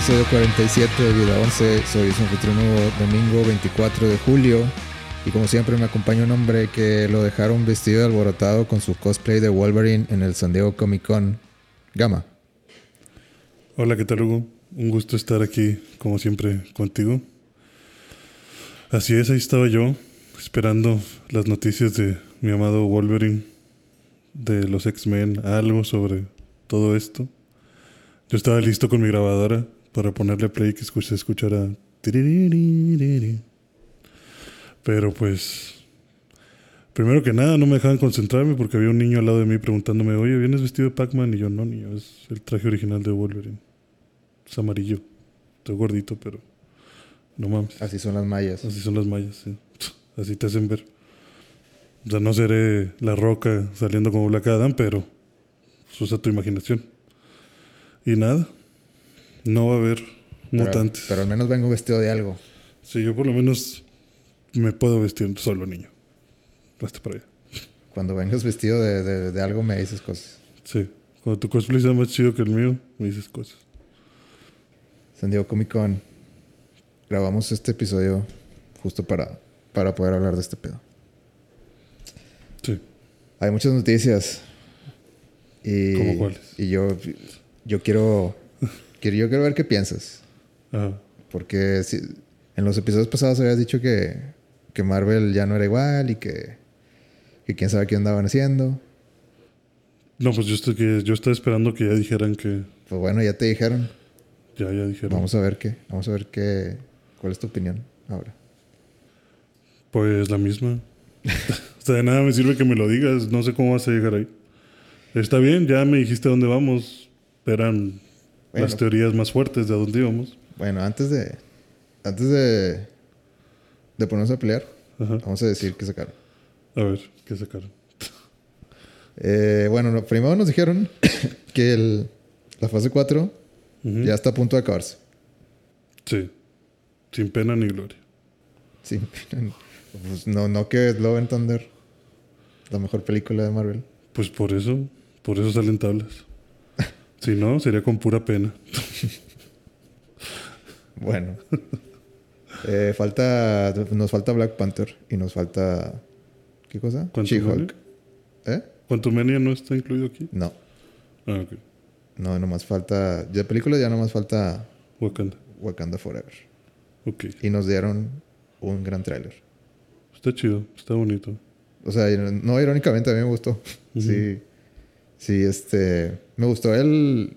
episodio 47 de Vida 11. Soy su anfitrión domingo 24 de julio. Y como siempre me acompaña un hombre que lo dejaron vestido y alborotado con su cosplay de Wolverine en el San Diego Comic Con. Gama. Hola, ¿qué tal Hugo? Un gusto estar aquí, como siempre, contigo. Así es, ahí estaba yo, esperando las noticias de mi amado Wolverine, de los X-Men, algo sobre todo esto. Yo estaba listo con mi grabadora para ponerle play que se escuchara. Pero pues. Primero que nada, no me dejaban concentrarme porque había un niño al lado de mí preguntándome: Oye, ¿vienes vestido de Pac-Man? Y yo, no, niño, es el traje original de Wolverine. Es amarillo. Estoy gordito, pero. No mames. Así son las mallas. Así son las mallas, sí. Así te hacen ver. O sea, no seré la roca saliendo como Black Adam, pero. Usa tu imaginación. Y nada, no va a haber mutantes. Pero, al menos vengo vestido de algo. Sí, yo por lo menos me puedo vestir solo, niño. Hasta para allá. Cuando vengas vestido de, de, algo me dices cosas. Sí, cuando tu cosplay sea más chido que el mío, me dices cosas. San Diego Comic Con. Grabamos este episodio justo para, para poder hablar de este pedo. Sí. Hay muchas noticias. Y, ¿Cómo cuáles? Y yo yo quiero, quiero, yo quiero ver qué piensas. Porque si, en los episodios pasados habías dicho que, que Marvel ya no era igual y que, que quién sabe qué andaban haciendo. No, pues yo estoy, que, yo estoy esperando que ya dijeran que... Pues bueno, ya te dijeron. Ya, ya dijeron. Vamos a ver qué. Vamos a ver qué... ¿Cuál es tu opinión ahora? Pues la misma. o sea, de nada me sirve que me lo digas. No sé cómo vas a llegar ahí. Está bien, ya me dijiste dónde vamos eran las teorías más fuertes de a dónde íbamos. Bueno, antes de. Antes de. De ponernos a pelear, vamos a decir que sacaron. A ver, ¿qué sacaron? Eh, bueno, primero nos dijeron que el, la fase 4 ya está a punto de acabarse. Sí. Sin pena ni gloria. Sin pena. Pues no, no que Love and Thunder, la mejor película de Marvel. Pues por eso, por eso salen tablas. Si no, sería con pura pena. bueno. Eh, falta, nos falta Black Panther y nos falta... ¿Qué cosa? She-Hulk. ¿Eh? ¿Quantumania no está incluido aquí? No. Ah, ok. No, nomás falta... De película ya nomás falta... Wakanda. Wakanda Forever. Ok. Y nos dieron un gran tráiler. Está chido, está bonito. O sea, no irónicamente a mí me gustó. Sí. Sí, este. Me gustó el.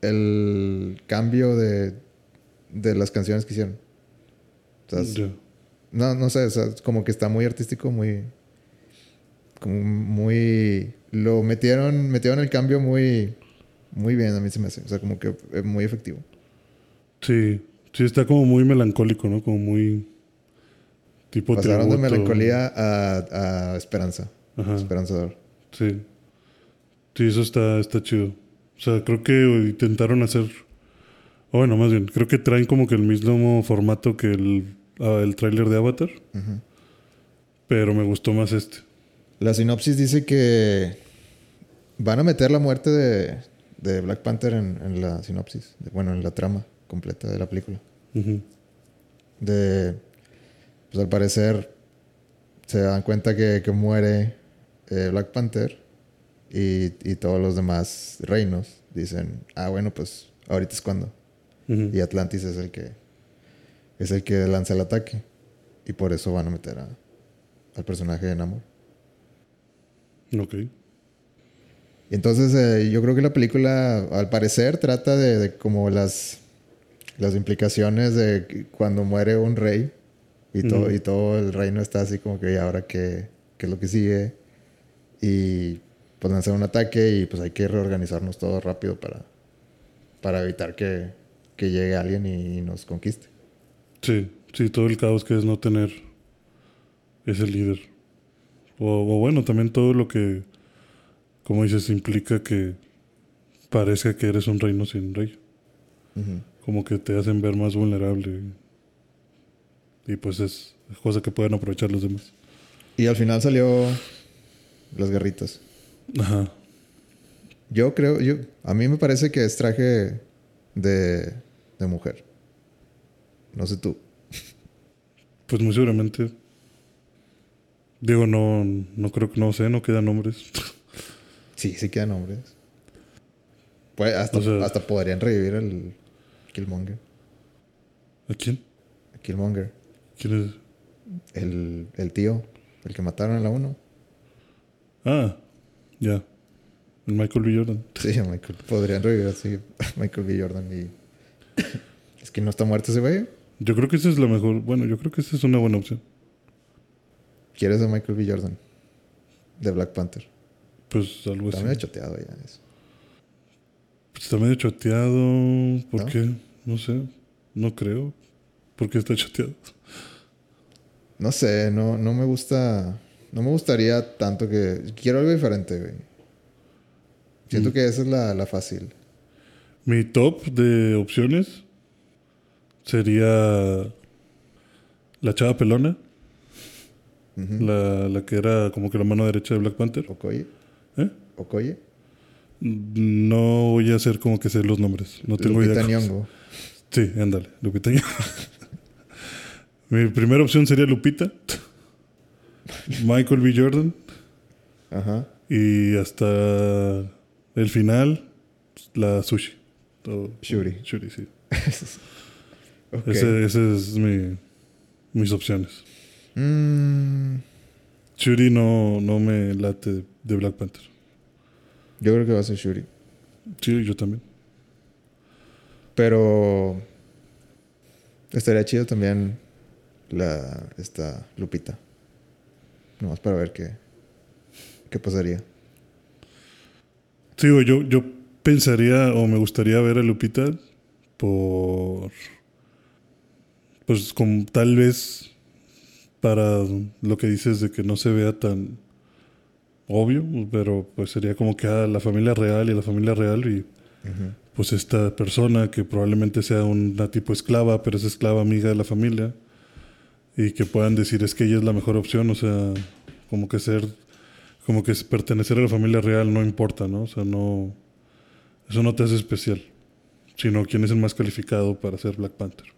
El cambio de. De las canciones que hicieron. No, no sé, o sea, como que está muy artístico, muy. Como muy. Lo metieron. Metieron el cambio muy. Muy bien, a mí se me hace. O sea, como que es muy efectivo. Sí, sí, está como muy melancólico, ¿no? Como muy. Tipo Pasaron de melancolía a, a esperanza. Ajá. Esperanzador. Sí. Sí, eso está, está chido. O sea, creo que intentaron hacer. bueno, más bien, creo que traen como que el mismo formato que el, ah, el tráiler de Avatar. Pero me gustó más este. La sinopsis dice que van a meter la muerte de, de Black Panther en, la sinopsis. bueno, en la trama completa de la película. De. Pues al parecer se dan cuenta que, que muere eh, Black Panther y, todos los demás reinos dicen, ah, bueno, pues ahorita es cuando. Y Atlantis es el que es el que lanza el ataque. Y por eso van a meter a, al personaje de Namor. Ok. Entonces eh, yo creo que la película, al parecer, trata de, como las, las implicaciones de cuando muere un rey y, todo, y todo el reino está así como que, ¿y ahora qué, qué es lo que sigue? Y pues lanzar un ataque y pues hay que reorganizarnos todo rápido para, para evitar que, llegue alguien y, nos conquiste. Sí, sí, todo el caos que es no tener ese líder. O, bueno, también todo lo que, como dices, implica que parezca que eres un reino sin rey. Como que te hacen ver más vulnerable. Y pues es cosa que pueden aprovechar los demás. Y al final salió las guerritas. Ajá. Yo creo, yo, a mí me parece que es traje de, de mujer. No sé tú. Pues muy seguramente. Digo, no, no creo que no sé, no quedan nombres. Sí, sí quedan nombres. Pues hasta, O sea- hasta podrían revivir al Killmonger. ¿A quién? A Killmonger. ¿Quién es? El, el tío, el que mataron en la 1. Ah, ya. El Michael B. Jordan. Sí, Michael. Podrían revivir así Michael B. Jordan y. es que no está muerto ese güey. Yo creo que esa es la mejor. Bueno, yo creo que esa es una buena opción. ¿Quieres a Michael B. Jordan? De Black Panther. Pues algo Está así. medio choteado ya eso. Pues está medio choteado. ¿Por ¿No? qué? No sé. No creo. ¿Por qué está choteado? No sé, no, no me gusta. No me gustaría tanto que. Quiero algo diferente, güey. Siento Mm. que esa es la, la fácil. Mi top de opciones sería la chava pelona, la, la que era como que la mano derecha de Black Panther. Okoye. ¿Eh? Okoye. No voy a hacer como que sé los nombres. No tengo Lupita idea. Nyong'o. Sí, ándale, Lupita. Mi primera opción sería Lupita, Michael B. Jordan Ajá. y hasta el final la Sushi. O- Shuri. Shuri, sí. Ok. Ese, ese es mi, mis opciones. Mm, Shuri no, no me late de Black Panther. yo creo que va a ser Shuri. Sí, yo también. Pero. Estaría chido también la. Esta Lupita. Nomás para ver qué. ¿Qué pasaría? Sí, yo, yo pensaría o me gustaría ver a Lupita por. Pues como tal vez para lo que dices de que no se vea tan obvio, pero pues sería como que ah, la familia real y la familia real y pues esta persona que probablemente sea una tipo esclava, pero es esclava amiga de la familia y que puedan decir es que ella es la mejor opción, o sea, como que ser, como que pertenecer a la familia real no importa, ¿no? O sea, no, eso no te hace especial, sino quién es el más calificado para ser Black Panther.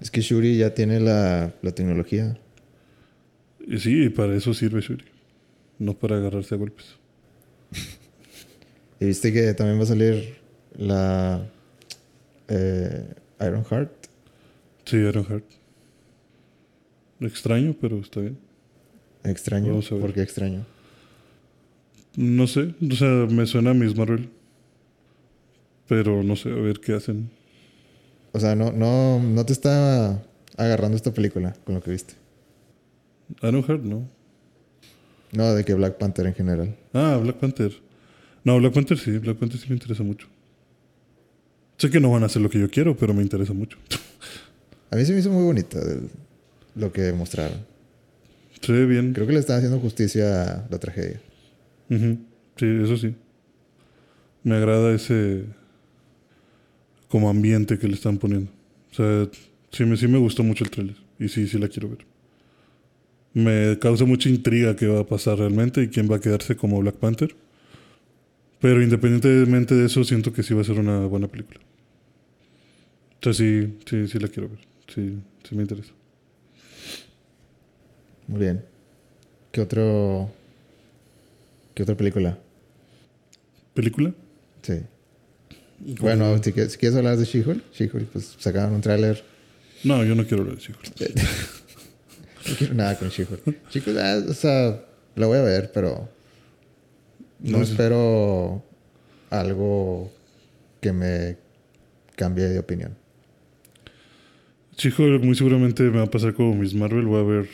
Es que Shuri ya tiene la, la tecnología. Y sí, y para eso sirve Shuri, no para agarrarse a golpes. Y viste que también va a salir la. Eh, Iron Heart. Sí, Ironheart. Extraño, pero está bien. Extraño. Vamos a ver. ¿Por qué extraño? No sé, o sea, me suena a Miss Marvel. Pero no sé, a ver qué hacen. O sea, no, no, no te está agarrando esta película con lo que viste. Ironheart, no. No, de que Black Panther en general. Ah, Black Panther. No, Black Panther sí, Black Panther sí me interesa mucho. Sé que no van a hacer lo que yo quiero, pero me interesa mucho. A mí se me hizo muy bonita lo que mostraron. Ve bien. Creo que le están haciendo justicia a la tragedia. Sí, eso sí. Me agrada ese como ambiente que le están poniendo. O sea, sí me, sí me gustó mucho el trailer. Y sí, sí la quiero ver. Me causa mucha intriga qué va a pasar realmente y quién va a quedarse como Black Panther. Pero independientemente de eso, siento que sí va a ser una buena película. O sea, sí, sí, sí la quiero ver. Sí, sí me interesa. Muy bien. ¿Qué otro. ¿Qué otra película? ¿Película? Sí. Bueno, si, quieres- si quieres hablar de She-Hulk, She-Hulk, pues sacaron un tráiler. No, yo no quiero hablar de chicos. No quiero nada con She-Hulk. Chicos, ah, o sea, la voy a ver, pero no, espero algo que me cambie de opinión. Chico, muy seguramente me va a pasar como Miss Marvel. Voy a ver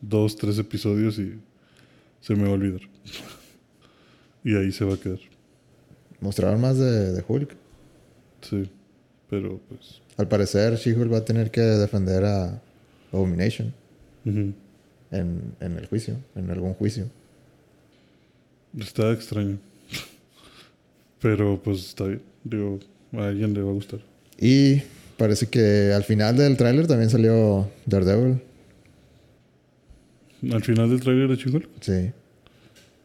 dos, tres episodios y se me va a olvidar. y ahí se va a quedar. Mostraron más de, de Hulk. Sí. Pero pues. Al parecer, She-Hulk va a tener que defender a Abomination en, en el juicio, en algún juicio. Está extraño. pero pues está bien. Digo, a alguien le va a gustar. Y parece que al final del tráiler también salió Daredevil. Al final del trailer de Chico, Sí.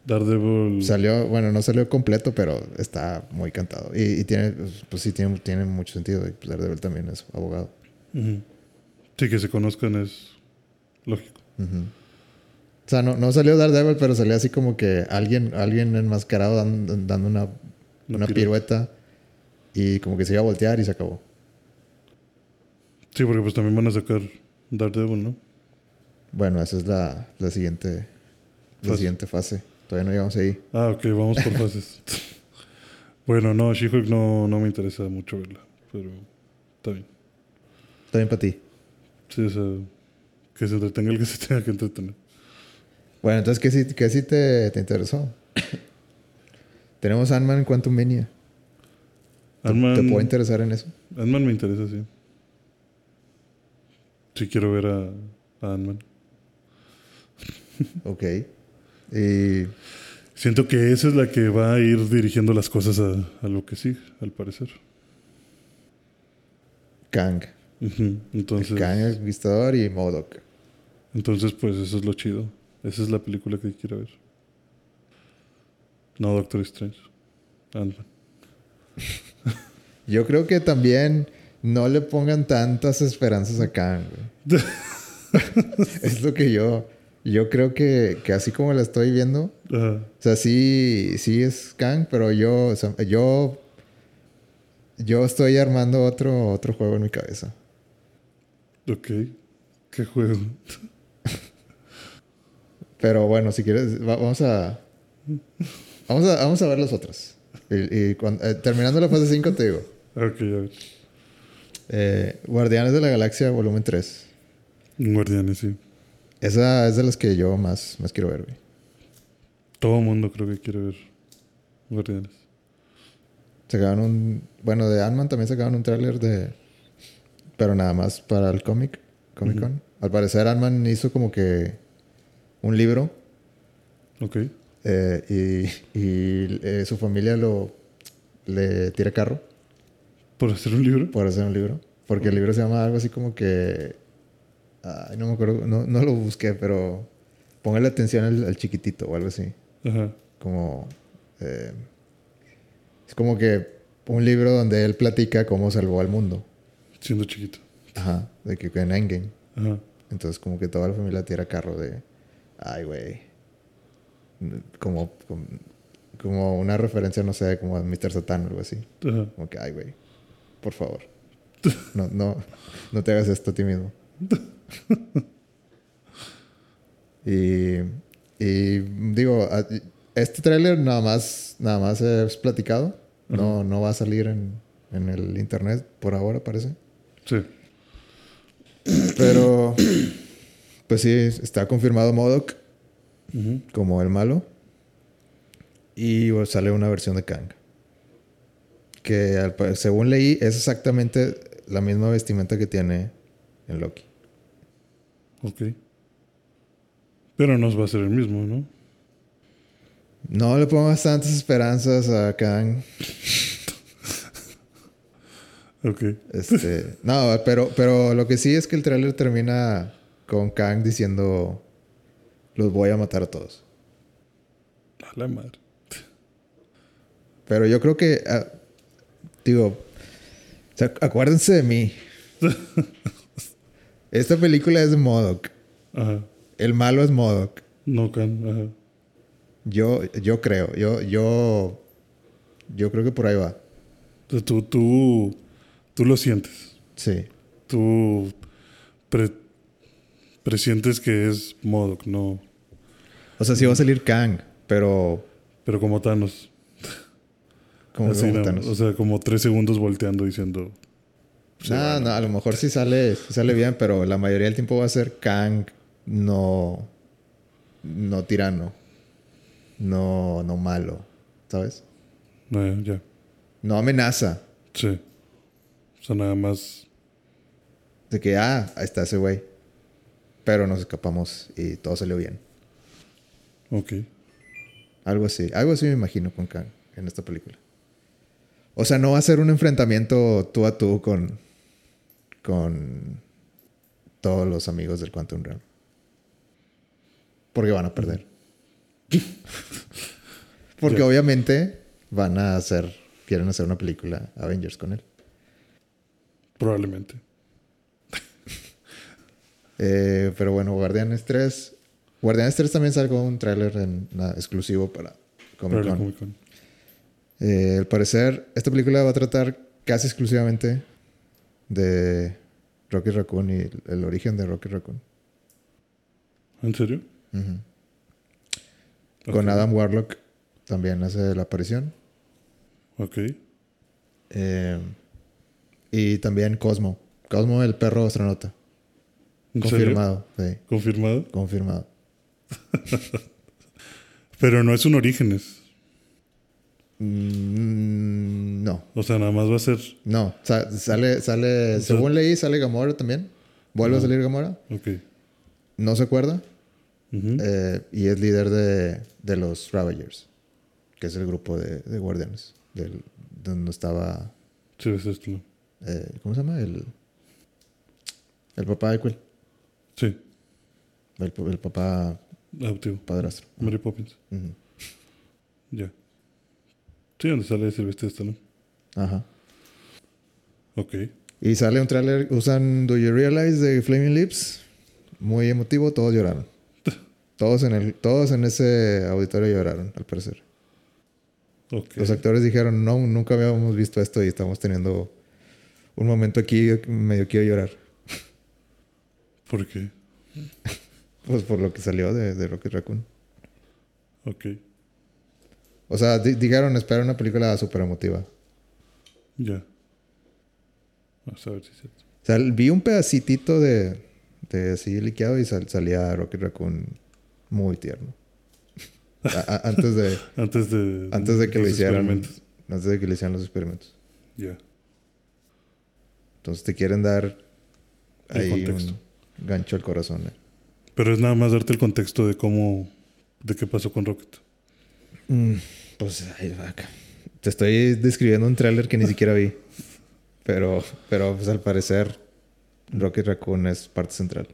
Daredevil. Salió, bueno, no salió completo, pero está muy cantado. Y, y tiene, pues, sí, tiene, tiene mucho sentido. Y pues Daredevil también es abogado. Sí, que se conozcan es lógico. O sea, no, no salió Daredevil, pero salió así como que alguien, alguien enmascarado dando, dando una, una pirueta. Y como que se iba a voltear y se acabó. Sí, porque pues también van a sacar Daredevil, ¿no? Bueno, esa es la, la siguiente la Fase. siguiente fase. Todavía no llegamos ahí. Ah, ok, vamos por fases. bueno, no, She-Hulk no, no me interesa mucho verla, pero está bien. Está bien para ti. Sí, o sea, que se entretenga el que se tenga que entretener. Bueno, entonces, ¿qué sí, qué sí te, te interesó? Tenemos Ant-Man Quantum Mania. ¿Te, te puede interesar en eso? Ant-Man me interesa, sí. Sí quiero ver a, a Ant-Man. Ok. Y Siento que esa es la que va a ir dirigiendo las cosas a, a lo que sigue, al parecer. Kang. Ujú, Entonces, Kang el Conquistador y MODOK. entonces, pues eso es lo chido. Esa es la película que quiero ver. No Doctor Strange. Ant-Man. Yo creo que también no le pongan tantas esperanzas a Kang. es lo que yo... Yo creo que, que así como la estoy viendo... Ajá. O sea, sí, sí es Kang, pero yo... o sea, yo... Yo estoy armando otro, otro juego en mi cabeza. Ok. ¿Qué juego? Pero bueno, si quieres, va- vamos a. Vamos a, vamos a ver los otros. Y, eh, terminando la fase 5, te digo. Ok, a ver. Eh, Guardianes de la Galaxia, volumen 3. Guardianes, sí. Esa es de las que yo más, más quiero ver, güey. Todo el mundo creo que quiere ver Guardianes. Sacaron un. Bueno, de Ant-Man también sacaron un tráiler de. Pero nada más para el cómic. Comic Con. Al parecer, Ant-Man hizo como que. Un libro. Ok. eh, y y eh, su familia lo. Le tira carro. ¿Por hacer un libro? por hacer un libro. Porque el libro se llama algo así como que. Ay, no me acuerdo, no, no lo busqué, pero. Póngale atención al, al chiquitito o algo así. Ajá. Como. eh, es como que un libro donde él platica cómo salvó al mundo. Siendo chiquito. Ajá. De que en Endgame. Ajá. Entonces, como que toda la familia tira carro de. Ay, güey. Como, como. como una referencia, no sé, como a Mr. Satan o algo así. Ajá. Como que, ay, güey, por favor. No, no, no te hagas esto a ti mismo. y, y digo, este tráiler nada más, nada más es platicado. No, no va a salir en, en el internet por ahora, parece. Sí. Pero, pues sí, está confirmado Modoc como el malo. Y pues, sale una versión de Kang. Que al según leí es exactamente la misma vestimenta que tiene en Loki. Ok. Pero nos va a ser el mismo, ¿no? No le pongo bastantes esperanzas a Kang. Ok. Este, no, pero, pero lo que sí es que el tráiler termina con Kang diciendo los voy a matar a todos. A la madre. Pero yo creo que, ah, digo, acuérdense de mí. Esta película es de Modoc. Ajá. El malo es Modoc. No can. Ajá. Yo, yo creo, yo, yo, yo creo que por ahí va. Sea, tú, tú, tú lo sientes. Sí. Tú pre- presientes que es Modoc, no. O sea, sí va a salir Kang, pero Pero como Thanos. como Así, como no, Thanos. O sea, como tres segundos volteando diciendo. No, no, a lo mejor sí sale, sí sale bien, pero la mayoría del tiempo va a ser Kang, no, no tirano, no, no malo, ¿sabes? No, ya. No amenaza Sí. O sea, nada más. de que, ah, ahí está ese güey. Pero nos escapamos y todo salió bien. Ok. Algo así. Algo así me imagino con Kang en esta película. O sea, no va a ser un enfrentamiento tú a tú con. Con. todos los amigos del Quantum Realm. Porque van a perder. Porque obviamente van a hacer, quieren hacer una película Avengers con él. Probablemente. Eh, pero bueno, Guardianes 3. Guardianes 3 también sacó un tráiler exclusivo para Comic Con. Comic Con. Eh, al parecer, esta película va a tratar casi exclusivamente de Rocky Raccoon y el, el origen de Rocky Raccoon. ¿En serio? Con. Adam Warlock también hace la aparición. Ok. Eh, y también Cosmo. Cosmo, el perro astronauta. Confirmado. Sí, Confirmado. confirmado. Pero no es un Orígenes. Mm, no, O sea, nada más va a ser. no. Sa- sale, sale, según leí, sale Gamora también. Vuelve a salir Gamora. Ok. No se acuerda. Eh, y es líder de, de los Ravagers, que es el grupo de, de guardianes. Del, donde estaba. Sí, es esto. ¿no? eh, ¿Cómo se llama? El, el papá de Quill. Sí. El, el papá Adoptivo. padrastro. Mary Poppins. Ya. Sí, donde sale Silvestre Stallone. Ajá. Ok. Y sale un tráiler, usan Do You Realize de Flaming Lips. Muy emotivo, todos lloraron. Todos en, el, todos en ese auditorio lloraron, al parecer. Ok. Los actores dijeron, no, nunca habíamos visto esto y estamos teniendo un momento aquí medio quiero llorar. ¿Por qué? Pues por lo que salió de, de Rocket Raccoon. Ok. O sea, di- dijeron, espera una película súper emotiva. Ya. Vamos a ver si es cierto. O sea, vi un pedacitito de, de así liqueado y sal- salía Rocket Raccoon muy tierno. A- antes de... Antes de. Antes de que lo hicieran. Antes de que le hicieran los experimentos. Ya. Entonces te quieren dar El ahí contexto. un gancho al corazón. eh. Pero es nada más darte el contexto de cómo. de qué pasó con Rocket. Mm, pues ahí va acá. Te estoy describiendo un tráiler que ni siquiera vi. Pero, pero pues al parecer Rocket Raccoon es parte central.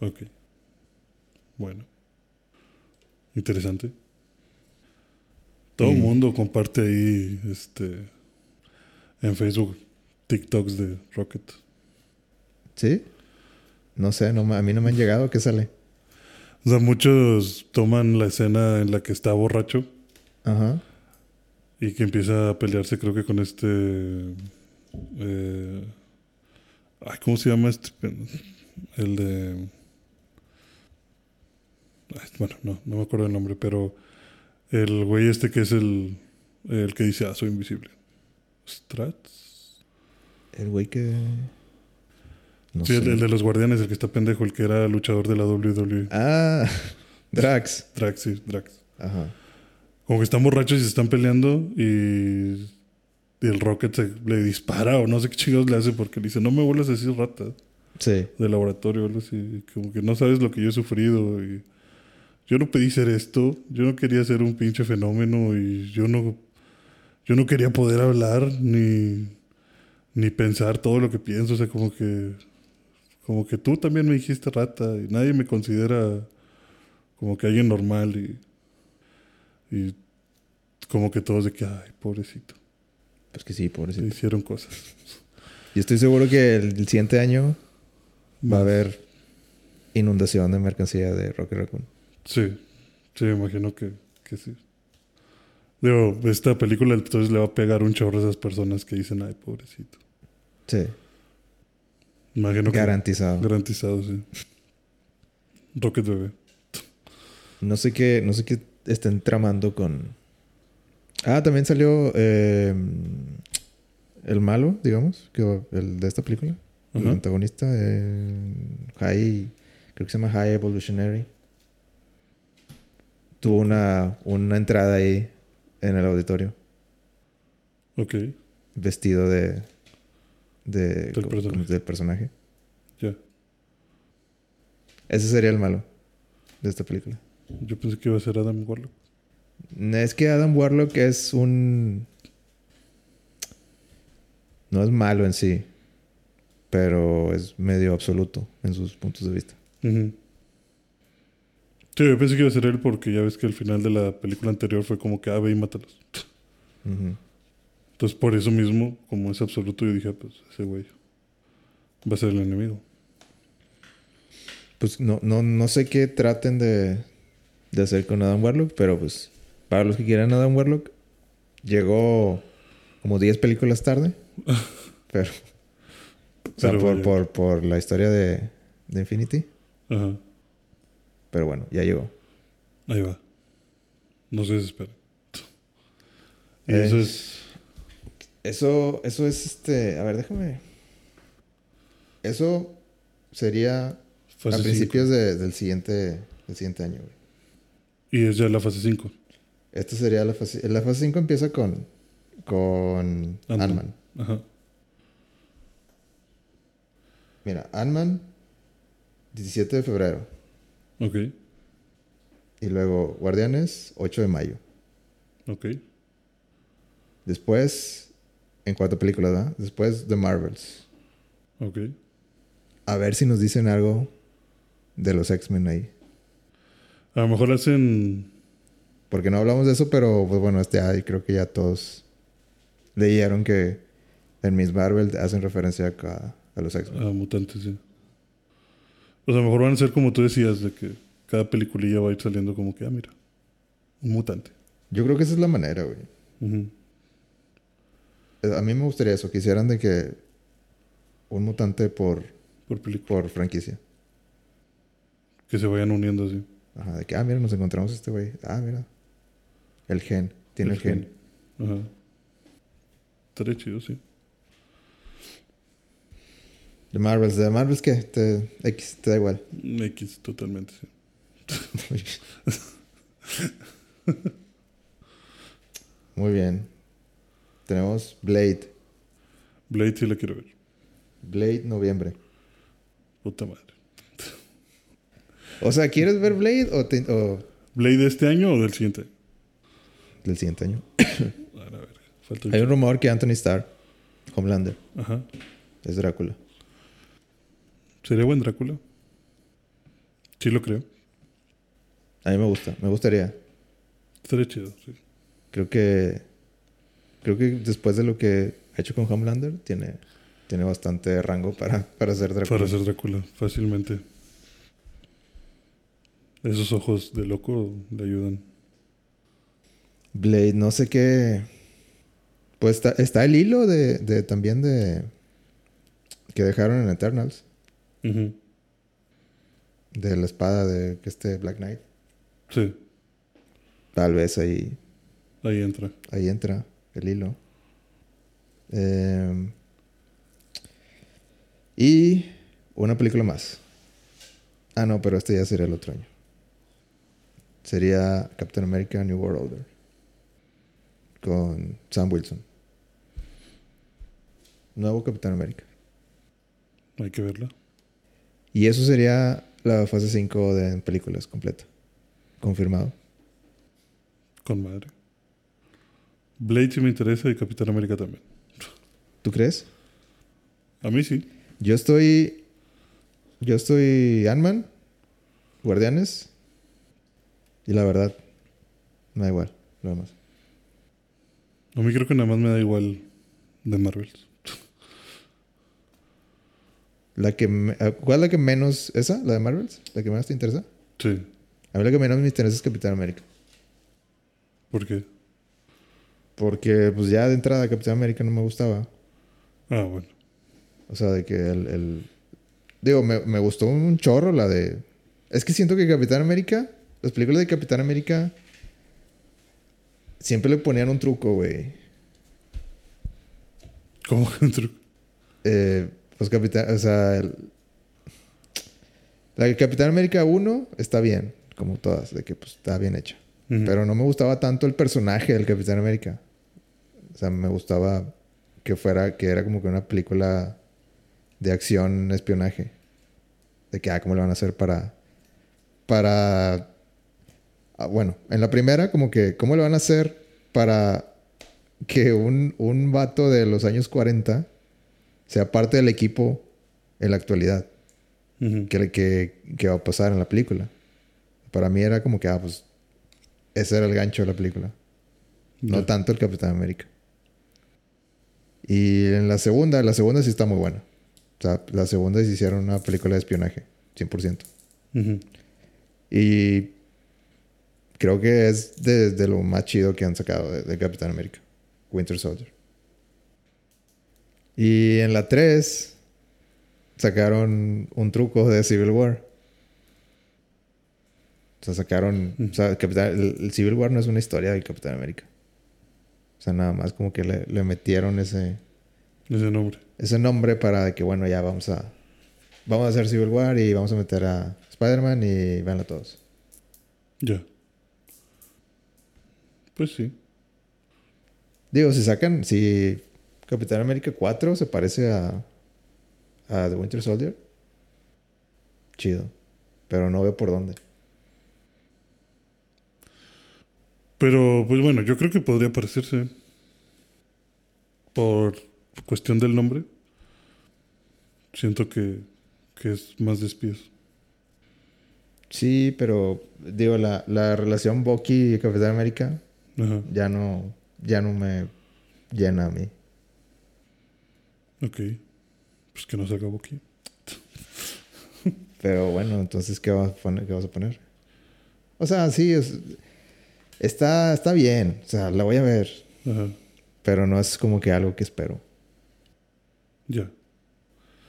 Ok. Bueno. Interesante. Todo el mundo comparte ahí este en Facebook TikToks de Rocket. ¿Sí? No sé, no, a mí no me han llegado. ¿Qué sale? O sea, muchos toman la escena en la que está borracho Ajá. Y que empieza a pelearse, creo que con este. eh, ay, ¿cómo se llama este? El de. ay, bueno, no, no me acuerdo el nombre, pero el güey este que es el, el que dice, ah, soy invisible. ¿Strats? El güey que... No sí, el, el de los guardianes, el que está pendejo, el que era luchador de la WWE. Ah, Drax. Drax, sí, Drax. Ajá. Como que están borrachos y se están peleando y, y el Rocket se, le dispara o no sé qué chingados le hace porque le dice, no me vuelvas a decir rata Sí. de laboratorio o algo así. Como que no sabes lo que yo he sufrido y yo no pedí ser esto, yo no quería ser un pinche fenómeno y yo no, yo no quería poder hablar ni, ni pensar todo lo que pienso. O sea, como que, como que tú también me dijiste rata y nadie me considera como que alguien normal y, y como que todos de que, ay, pobrecito, Pues que sí, le pobrecito. hicieron cosas. Y estoy seguro que el, el siguiente año va a haber inundación de mercancía de Rocket Raccoon. Sí, sí, me imagino que, que sí. Digo, esta película entonces le va a pegar un chorro a esas personas que dicen, ay, pobrecito. Sí. Imagino que Garantizado. garantizado, sí. Rocket Bebé. No sé qué, no sé qué estén tramando con. Ah, también salió eh, el malo, digamos, que el de esta película. El antagonista, eh, High, creo que se llama High Evolutionary. Tuvo una, una entrada ahí en el auditorio, Ok, vestido de, de Del como- personaje. como del personaje. ya. Ese sería el malo de esta película. Yo pensé que iba a ser Adam Warlock. Es que Adam Warlock es un. No es malo en sí, pero es medio absoluto en sus puntos de vista. Ujú. Sí, yo pensé que iba a ser él porque ya ves que el final de la película anterior fue como que, ah, ve y mátalos. Entonces, por eso mismo, como es absoluto, yo dije, ah, pues ese güey va a ser el enemigo. Pues no, no, no sé qué traten de, de hacer con Adam Warlock, pero pues para los que quieran Adam Warlock, llegó como 10 películas tarde. pero, o sea, por, por, por la historia de, de Infinity. Ajá. Pero bueno, ya llegó. Ahí va. No se desesperen. Y Eh, eso es. Eso, eso es este. A ver, déjame. Eso sería Fase a principios de- del, siguiente, del siguiente año, güey. Y es ya la fase 5. Esta sería la fase. La fase 5 empieza con. Con Ant-Man. Ajá. Mira, Ant-Man, 17 de febrero. Ok. Y luego Guardianes, 8 de mayo. Ok. Después, en cuatro películas, ¿verdad? Después The Marvels. Ok. A ver si nos dicen algo de los X-Men ahí. A lo mejor hacen. Porque no hablamos de eso, pero pues bueno, este ya creo que ya todos leyeron que en Miss Marvel hacen referencia a, a los X-Men. A mutantes, sí. O sea, a lo mejor van a ser como tú decías, de que cada peliculilla va a ir saliendo como que, ah, mira, un mutante. Yo creo que esa es la manera, güey. Eh, A mí me gustaría eso, que hicieran de que un mutante por, Por película. por franquicia. Que se vayan uniendo así. Ajá, de que, ah, mira, nos encontramos este güey. Ah, mira. El gen. Tiene el, gen. Ajá. Estaría chido, sí. De Marvels. ¿De Marvels qué? Te, X, te da igual. X, totalmente, sí. Muy bien. Tenemos Blade. Blade sí la quiero ver. Blade, noviembre. Puta madre. O sea, ¿quieres ver Blade o, te- o ¿Blade de este año o del siguiente? del siguiente año? A. Falta Hay un rumor que Anthony Starr, Homelander, Ajá. es Drácula. ¿Sería buen Drácula? Sí lo creo. A mí me gusta, me gustaría. Estaría chido, sí. Creo que creo que después de lo que ha hecho con Homelander tiene tiene bastante rango para para ser Drácula. Para ser Drácula, fácilmente. Esos ojos de loco le ayudan. Blade, no sé qué. Pues está, está el hilo de, de también de que dejaron en Eternals de la espada de que este Black Knight. Sí, Tal vez ahí ahí entra. ahí entra el hilo. Eh, y una película más. Ah, no, pero este ya sería el otro año. Sería Captain America New World Order. Con Sam Wilson. Nuevo Capitán América. Hay que verla. Y eso sería la fase 5 de películas completa. Confirmado. Con madre. Blade sí me interesa y Capitán América también. ¿Tú crees? A mí sí. Yo estoy. Yo estoy Ant-Man, Guardianes. Y la verdad, me da igual, lo demás. A mí creo que nada más me da igual de Marvels. La que me- ah, ¿Cuál es la que menos. ¿Esa? ¿La de Marvels? ¿La que menos te interesa? Sí. A mí la que menos me interesa es Capitán América. ¿Por qué? Porque, pues ya de entrada, Capitán América no me gustaba. Ah, bueno. O sea, de que el. el- Digo, me, me gustó un chorro la de. Es que siento que Capitán América. Las películas de Capitán América. Siempre le ponían un truco, güey. ¿Cómo que un truco? Eh, pues Capitán, o sea, el- la de Capitán América 1 está bien, como todas, de que pues está bien hecha. Pero no me gustaba tanto el personaje del Capitán América. O sea, me gustaba que fuera, que era como que una película de acción, espionaje. De que, ah, ¿cómo le van a hacer para, para, bueno, en la primera como que, ¿cómo le van a hacer para que un, un vato de los años 40 sea parte del equipo en la actualidad? Ujú. que, que, que va a pasar en la película. Para mí era como que, ah, pues, ese era el gancho de la película. No tanto el Capitán América. Y en la segunda, la segunda sí está muy buena. O sea, la segunda sí hicieron una película de espionaje, 100%. Ujú. Y creo que es de, de lo más chido que han sacado de, de Capitán América. Winter Soldier. Y en la 3 sacaron un truco de Civil War. O sea, sacaron... O sea, Capitán- el, el Civil War no es una historia del Capitán América. O sea, nada más como que le, le metieron ese, Ese nombre. ese nombre para que, bueno, ya vamos a... Vamos a hacer Civil War y vamos a meter a Spider-Man y véanlo todos. Ya. Pues sí. Digo, si sacan, si Capitán América 4 se parece a, a The Winter Soldier, chido. Pero no veo por dónde. Pero, pues bueno, yo creo que podría parecerse. Por cuestión del nombre. Siento que, que es más de espías. Sí, pero digo, la, la relación Bucky y Capitán América Ajá. ya no, ya no me llena a mí. Ok. Pues que no se acabó aquí. Pero bueno, entonces, ¿qué vas a poner? ¿Qué vas a poner? O sea, sí, es- está, está bien. O sea, la voy a ver. Ajá. Pero no es como que algo que espero. Ya.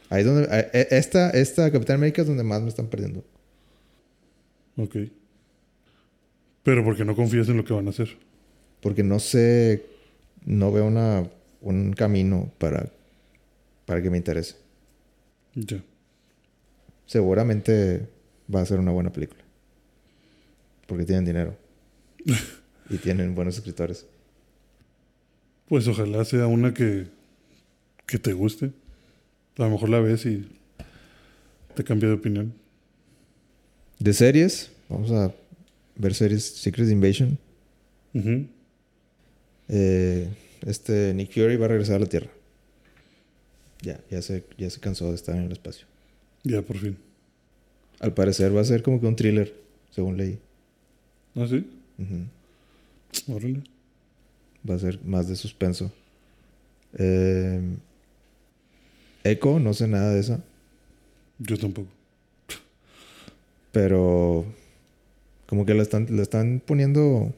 Ahí es donde, eh, eh, esta, esta Capitán América es donde más me están perdiendo. Ok. Pero porque no confías en lo que van a hacer. Porque no sé, no veo una, un camino para, para que me interese. Ya. Seguramente va a ser una buena película. Porque tienen dinero. y tienen buenos escritores. Pues ojalá sea una que, que te guste. A lo mejor la ves y te cambia de opinión. De series, vamos a ver series Secret Invasion. Ujú. Eh, este Nick Fury va a regresar a la Tierra. Ya, ya se, ya se cansó de estar en el espacio. Ya, por fin. Al parecer va a ser como que un thriller, según leí. ¿Ah, sí? Órale. Va a ser más de suspenso. Eh, Echo, no sé nada de esa. Yo tampoco. Pero como que la están, la están poniendo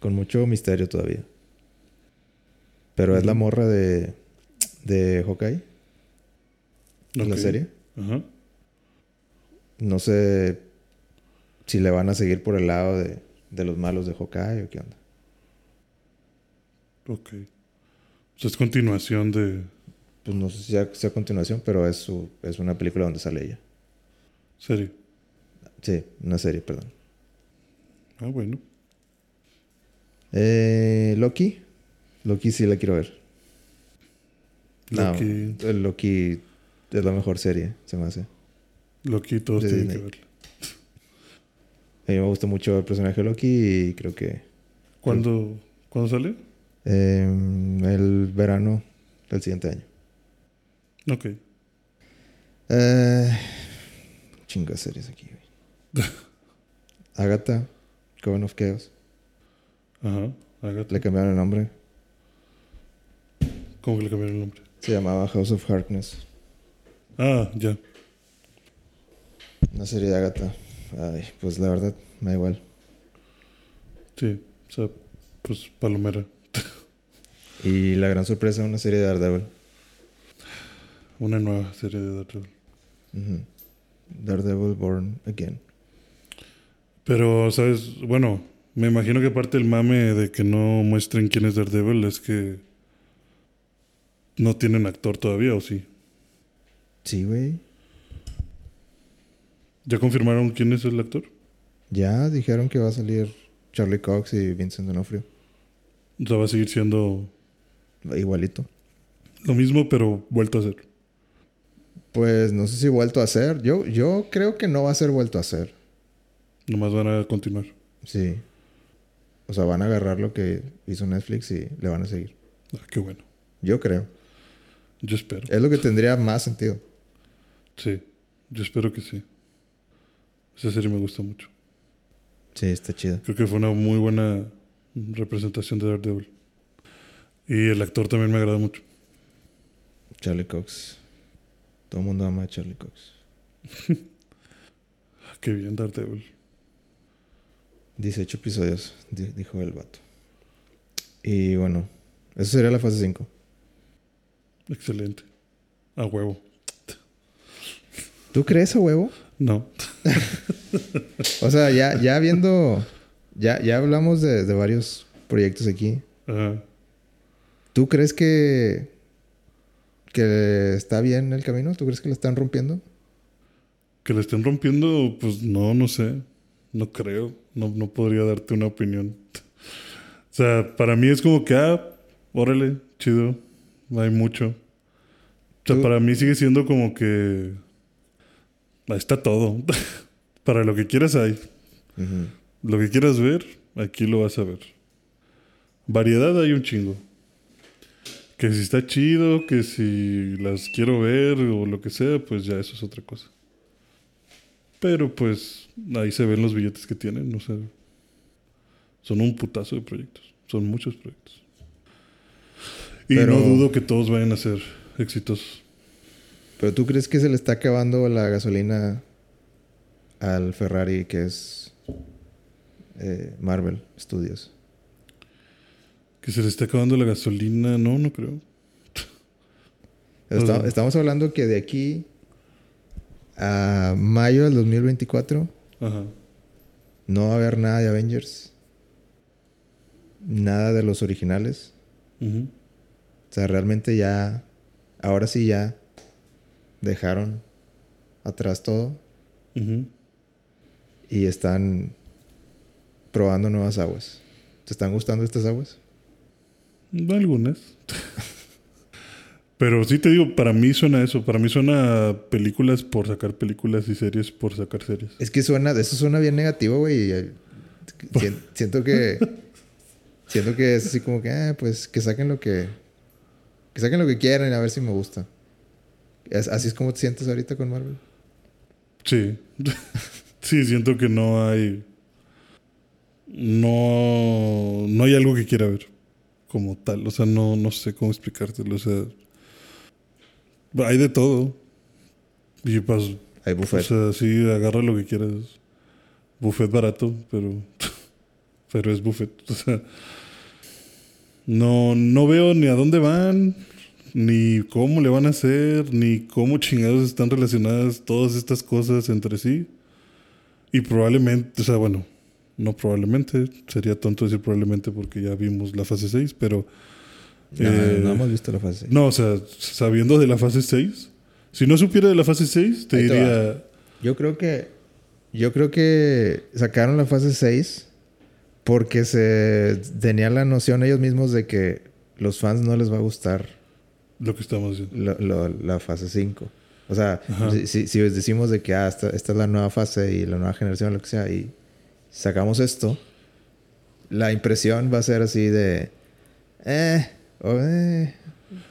con mucho misterio todavía. Pero es la morra de, de Hawkeye, la Ok. serie. Ajá. No sé si le van a seguir por el lado de, de los malos de Hawkeye o qué onda. Ok. O sea, es continuación de Pues no sé si sea, sea continuación, pero es, su, es una película donde sale ella. serie. Sí, una serie, perdón. Ah, bueno. Eh, Loki. Loki sí la quiero ver. Loki, No, Loki es la mejor serie, se me hace. Loki todos tienen que verla. A mí me gusta mucho el personaje de Loki y creo que ¿Cuándo, ¿Cuándo sale? eh, el verano del siguiente año. Ok. Eh, chingo de series aquí. Agatha, Coven of Chaos. Ajá. Agatha. Le cambiaron el nombre. ¿Cómo que le cambiaron el nombre? Se llamaba House of Harkness. Ah, ya. Una serie de Agatha. Ay, pues la verdad, me da igual. Sí. O sea, pues Palomera. Y la gran sorpresa, una serie de Daredevil. Una nueva serie de Daredevil. Ujú. Daredevil Born Again. Pero, ¿sabes? Bueno, me imagino que parte del mame de que no muestren quién es Daredevil es que no tienen actor todavía, ¿o sí? Sí, güey. ¿Ya confirmaron quién es el actor? Ya dijeron que va a salir Charlie Cox y Vincent D'Onofrio. O sea, va a seguir siendo Igualito. lo mismo, pero vuelto a hacer. Pues no sé si vuelto a hacer. Yo, yo creo que no va a ser vuelto a hacer. Nomás van a continuar. Sí. O sea, van a agarrar lo que hizo Netflix y le van a seguir. Ah, qué bueno. Yo creo. Yo espero. Es lo que tendría más sentido. Sí, yo espero que sí. Esa serie me gusta mucho. Sí, está chida. Creo que fue una muy buena representación de Daredevil. Y el actor también me agrada mucho. Charlie Cox. Todo el mundo ama a Charlie Cox. Ah, Qué bien Daredevil. 18 episodios, di- dijo el vato. Y bueno, eso sería la fase 5. Excelente. A huevo. ¿Tú crees a huevo? No. O sea, ya, ya viendo. Ya, ya hablamos de, de varios proyectos aquí. Ajá. ¿Tú crees que. que está bien el camino? ¿Tú crees que lo están rompiendo? Que le estén rompiendo, pues no, no sé. No creo. No, no podría darte una opinión. O sea, para mí es como que, ah, órale, chido. No hay mucho. O sea, Tú- para mí sigue siendo como que. Ahí está todo. para lo que quieras hay. Lo que quieras ver, aquí lo vas a ver. Variedad hay un chingo. Que si está chido, que si las quiero ver o lo que sea, pues ya eso es otra cosa. Pero pues ahí se ven los billetes que tienen, no sé. Son un putazo de proyectos. Son muchos proyectos. Y Pero- no dudo que todos vayan a ser exitosos. Pero tú crees que se le está acabando la gasolina al Ferrari que es eh, Marvel Studios. Que se le esté acabando la gasolina, no, no creo. Está- estamos hablando que de aquí a mayo del 2024 Ajá. no va a haber nada de Avengers. Nada de los originales. Ujú. O sea, realmente ya, ahora sí ya dejaron atrás todo Ujú. y están probando nuevas aguas. ¿Te están gustando estas aguas? Algunas. Pero sí te digo, para mí suena eso. Para mí suena a películas por sacar películas y series por sacar series. Es que suena, eso suena bien negativo, güey. eh, sien- Siento que, siento que es así como que, ah, pues que saquen lo que, que saquen lo que quieran y a ver si me gusta. Así es como te sientes ahorita con Marvel. Sí. sí, siento que no hay. No. No hay algo que quiera ver. Como tal. O sea, no, no sé cómo explicártelo. O sea. Hay de todo. Y pues. Hay O buffet. sea, sí, agarra lo que quieras. Buffet barato, pero. Pero es buffet. O sea. No, no veo ni a dónde van, ni cómo le van a hacer, ni cómo chingados están relacionadas todas estas cosas entre sí. Y probablemente, o sea, bueno, no probablemente, sería tonto decir probablemente porque ya vimos la fase 6, pero. No, eh, no hemos visto la fase. no, o sea, sabiendo de la fase 6, si no supiera de la fase 6, te Ahí te diría. Yo creo que, yo creo que sacaron la fase 6 porque se tenían la noción ellos mismos de que los fans no les va a gustar Lo que estamos diciendo. lo- lo- la fase 5. O sea, si- si decimos de que ah, esta, esta es la nueva fase y la nueva generación, lo que sea, y sacamos esto, la impresión va a ser así de, eh, o eh,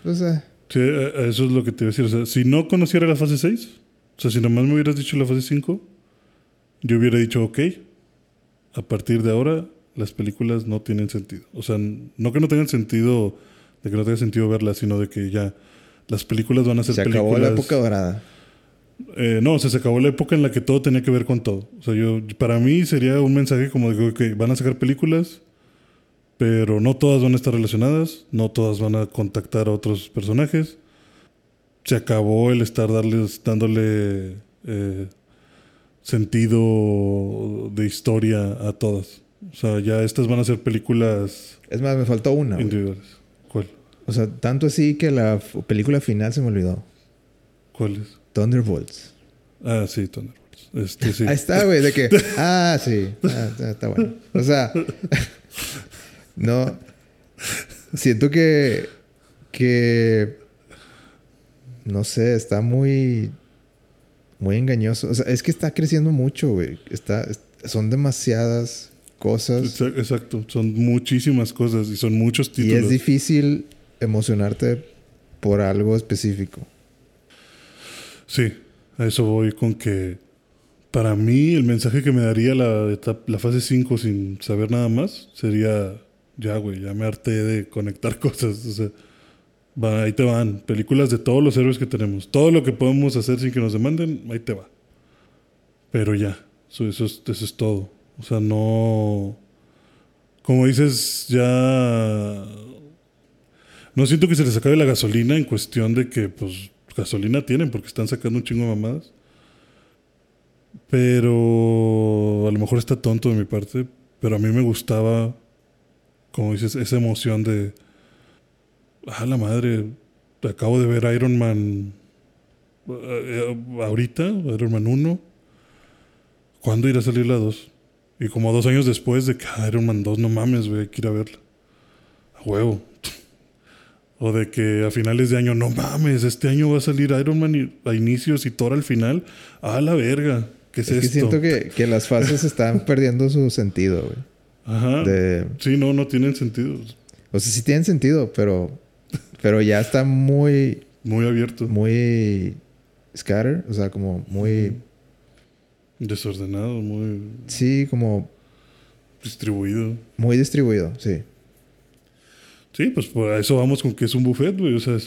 o sea, Sí, a eso es lo que te iba a decir. O sea, si no conociera la fase 6, o sea, si nomás me hubieras dicho la fase 5, yo hubiera dicho, ok, a partir de ahora las películas no tienen sentido. O sea, no que no tengan sentido, de que no tenga sentido verlas, sino de que ya las películas van a ser se películas. acabó la época dorada. Eh, no, o sea, se acabó la época en la que todo tenía que ver con todo. O sea, yo, para mí sería un mensaje como de que van a sacar películas, pero no todas van a estar relacionadas, no todas van a contactar a otros personajes. Se acabó el estar darles, dándole eh, sentido de historia a todas. O sea, ya estas van a ser películas Es más, me faltó una. individuales. ¿Cuál? O sea, tanto así que la película final se me olvidó. ¿Cuáles? Thunderbolts. Ah, sí, Thunderbolts. Este, sí. Ahí está, güey, de que, ah, sí, ah, está bueno. O sea, no, siento que, que, no sé, está muy, muy engañoso. O sea, es que está creciendo mucho, güey. Está, son demasiadas cosas Exa- Exacto, son muchísimas cosas y son muchos y títulos. es difícil emocionarte por algo específico. Sí, a eso voy con que Para mí, el mensaje que me daría la, la fase 5 sin saber nada más sería: ya, güey, ya me harté de conectar cosas. O sea, va, ahí te van. Películas de todos los héroes que tenemos. Todo lo que podemos hacer sin que nos demanden, ahí te va. Pero ya, eso, eso, es, eso es todo. O sea, no. Como dices, ya. No siento que se les acabe la gasolina en cuestión de que, pues, gasolina tienen porque están sacando un chingo de mamadas. Pero a lo mejor está tonto de mi parte, pero a mí me gustaba, como dices, esa emoción de, ah, la madre, acabo de ver Iron Man eh, ahorita, Iron Man 1. ¿Cuándo irá a salir la 2? Y como dos años después de que ah, Iron Man 2, no mames, güey, hay que ir a verla. A huevo. O de que a finales de año, no mames, este año va a salir Iron Man a inicios y Thor al final. A la verga. ¿Qué es, es que siento que, que, las fases están perdiendo su sentido, güey. Ajá. Sí, no, no tienen sentido. O sea, sí tienen sentido, pero, pero ya está muy... Muy abierto. Muy scatter, o sea, como muy... Desordenado, muy... Sí, como... Distribuido. Muy distribuido, sí. Sí, pues por eso vamos con que es un buffet, güey. O sea,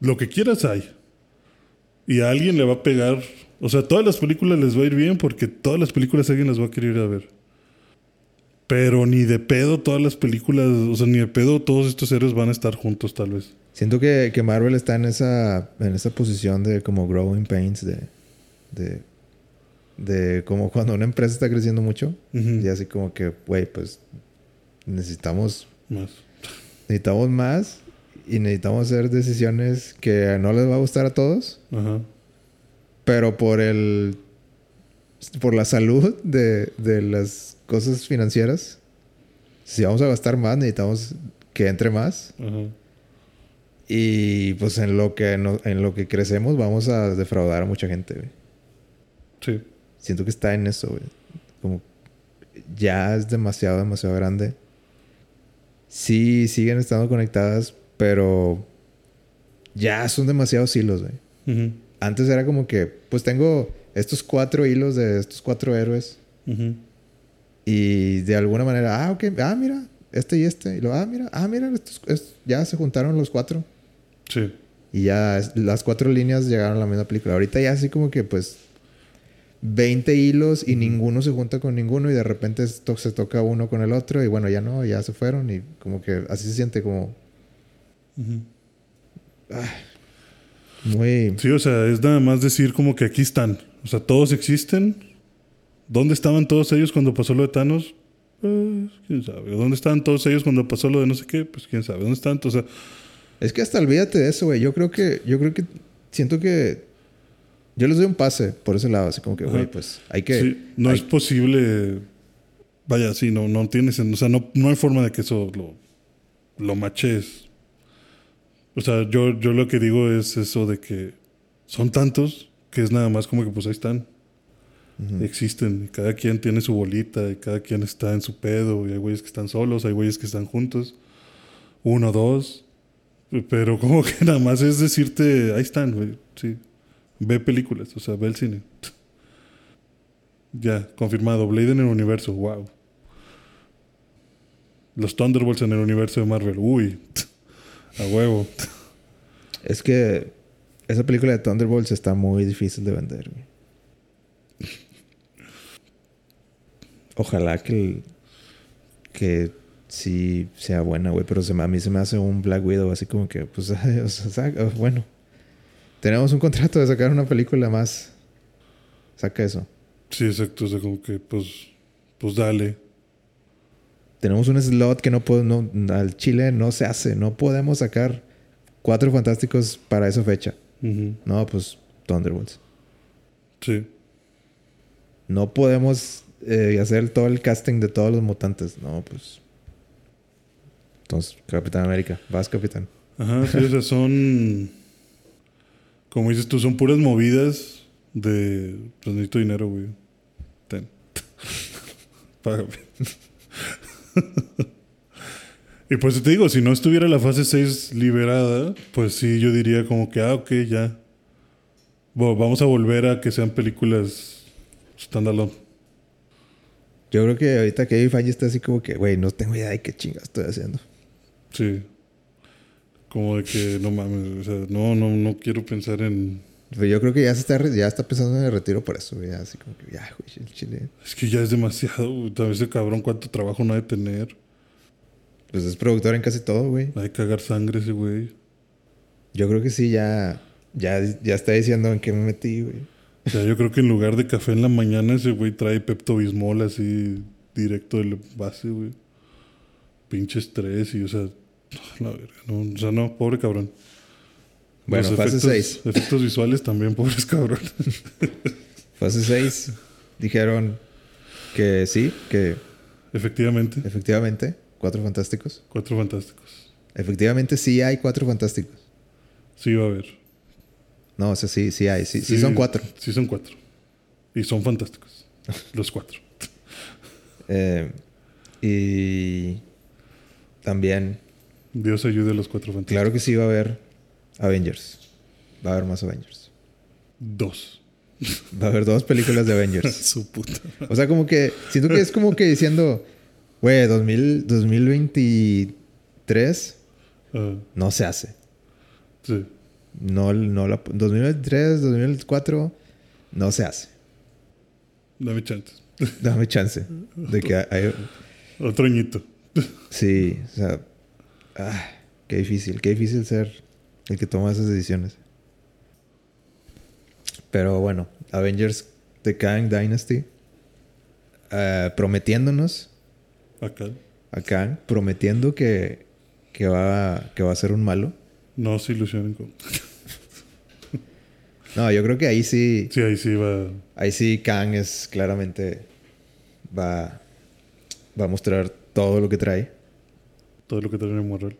lo que quieras hay. Y a alguien le va a pegar. O sea, todas las películas les va a ir bien porque todas las películas alguien las va a querer ir a ver. Pero ni de pedo todas las películas, o sea, ni de pedo todos estos héroes van a estar juntos tal vez. Siento que, que Marvel está en esa, en esa posición de como growing pains, de, de, de como cuando una empresa está creciendo mucho y así como que, güey, pues necesitamos más necesitamos más y necesitamos hacer decisiones que no les va a gustar a todos. Pero por el. Por la salud de, de, las cosas financieras. Si vamos a gastar más, necesitamos que entre más. Y pues en lo que en lo que crecemos vamos a defraudar a mucha gente, Sí. Siento que está en eso, güey. Como ya es demasiado, demasiado grande sí siguen estando conectadas, pero ya son demasiados hilos, güey. Antes era como que, pues tengo estos cuatro hilos de estos cuatro héroes. Y de alguna manera, ah, ok, ah, mira, este y este. Y lo, ah, mira, ah, mira, estos, ya se juntaron los cuatro. Sí. Y ya las cuatro líneas llegaron a la misma película. Ahorita ya así como que, pues, 20 hilos y ninguno se junta con ninguno y de repente se toca uno con el otro y bueno, ya no, ya se fueron y como que así se siente como... muy... Sí, o sea, es nada más decir como que aquí están. O sea, todos existen. ¿Dónde estaban todos ellos cuando pasó lo de Thanos? Pues, quién sabe. ¿Dónde estaban todos ellos cuando pasó lo de no sé qué? Pues quién sabe. ¿Dónde están? O sea... Es que hasta olvídate de eso, güey. Yo creo que... Yo creo que... Siento que yo les doy un pase por ese lado, así como que, güey, pues hay que. Sí, no es posible. Vaya, sí, no, no tienes. O sea, no, no hay forma de que eso lo, lo maches. O sea, yo, yo lo que digo es eso de que son tantos que es nada más como que, pues ahí están. Existen. Y cada quien tiene su bolita y cada quien está en su pedo. Y hay güeyes que están solos, hay güeyes que están juntos. Uno, dos. Pero como que nada más es decirte, ahí están, güey. Sí. Ve películas, o sea, ve el cine. ya, confirmado. Blade en el universo, wow. Los Thunderbolts en el universo de Marvel, uy, a huevo. Es que esa película de Thunderbolts está muy difícil de vender. Ojalá que, que sí sea buena, güey. Pero se, a mí se me hace un Black Widow así como que, pues, o sea, bueno. Tenemos un contrato de sacar una película más. Saca eso. Sí, exacto. O sea, como que, pues, pues dale. Tenemos un slot que no puedo, no, al Chile no se hace. No podemos sacar cuatro fantásticos para esa fecha. No, pues Thunderbolts. Sí. No podemos eh, hacer todo el casting de todos los mutantes. No, pues. Entonces, Capitán América. Vas, Capitán. Ajá, sí, o sea, son como dices tú, son puras movidas de. Pues necesito dinero, güey. Ten. Págame. y pues te digo, si no estuviera la fase 6 liberada, pues sí, yo diría como que, ah, ok, ya. Vamos a volver a que sean películas Standalone. Yo creo que ahorita Kevin Feige está así como que, güey, no tengo idea de qué chingas estoy haciendo. Sí. Como de que no mames, o sea, no, no, no quiero pensar en. Pero yo creo que ya se está, ya está pensando en el retiro por eso, güey. Así como que, ya, güey, el chile. Es que ya es demasiado. güey. Tal vez ese cabrón cuánto trabajo no ha de tener. Pues es productor en casi todo, güey. Hay que cagar sangre ese güey. Yo creo que sí, ya, ya, ya está diciendo en qué me metí, güey. O sea, yo creo que en lugar de café en la mañana, ese güey trae Pepto Bismol así directo del base, güey. Pinche estrés y, o sea, la verga. No, o sea, no, pobre cabrón. Bueno, Los fase efectos, 6. Efectos visuales también, pobres cabrones. Fase 6 dijeron que sí, que Efectivamente, efectivamente, cuatro fantásticos. cuatro fantásticos. Efectivamente sí hay cuatro fantásticos. Sí va a haber. No, o sea, sí, sí hay. Sí, sí son cuatro. Sí son cuatro. Y son fantásticos. Los cuatro. Eh, y también, Dios ayude a los cuatro fantásticos. claro que sí va a haber Avengers. Va a haber más Avengers. Dos. Va a haber dos películas de Avengers. Su puta. O sea, como que siento que es como que diciendo, güey, 2000 2023 Ah, no se hace. sí. No, no la, 2023, 2004 no se hace. Dame chances. Dame chance de que hay, Otro añito. sí, o sea, ah, qué difícil, qué difícil ser el que toma esas decisiones. Pero bueno, Avengers The Kang Dynasty eh, prometiéndonos Acá. a Kang, prometiendo que, que, va, que va a ser un malo. No se ilusionen con. No, yo creo que ahí sí, Sí, ahí sí va. ahí sí Kang es claramente va, va a mostrar todo lo que trae Todo lo que trae en moral.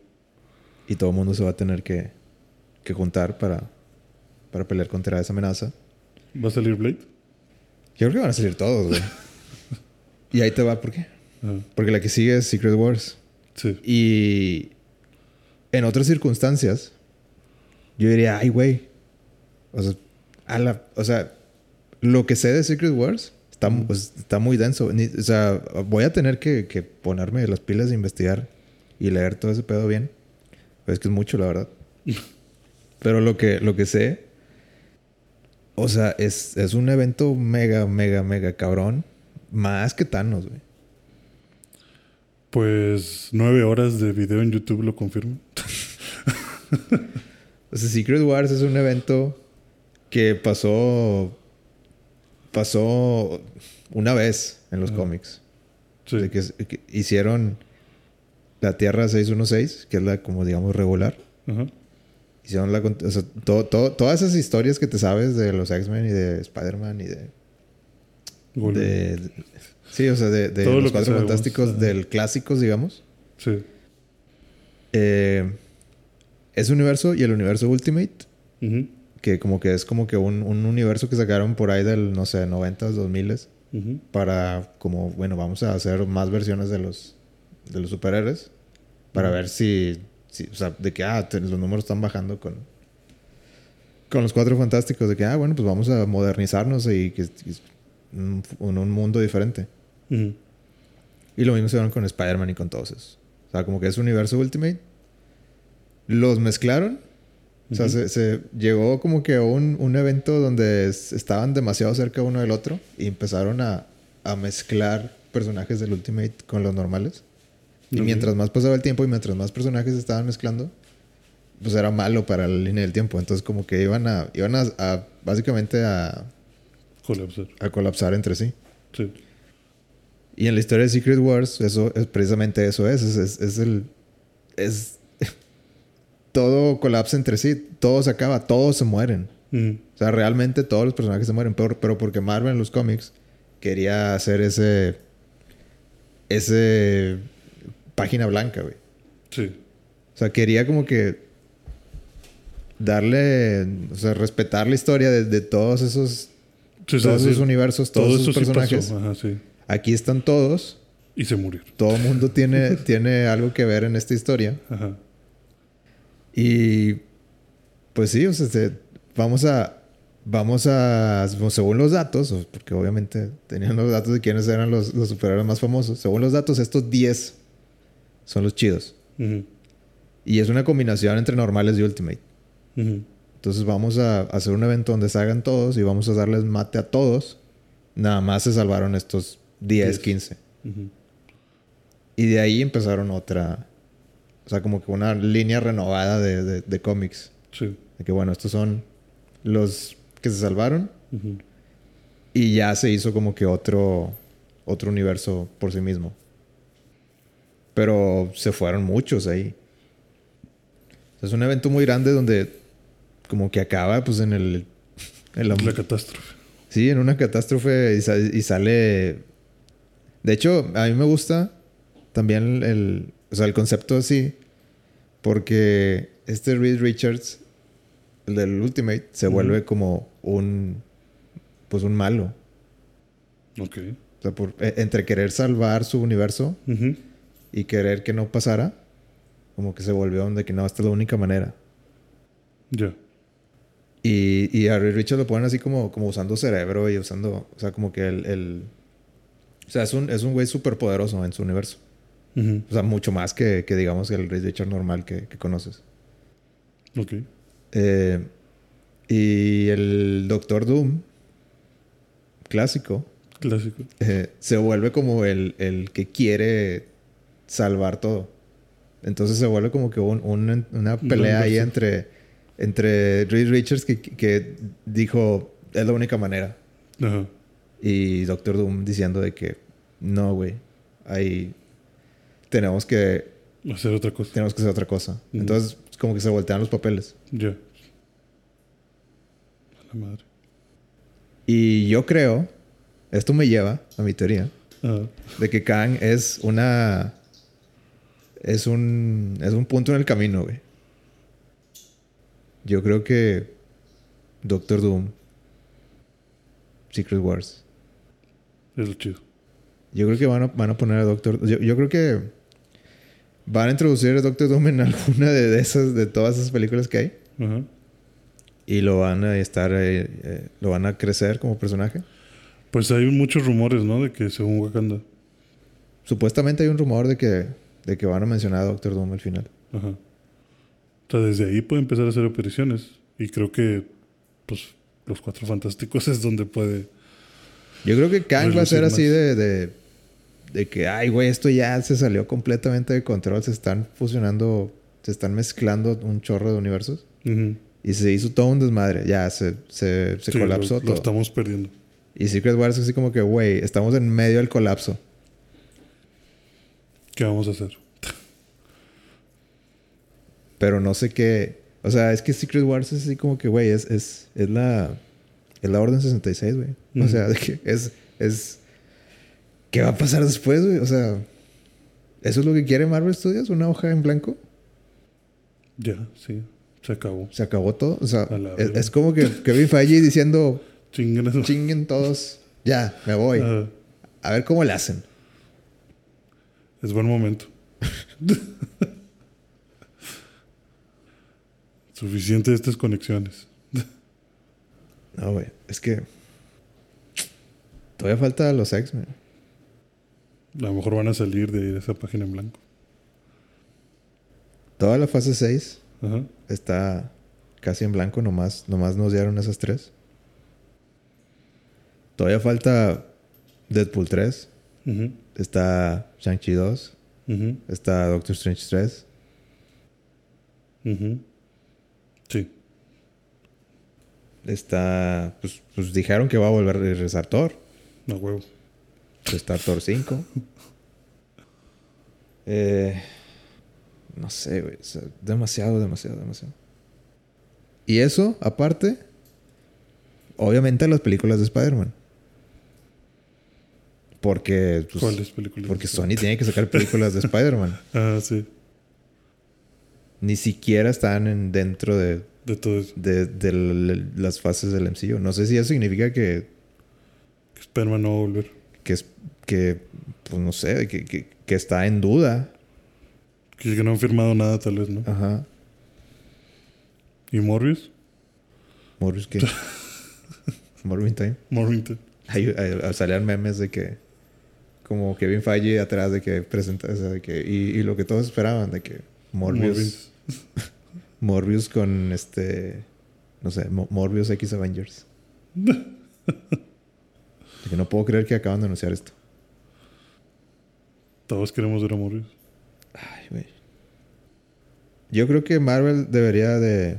y todo el mundo se va a tener que, que juntar para, para pelear contra esa amenaza. ¿Va a salir Blade? Yo creo que van a salir todos, güey. y ahí te va, ¿por qué? Ah, Porque la que sigue es Secret Wars. sí. Y en otras circunstancias, yo diría, ay, güey. O sea, a la- o sea, lo que sé de Secret Wars está, pues, está muy denso. Ni- o sea, voy a tener que, que ponerme las pilas de investigar y leer todo ese pedo bien. Pues es que es mucho, la verdad. Pero lo que, lo que sé, o sea, es, es un evento mega, mega, mega cabrón. Más que Thanos, güey. Pues nueve horas de video en YouTube lo confirman. O sea, Secret Wars es un evento que pasó. Pasó una vez en los Ajá. cómics. Sí. Que, que hicieron la Tierra 616, que es la como digamos regular. Ajá. Hicieron la. O sea, todo- todo- todas esas historias que te sabes de los X-Men y de Spider-Man y de. De- de- sí, o sea, de, de lo los cuatro sabemos, fantásticos del clásicos, digamos. Sí. Eh, ese universo y el universo Ultimate que como que es como que un, un universo que sacaron por ahí del, no sé, 90s, 2000s, Ujú. para como, bueno, vamos a hacer más versiones de los, de los superhéroes, para ver si, si, o sea, de que, ah, los números están bajando con, con los cuatro fantásticos, de que, ah, bueno, pues vamos a modernizarnos y que un- un mundo diferente. Y lo mismo se con Spider-Man y con todos esos. O sea, como que es universo Ultimate. Los mezclaron. O sea, se, se llegó como que a un, un evento donde es- estaban demasiado cerca uno del otro y empezaron a, a mezclar personajes del Ultimate con los normales. Y mientras más pasaba el tiempo y mientras más personajes estaban mezclando, pues era malo para la línea del tiempo. Entonces como que iban a, iban a, a- básicamente a, Colapsar. a colapsar entre sí. Sí. Y en la historia de Secret Wars, eso es precisamente eso es. Es, es, es el. Es. todo colapsa entre sí. Todo se acaba. Todos se mueren. Ujú. O sea, realmente todos los personajes se mueren. Pero, pero porque Marvel en los cómics quería hacer ese. Ese. Página blanca, güey. Sí. O sea, quería como que. Darle. O sea, respetar la historia de, de todos esos. Sí, todos sí. esos universos, todos Todo esos personajes. Ajá, sí. Aquí están todos. Y se murieron. Todo el mundo tiene, tiene algo que ver en esta historia. Ajá. Y pues sí, o sea, se- vamos a vamos a, según los datos, porque obviamente tenían los datos de quiénes eran los, los superhéroes más famosos, según los datos, estos 10 son los chidos. Y es una combinación entre normales y Ultimate. Entonces vamos a hacer un evento donde salgan todos y vamos a darles mate a todos. Nada más se salvaron estos 10, 15. Y de ahí empezaron otra, o sea, como que una línea renovada de, de, cómics. Sí. De que bueno, estos son los que se salvaron. Y ya se hizo como que otro, otro universo por sí mismo. Pero se fueron muchos ahí. es un evento muy grande donde como que acaba pues en el... En la, catástrofe. Sí, en una catástrofe y, sale... De hecho, a mí me gusta también el, o sea, el concepto así. Porque este Reed Richards, el del Ultimate, se vuelve como un... Pues un malo. Ok. O sea, por, e, entre querer salvar su universo y querer que no pasara, como que se volvió donde que no, esta es la única manera. Ya. Y, y a Richard lo ponen así como, como usando cerebro y usando, o sea, como que el... el o sea, es un, es un güey súper poderoso en su universo. O sea, mucho más que, que digamos el Ray Richard normal que, que conoces. Ok. Eh, y el Doctor Doom, clásico. Clásico. Eh, se vuelve como el, el que quiere salvar todo. Entonces se vuelve como que un, una pelea ahí entre, entre Reed Richards que, que, dijo, es la única manera. Ajá. Y Doctor Doom diciendo de que, no, güey, ahí tenemos que... Hacer otra cosa. Tenemos que hacer otra cosa. Entonces, como que se voltean los papeles. Ya. A la madre. Y yo creo, esto me lleva a mi teoría, de que Kang es una es un, es un punto en el camino, güey. Yo creo que Doctor Doom, Secret Wars. Es lo chido. Yo creo que van a, van a poner a Doctor... Yo, yo, creo que van a introducir a Doctor Doom en alguna de, esas, de todas esas películas que hay. Y lo van a estar... Eh, eh, lo van a crecer como personaje. Pues hay muchos rumores, ¿no? De que según Wakanda. Supuestamente hay un rumor de que de que van a mencionar a Doctor Doom al final. Ajá. O sea, desde ahí puede empezar a hacer apariciones. Y creo que, pues, los Cuatro Fantásticos es donde puede... Yo creo que Kang va a ser así de, de, de, que, ay, güey, esto ya se salió completamente de control. Se están fusionando, se están mezclando un chorro de universos. Y se hizo todo un desmadre. Ya, se, se, se colapsó todo. Lo estamos perdiendo. Y Secret Wars es así como que, güey, estamos en medio del colapso. ¿Qué vamos a hacer? Pero no sé qué. O sea, es que Secret Wars es así como que, güey, es, es, es, la. Es la Orden 66, güey. O sea, de que es. es ¿Qué va a pasar después, güey? O sea. ¿Eso es lo que quiere Marvel Studios? ¿Una hoja en blanco? Ya, sí. Se acabó. Se acabó todo. O sea, es, como que Kevin Feige diciendo... Chinguen, chinguen todos. Ya, me voy. A ver cómo le hacen. Es buen momento. Suficiente de estas conexiones. No, güey. Es que. Todavía falta los X-Men. A lo mejor van a salir de esa página en blanco. Toda la fase 6 está casi en blanco, nomás, nomás nos dieron esas tres. Todavía falta Deadpool 3. Está Shang-Chi 2. Está Doctor Strange 3. Sí. Está. Pues, pues, dijeron que va a volver a regresar Thor. No huevo. Está Thor 5. eh, no sé, güey. demasiado, demasiado, demasiado. Y eso, aparte, obviamente las películas de Spider-Man. Porque. Pues, ¿Cuáles películas? Porque Sony tiene que sacar películas de Spider-Man. ah, sí. Ni siquiera están en, dentro de. De todo eso. De, las fases del MCU. No sé si eso significa que. Que Spider-Man no va a volver. Que es. Que. Pues no sé. Que, que, está en duda. Que, que no han firmado nada, tal vez, ¿no? Ajá. ¿Y Morbius? ¿Morbius qué? Morbin Time. Ahí, ahí salían memes de que como Kevin Feige atrás de que presenta o sea, de que y, y lo que todos esperaban de que Morbius Morbius con este no sé Mo- Morbius X Avengers que no puedo creer que acaban de anunciar esto Todos queremos ver a Morbius. Ay, güey. yo creo que Marvel debería de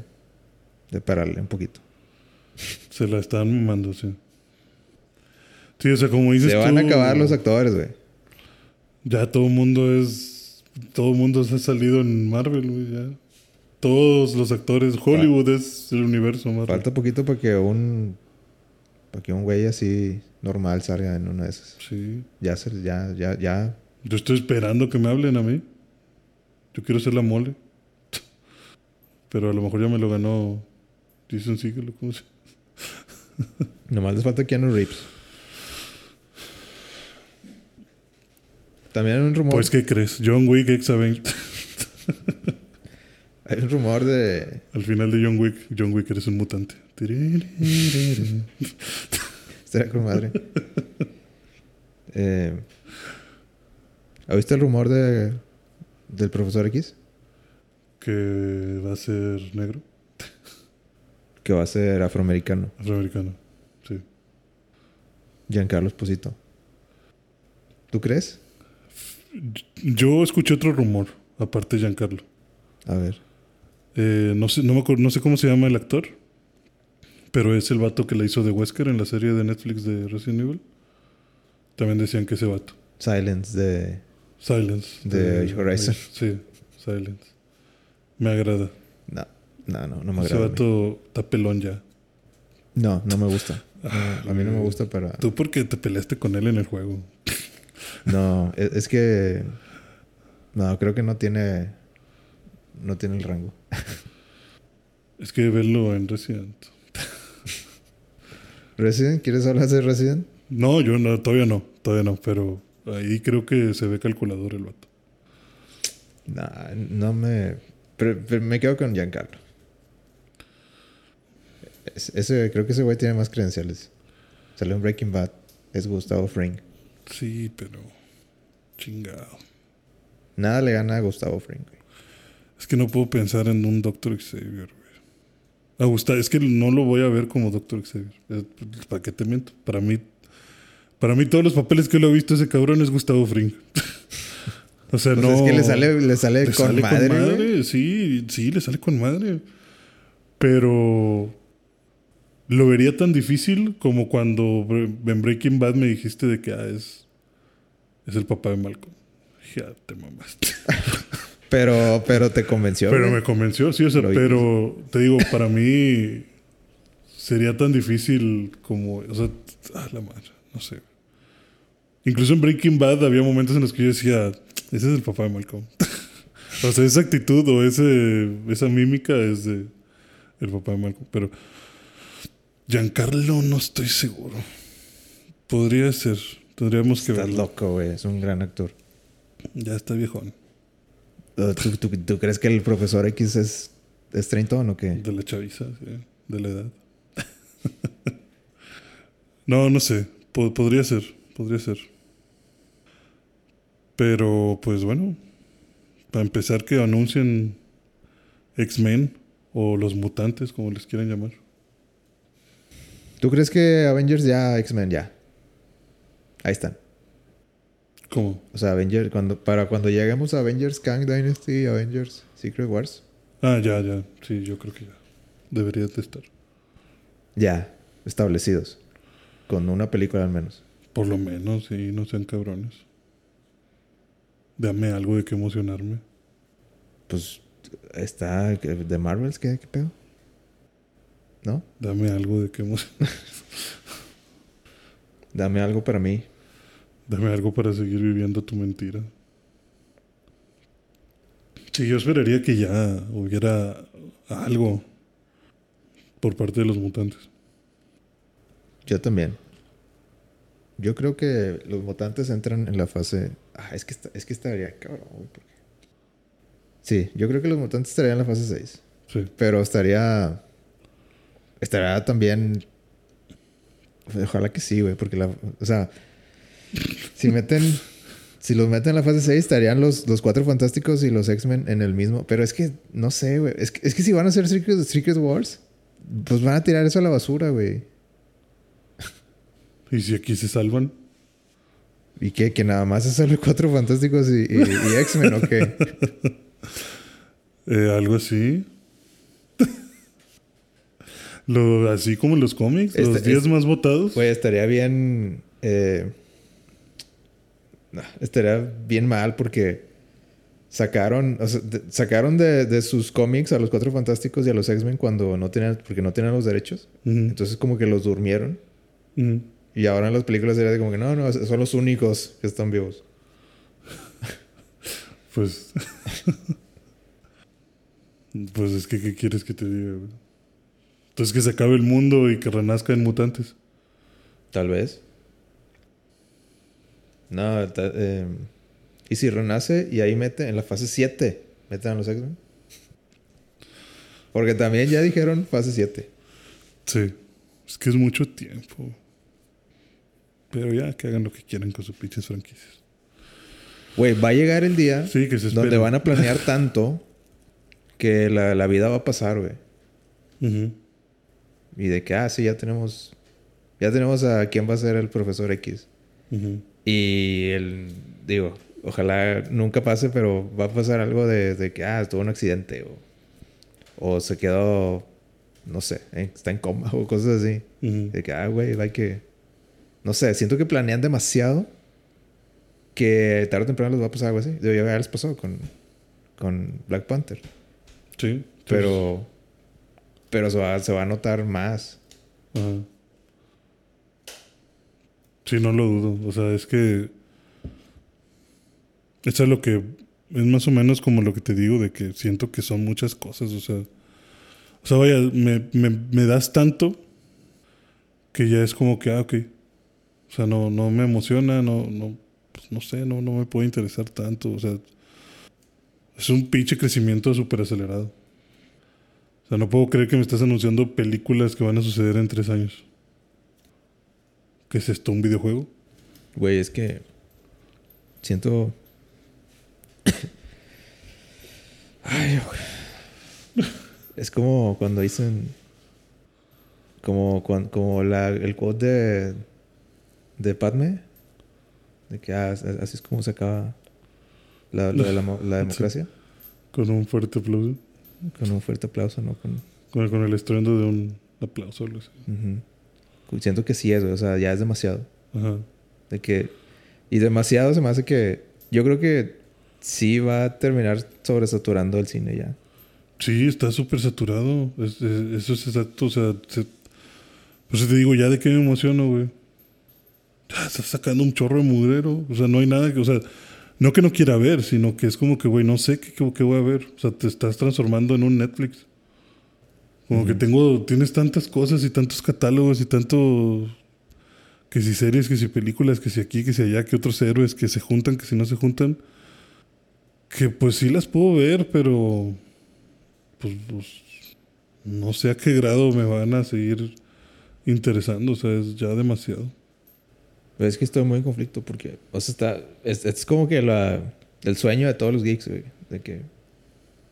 de pararle un poquito Se la están mamando, sí. Sí, o sea, como dices se van a acabar los actores güey Ya todo el mundo es... Todo el mundo se ha salido en Marvel, güey, ya. Todos los actores... Hollywood es el universo Marvel. falta poquito para que un para que un güey así normal salga en una de esas Sí. ya se ya ya ya Yo estoy esperando que me hablen a mí. Yo quiero ser la mole. Pero a lo mejor ya me lo ganó Jason Segel, ¿cómo se Nomás les falta Keanu Reeves. También hay un rumor. Pues, ¿qué crees? John Wick ex. Hay un rumor de. Al final de John Wick, John Wick eres un mutante. Estaría con madre. eh, ¿Ha visto el rumor de del profesor X? Que va a ser negro, Que va a ser afroamericano. afroamericano. Sí. Giancarlo Esposito. ¿Tú crees? Yo escuché otro rumor, aparte de Giancarlo. A ver. Eh, no, sé, no, me acuerdo- no sé cómo se llama el actor, pero es el vato que la hizo de Wesker en la serie de Netflix de Resident Evil. También decían que ese vato. Silence de. Silence. De Horizon. Sí, Silence. Me agrada. No, no, no, no me Ese agrada. mí. vato está pelón ya. No, no me gusta. A mí no me gusta para. Tú porque te peleaste con él en el juego. No, es, es que. No, creo que no tiene. No tiene el rango. Es que verlo en Resident. ¿Resident? ¿Quieres hablar de Resident? No, yo no, todavía no, todavía no, pero ahí creo que se ve calculador el vato. No, no me. Pero, pero me quedo con Giancarlo. Es- ese, creo que ese güey tiene más credenciales. Salió en Breaking Bad. Es Gustavo Fring. Sí, pero chingado. Nada le gana a Gustavo Fring. Es que no puedo pensar en un Doctor Xavier, güey. Me gusta, es que no lo voy a ver como Doctor Xavier. Es- ¿Para qué te miento? Para mí, para mí todos los papeles que lo he visto ese cabrón es Gustavo Fring. o sea, Pues no. es que le sale, le sale, le con, sale madre, con güey. madre. Sí, sí, le sale con madre. Pero lo vería tan difícil como cuando en Breaking Bad me dijiste de que ah, es, es el papá de Malcolm. Ya te mamaste. Pero, pero te convenció. Pero güey. me convenció, sí, o sea, Lo- pero te digo, para mí sería tan difícil como, o sea, a la madre, no sé. Incluso en Breaking Bad había momentos en los que yo decía, ese es el papá de Malcolm. o sea, esa actitud o ese, esa mímica es de el papá de Malcolm. Pero Giancarlo no estoy seguro. Podría ser. Tendríamos que Estás verlo. loco, güey. Es un gran actor. Ya está viejón. ¿Tú, tú, tú crees que el profesor X es, es treintón o qué? De la chaviza, sí, de la edad. no, no sé. Po- podría ser, podría ser. Pero, pues bueno, para empezar que anuncien X-Men o los mutantes, como les quieran llamar. ¿Tú crees que Avengers ya, X-Men ya? Ahí están. ¿Cómo? O sea, Avengers, cuando, para cuando lleguemos a Avengers Kang Dynasty, Avengers Secret Wars, Ah, ya, ya. Sí, yo creo que ya. Debería de estar. ya, establecidos. Con una película al menos. Por lo menos, sí, no sean cabrones. Dame algo de qué emocionarme. Pues está de Marvels, ¿qué, qué pedo? ¿No? Dame algo de qué emocionarme. Dame algo para mí. Dame algo para seguir viviendo tu mentira. Sí, yo esperaría que ya hubiera algo por parte de los mutantes. Yo también. Yo creo que los mutantes entran en la fase. Ah, es que, está- es que estaría cabrón, porque- Sí, yo creo que los mutantes estarían en la fase 6. Sí. Pero estaría. Estaría también Ojalá que sí, güey, porque la... O sea, si meten... Si los meten en la fase 6, estarían los, los Cuatro Fantásticos y los X-Men en el mismo. Pero es que, no sé, güey. Es que, es que si van a hacer Secret, Secret Wars, pues van a tirar eso a la basura, güey. ¿Y si aquí se salvan? ¿Y qué? ¿Que nada más es solo Cuatro Fantásticos y, y, y X-Men o qué? Eh, algo así. Lo, así como en los cómics, los Este- 10 es- más votados. Güey, estaría bien. eh, no, estaría bien mal porque sacaron. o sea, de- sacaron de, de sus cómics a los Cuatro Fantásticos y a los X-Men cuando no tenían. Porque no tenían los derechos. Entonces, como que los durmieron. Y ahora en las películas sería de como que no, no, son los únicos que están vivos. Pues. pues es que, ¿qué quieres que te diga, güey? Entonces que se acabe el mundo y que renazcan mutantes. Tal vez. No, eh, y si renace y ahí mete en la fase 7, meten a los X-Men. Porque también ya dijeron fase 7. Sí. Es que es mucho tiempo. Pero ya, que hagan lo que quieran con sus pinches franquicias. Güey, va a llegar el día Sí, que se donde van a planear tanto que la, la vida va a pasar, güey. Ujú. Y de que, ah, sí, ya tenemos. Ya tenemos a quién va a ser el profesor X. Ujú. Y el. Digo, ojalá nunca pase, pero va a pasar algo de, de que, ah, tuvo un accidente. O, o se quedó. No sé, eh, está en coma o cosas así. Ujú. De que, ah, güey, hay que. No sé, siento que planean demasiado. Que tarde o temprano les va a pasar algo así. Debe ya les pasó con, con Black Panther. Sí. Pero. Pero se va, se va a notar más. Ajá. Sí, no lo dudo. O sea, es que. Eso es lo que. Es más o menos como lo que te digo, de que siento que son muchas cosas. O sea. O sea, vaya, me, me, me das tanto que ya es como que, ah, ok. O sea, no, no me emociona, no, no, pues no sé, no, no me puede interesar tanto. O sea, es un pinche crecimiento súper acelerado. O sea, no puedo creer que me estás anunciando películas que van a suceder en tres años. ¿Qué es esto? ¿Un videojuego? Güey, es que. Siento. Ay, güey. Es como cuando dicen. Como, como la, el quote de. De Padme. De que ah, as- así es como se acaba la, lo la, mo- la democracia. Con un fuerte aplauso. Con un fuerte aplauso, ¿no? Con, Con el, con el estruendo de un aplauso. algo así. ujú. Siento que sí es, güey. O sea, ya es demasiado. Ajá. De que. Y demasiado se me hace que. Yo creo que sí va a terminar sobresaturando el cine ya. Sí, está súper saturado. Es- es- eso es exacto. O sea, se- pues te digo, ya de qué me emociono, güey. Ya estás sacando un chorro de mugrero. O sea, no hay nada que. O sea, no que no quiera ver, sino que es como que, güey, no sé qué, qué, qué voy a ver. O sea, te estás transformando en un Netflix. Como que tengo. Tienes tantas cosas y tantos catálogos y tanto. Que si series, que si películas, que si aquí, que si allá, que otros héroes, que se juntan, que si no se juntan. Que pues sí las puedo ver, pero. Pues, pues, no sé a qué grado me van a seguir interesando. O sea, es ya demasiado. Pero es que estoy muy en conflicto porque, o sea, está. Es, es como que la, el sueño de todos los geeks, güey. De que.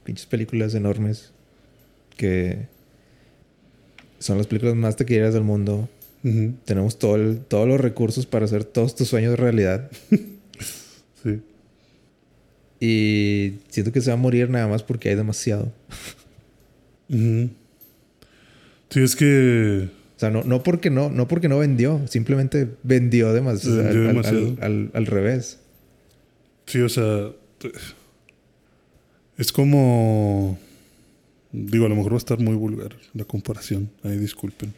Pinches películas enormes. Que. Son las películas más taquilleras del mundo. Tenemos todo el- todos los recursos para hacer todos tus sueños realidad. Sí. Y siento que se va a morir nada más porque hay demasiado. Sí, es que. O sea, no, no porque no, no porque no vendió, simplemente vendió demasiado. Vendió al- demasiado. al- al- al revés. Sí, o sea. Es como. Digo, a lo mejor va a estar muy vulgar la comparación. Ahí disculpen.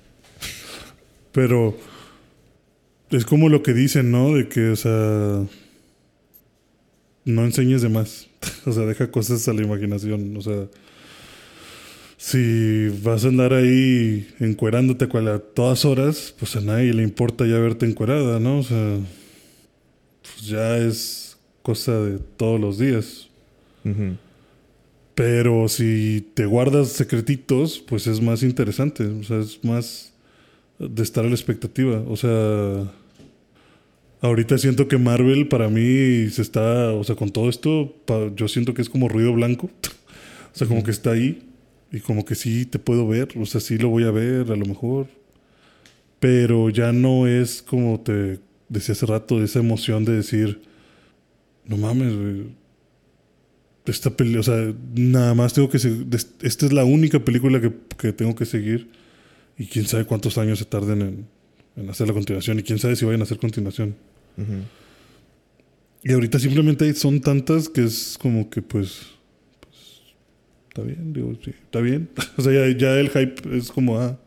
Pero. Es como lo que dicen, ¿no? De que, o sea. No enseñes de más. o sea, deja cosas a la imaginación. O sea. Si vas a andar ahí encuerándote a todas horas, pues a nadie le importa ya verte encuerada, ¿no? O sea. Pues ya es cosa de todos los días. Ujú. Pero si te guardas secretitos, pues es más interesante. O sea, es más de estar a la expectativa. O sea, ahorita siento que Marvel para mí se está, o sea, con todo esto, yo siento que es como ruido blanco. o sea, como que está ahí y como que sí te puedo ver, o sea, sí lo voy a ver a lo mejor. Pero ya no es como te decía hace rato, esa emoción de decir, no mames, Esta o sea, nada más tengo que seguir. Esta es la única película que, que tengo que seguir y quién sabe cuántos años se tarden en, hacer la continuación. Y quién sabe si vayan a hacer continuación. Y ahorita simplemente son tantas que es como que pues. pues está bien, digo, sí, está bien. o sea, ya, ya, el hype es como, ah,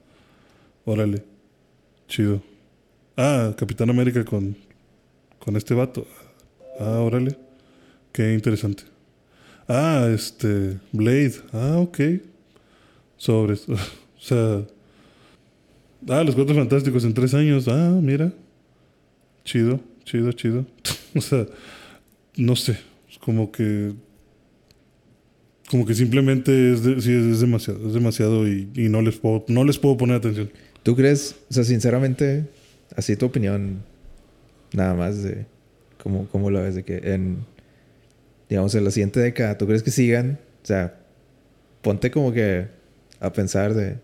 órale, chido. Ah, Capitán América con, con este vato. Ah, órale, qué interesante. Ah, este, Blade. Ah, ok. Sobres. o sea Ah, los cuatro fantásticos en tres años. Ah, mira. Chido, chido, chido. o sea, no sé. Como que. Como que simplemente es, sí, es demasiado. Es demasiado y, no, les puedo, no les puedo poner atención. ¿Tú crees, o sea, sinceramente, así tu opinión, nada más de cómo, cómo lo ves, de que en, digamos, en la siguiente década, ¿tú crees que sigan? O sea, ponte como que a pensar de,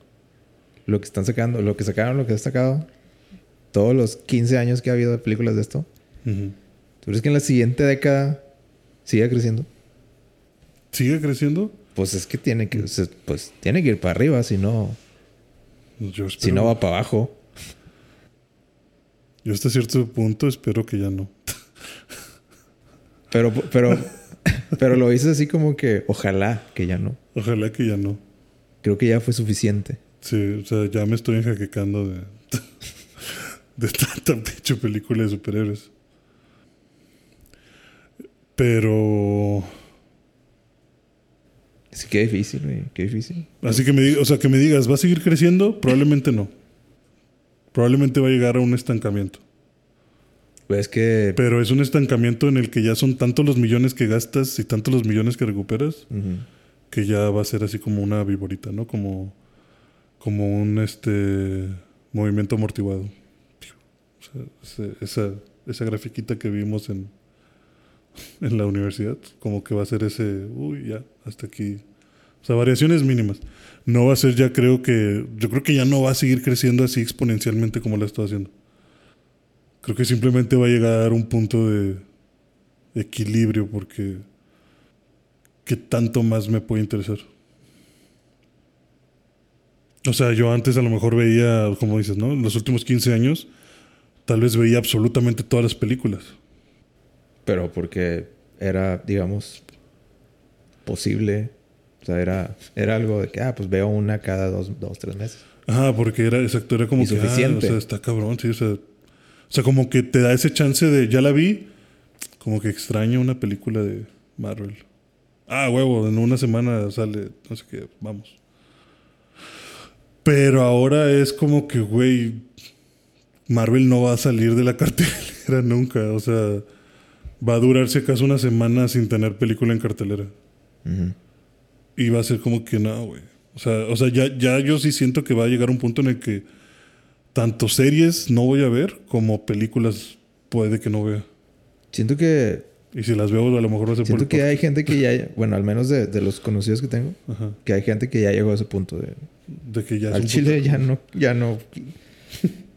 lo que están sacando, lo que sacaron, lo que ha sacado, todos los 15 años que ha habido de películas de esto, ¿tú crees que en la siguiente década siga creciendo? ¿Sigue creciendo? Pues es que tiene que, pues tiene que ir para arriba, si no, si no va para abajo. Yo hasta cierto punto espero que ya no. pero, pero, pero lo dices así como que ojalá que ya no. Ojalá que ya no. Creo que ya fue suficiente. Sí, o sea, ya me estoy enjaquecando de, de tanta pinche película de superhéroes. Pero. Sí, qué difícil, güey. Qué difícil. Así que me, o sea, que me digas, ¿va a seguir creciendo? Probablemente no. Probablemente va a llegar a un estancamiento. Pues que. Pero es un estancamiento en el que ya son tantos los millones que gastas y tantos los millones que recuperas que ya va a ser así como una viborita, ¿no? Como como un este movimiento amortiguado. esa, esa grafiquita que vimos en, en la universidad, como que va a ser ese, uy, ya, hasta aquí. O sea, variaciones mínimas. No va a ser ya, creo que, yo creo que ya no va a seguir creciendo así exponencialmente como la está haciendo. Creo que simplemente va a llegar a un punto de, equilibrio porque ¿qué tanto más me puede interesar? O sea, yo antes a lo mejor veía, como dices, ¿no? En los últimos 15 años, tal vez veía absolutamente todas las películas. Pero porque era, digamos, posible. O sea, era, era algo de que, ah, pues veo una cada dos, dos tres meses. Ajá, porque era, exacto, era como que, suficiente. Ah, o sea, está cabrón, sí, o sea, sea, como que te da ese chance de, ya la vi, como que extraño una película de Marvel. Ah, huevo, en una semana sale, no sé qué, vamos. Pero ahora es como que, güey, Marvel no va a salir de la cartelera nunca. O sea, va a durar si acaso una semana sin tener película en cartelera. Y va a ser como que no, güey. O sea, o sea ya, ya yo sí siento que va a llegar un punto en el que tanto series no voy a ver como películas puede que no vea. Siento que y si las veo, a lo mejor a ser Siento que hay gente que ya, bueno, al menos de, de los conocidos que tengo, que hay gente que ya llegó a ese punto de. De que ya. Al Chile ya no, ya no.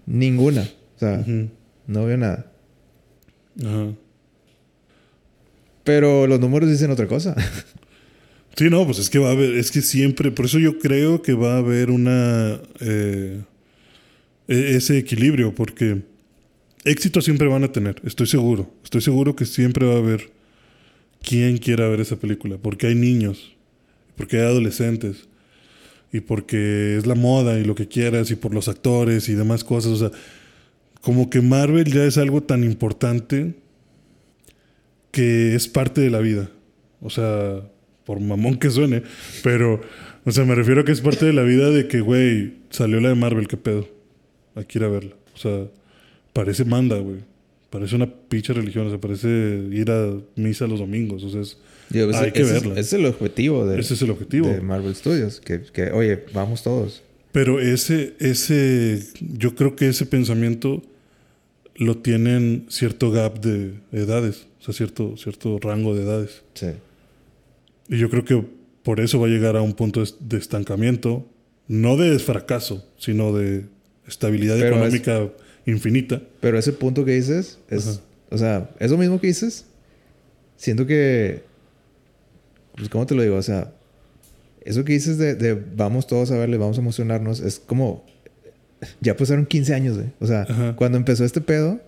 ninguna. O sea, no veo nada. Ajá. Pero los números dicen otra cosa. sí, no, pues es que va a haber, es que siempre, por eso yo creo que va a haber una. Eh, ese equilibrio, porque éxito siempre van a tener, estoy seguro. Estoy seguro que siempre va a haber quien quiera ver esa película, porque hay niños, porque hay adolescentes, y porque es la moda y lo que quieras, y por los actores y demás cosas. O sea, como que Marvel ya es algo tan importante que es parte de la vida. O sea, por mamón que suene, pero, o sea, me refiero a que es parte de la vida de que, güey, salió la de Marvel, qué pedo. Hay que ir a verla. O sea, parece manda, güey. Parece una pinche religión, o sea, parece ir a misa los domingos, o sea, es, hay que verla. ese es el objetivo de, ese es el objetivo. de Marvel Studios, que, que, oye, vamos todos. Pero ese, ese, yo creo que ese pensamiento lo tienen cierto gap de edades, o sea, cierto, cierto rango de edades. Sí. Y yo creo que por eso va a llegar a un punto de estancamiento, no de fracaso, sino de estabilidad Pero es- económica infinita. Pero ese punto que dices es... Ajá. O sea, eso mismo que dices, siento que... Pues, ¿cómo te lo digo? O sea, eso que dices de, de vamos todos a verle, vamos a emocionarnos, es como... Ya pasaron 15 años. O sea, Ajá. cuando empezó este pedo,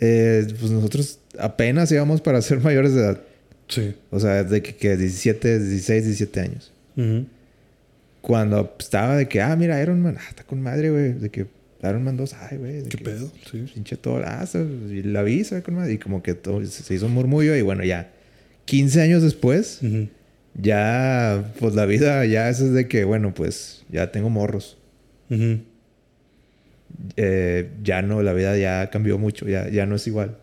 eh, pues nosotros apenas íbamos para ser mayores de edad. Sí. O sea, de que, que 17, 16, 17 años. Ujú. Cuando estaba de que, ah, mira, Iron Man, ah, está con madre, güey. De que Iron Man 2, ay, güey. ¿Qué que- pedo? Sí. pinche todo, ah, se- la vi, se ve con madre. Y como que todo, se hizo un murmullo y bueno, ya 15 años después, ya, pues la vida ya es de que, bueno, pues ya tengo morros. Eh, ya no, la vida ya cambió mucho, ya, ya no es igual.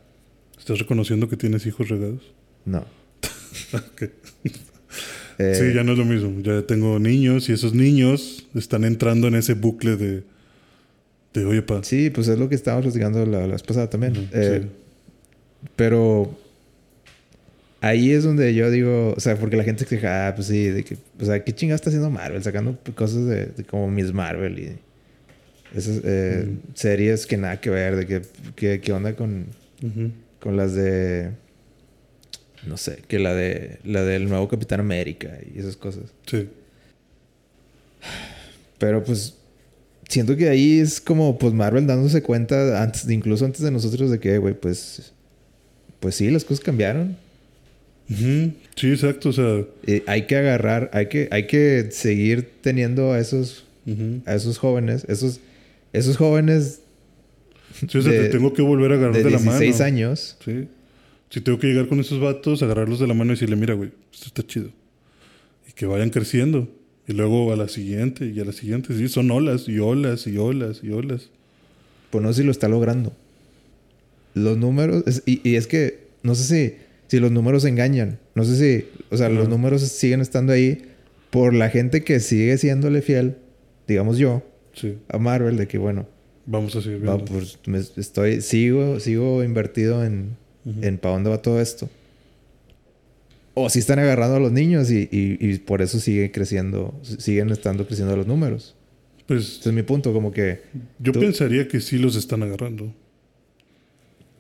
¿Estás reconociendo que tienes hijos regados? No. Eh, sí, ya no es lo mismo. Ya tengo niños y esos niños están entrando en ese bucle de, de oye, pa. sí, pues es lo que estábamos platicando la, la vez pasada también. Ujú, Eh, sí. Pero ahí es donde yo digo, o sea, porque la gente se queja, ah, pues sí, de que, o sea, ¿qué chingada está haciendo Marvel? Sacando cosas de, de como Miss Marvel y esas eh, Ujú. series que nada que ver, de que, que, qué onda con, Ujú. con las de, no sé, que la de, la del nuevo Capitán América y esas cosas. Sí. Pero pues siento que ahí es como pues Marvel dándose cuenta antes, incluso antes de nosotros de que, güey, pues, pues sí, las cosas cambiaron. Sí, exacto. O sea, Eh, hay que agarrar, hay que, hay que seguir teniendo a esos, a esos jóvenes, esos, esos jóvenes Sí, o sea, de- te tengo que volver a agarrar de de, la mano. 16 años. Sí. Si tengo que llegar con esos vatos, agarrarlos de la mano y decirle, mira, güey, esto está chido. Y que vayan creciendo. Y luego a la siguiente y a la siguiente. Sí, son olas y olas y olas y olas. Pues no sé si lo está logrando. Los números, es- y, y es que no sé si, si los números engañan. No sé si, o sea, los números siguen estando ahí por la gente que sigue siéndole fiel, digamos yo, Sí. a Marvel, de que bueno, Vamos a seguir va, viendo. pues me estoy, sigo, sigo invertido en, En para dónde va todo esto. O si están agarrando a los niños y, y- y por eso sigue creciendo, siguen estando creciendo los números. Pues Ese es mi punto, como que yo tú- pensaría que sí los están agarrando.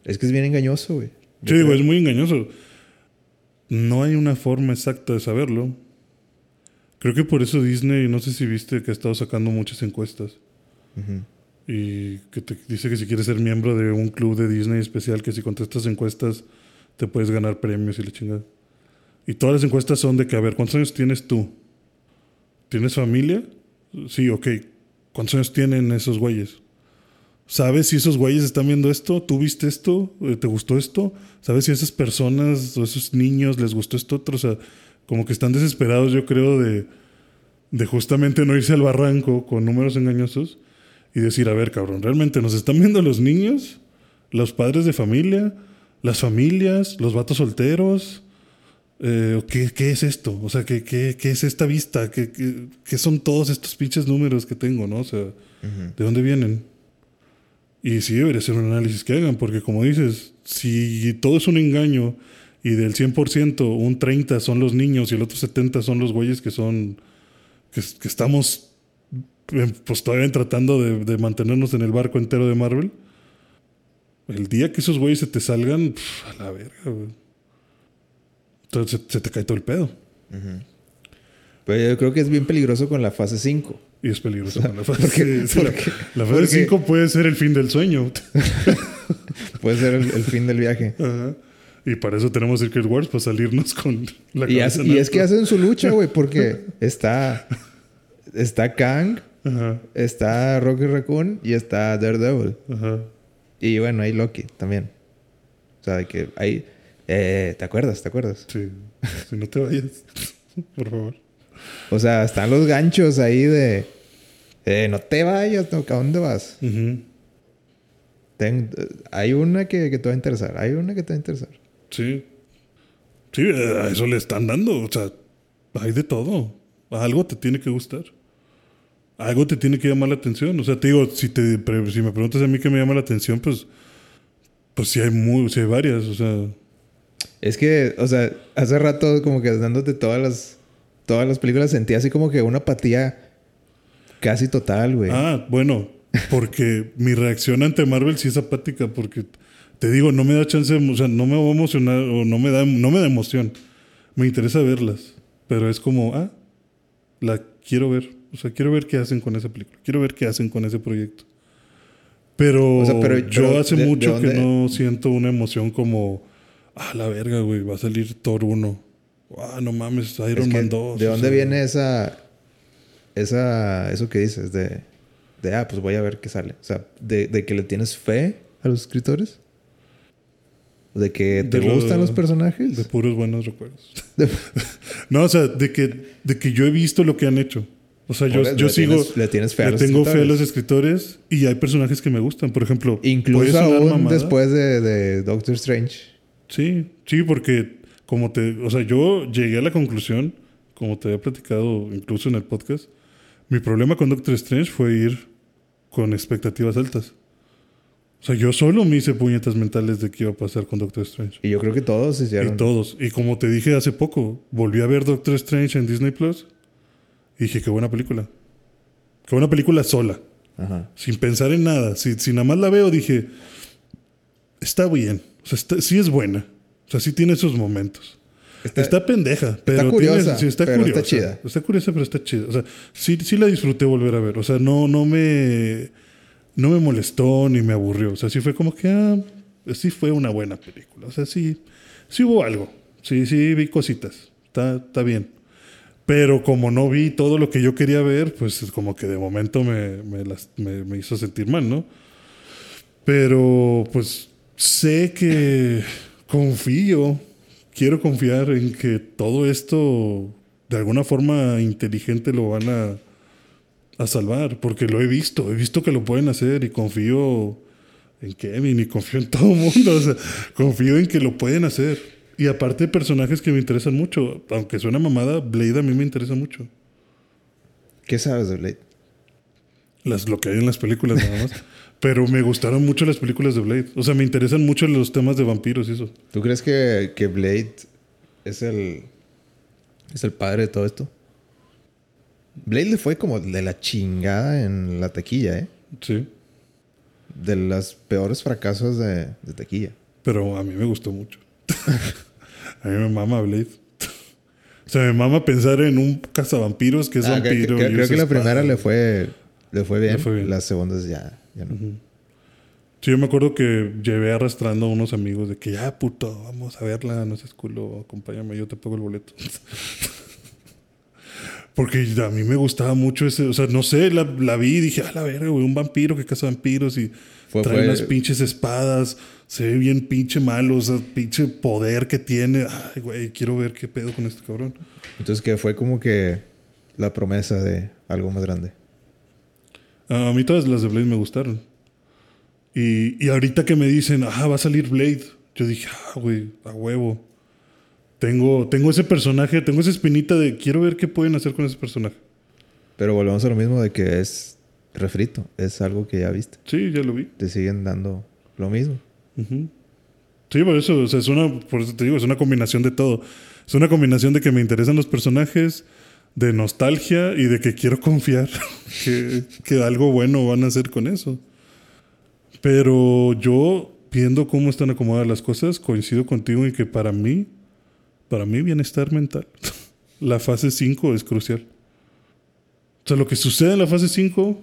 es que es bien engañoso, güey. Sí, digo, es muy engañoso. No hay una forma exacta de saberlo. Creo que por eso Disney, no sé si viste que ha estado sacando muchas encuestas. Ujú. Y que te dice que si quieres ser miembro de un club de Disney especial, que si contestas encuestas te puedes ganar premios y la chingada. Y todas las encuestas son de que, a ver, ¿cuántos años tienes tú? ¿Tienes familia? Sí, ok. ¿Cuántos años tienen esos güeyes? ¿Sabes si esos güeyes están viendo esto? ¿Tú viste esto? Eh, ¿Te gustó esto? ¿Sabes si a esas personas o esos niños les gustó esto otro? O sea, como que están desesperados, yo creo, de, de justamente no irse al barranco con números engañosos y decir, a ver, cabrón, ¿realmente nos están viendo los niños? ¿Los padres de familia? ¿Las familias? ¿Los vatos solteros? Eh, ¿o ¿qué, qué es esto? O sea, ¿qué, qué, qué es esta vista? ¿Qué, qué, qué son todos estos pinches números que tengo, no? O sea, ¿de dónde vienen? Y sí debería ser un análisis que hagan, porque como dices, si todo es un engaño y del 100% un 30 son los niños y el otro 70 son los güeyes que son, que, que estamos pues todavía tratando de, de mantenernos en el barco entero de Marvel, el día que esos güeyes se te salgan, pf, a la verga, güey. Entonces se, se te cae todo el pedo. Pero yo creo que es bien peligroso con la fase 5. Y es peligroso. con la ¿por fase, qué? sí, la- ¿Por qué? la ¿Por fase qué? 5 puede ser el fin del sueño. Puede ser el, el fin del viaje. Ajá. Y para eso tenemos Secret Wars, para salirnos con la Y, cabeza hace- y es que hacen su lucha, güey, porque está, está Kang, Está Rocky Raccoon y está Daredevil. Y bueno, hay Loki también. O sea, que hay... eh, ¿Te acuerdas? ¿Te acuerdas? Sí. Si no te vayas, por favor. O sea, están los ganchos ahí de... eh, no te vayas, no, ¿a dónde vas? Ten- eh, hay una que, que te va a interesar. Hay una que te va a interesar. Sí. Sí, a eso le están dando. O sea, hay de todo. Algo te tiene que gustar. Algo te tiene que llamar la atención. O sea, te digo, si, te, si me preguntas a mí qué me llama la atención, pues, pues sí hay, muy, sí hay varias. O sea, Es que, o sea, hace rato como que dándote todas las, todas las películas sentí así como que una apatía casi total, güey. Ah, bueno, porque mi reacción ante Marvel sí es apática, porque te digo, no me da chance, o sea, no me voy a emocionar o no me da, no me da emoción. Me interesa verlas, pero es como, ah, la quiero ver. O sea, quiero ver qué hacen con esa película. Quiero ver qué hacen con ese proyecto. Pero, O sea, pero- yo pero hace ¿de- de mucho que no siento una emoción como, ah, la verga, güey, va a salir Thor 1. Ah, no mames, Iron Es Man 2. ¿De dónde sea, viene esa, esa, eso que dices? De, de, ah, pues voy a ver qué sale. O sea, de, de que le tienes fe a los escritores. De que te De lo- gustan los personajes. De puros buenos recuerdos. No, o sea, de que, de que yo he visto lo que han hecho. O sea, yo, yo le sigo. tienes- le tienes fe a le los tengo fe a los escritores y hay personajes que me gustan. Por ejemplo, Incluso aún después de, de Doctor Strange. Sí, sí, porque como te. O sea, yo llegué a la conclusión, como te había platicado incluso en el podcast, mi problema con Doctor Strange fue ir con expectativas altas. O sea, yo solo me hice puñetas mentales de qué iba a pasar con Doctor Strange. Y yo creo que todos hicieron. Y todos. Y como te dije hace poco, volví a ver Doctor Strange en Disney Plus. Y dije, qué buena película. Qué buena película sola. Ajá. Sin pensar en nada. Si, si nada más la veo, dije, está bien. O sea, está- sí es buena. O sea, sí tiene esos momentos. Está- Está, pendeja, pero curiosa, tiene- sí, está pero está curiosa. chida. Está curiosa, pero está chida. O sea, sí, sí la disfruté volver a ver. O sea, no, no me no me molestó ni me aburrió. O sea, sí fue como que ah, sí fue una buena película. O sea, sí, sí hubo algo. Sí, sí vi cositas. Está, está bien. Pero como no vi todo lo que yo quería ver, pues como que de momento me, me, las- me- me hizo sentir mal, ¿no? Pero pues sé que confío, quiero confiar en que todo esto de alguna forma inteligente lo van a, a salvar, porque lo he visto, he visto que lo pueden hacer y confío en Kevin y confío en todo el mundo, o sea, confío en que lo pueden hacer. Y aparte personajes que me interesan mucho, aunque suena mamada, Blade a mí me interesa mucho. ¿Qué sabes de Blade? Las, lo que hay en las películas nada más. Pero me gustaron mucho las películas de Blade. O sea, me interesan mucho los temas de vampiros y eso. ¿Tú crees que, que Blade es el, es el padre de todo esto? Blade le fue como de la chingada en la taquilla, ¿eh? Sí. De los peores fracasos de, de taquilla. Pero a mí me gustó mucho. a mí me mama Blade. o sea, me mama pensar en un cazavampiros que es Ah, que- vampiro. que- creo que la espada. primera le fue, le fue bien. Le fue bien. Las segundas ya, ya no. Sí, yo me acuerdo que llevé arrastrando a unos amigos de que ya, puto, vamos a verla, no seas culo, acompáñame, yo te pago el boleto. Porque a mí me gustaba mucho ese, o sea, no sé, la, la vi y dije, a la verga, güey, un vampiro que caza vampiros y Fue- trae fue- unas pinches espadas, se ve bien pinche malo, o sea, pinche poder que tiene. Ay, güey, quiero ver qué pedo con este cabrón. Entonces que fue como que la promesa de algo más grande. A a mí todas las de Blade me gustaron. Y, y ahorita que me dicen, ah, va a salir Blade, yo dije, ah, güey, a huevo. Tengo, tengo ese personaje, tengo esa espinita de quiero ver qué pueden hacer con ese personaje. Pero volvemos a lo mismo de que es refrito. Es algo que ya viste. Sí, ya lo vi. Te siguen dando lo mismo. Ujú. Sí, por eso, o sea, es una, por eso te digo, es una combinación de todo. Es una combinación de que me interesan los personajes, de nostalgia y de que quiero confiar que, que algo bueno van a hacer con eso. Pero yo, viendo cómo están acomodadas las cosas, coincido contigo en que para mí, para mí bienestar mental, la fase 5 es crucial. O sea, lo que sucede en la fase 5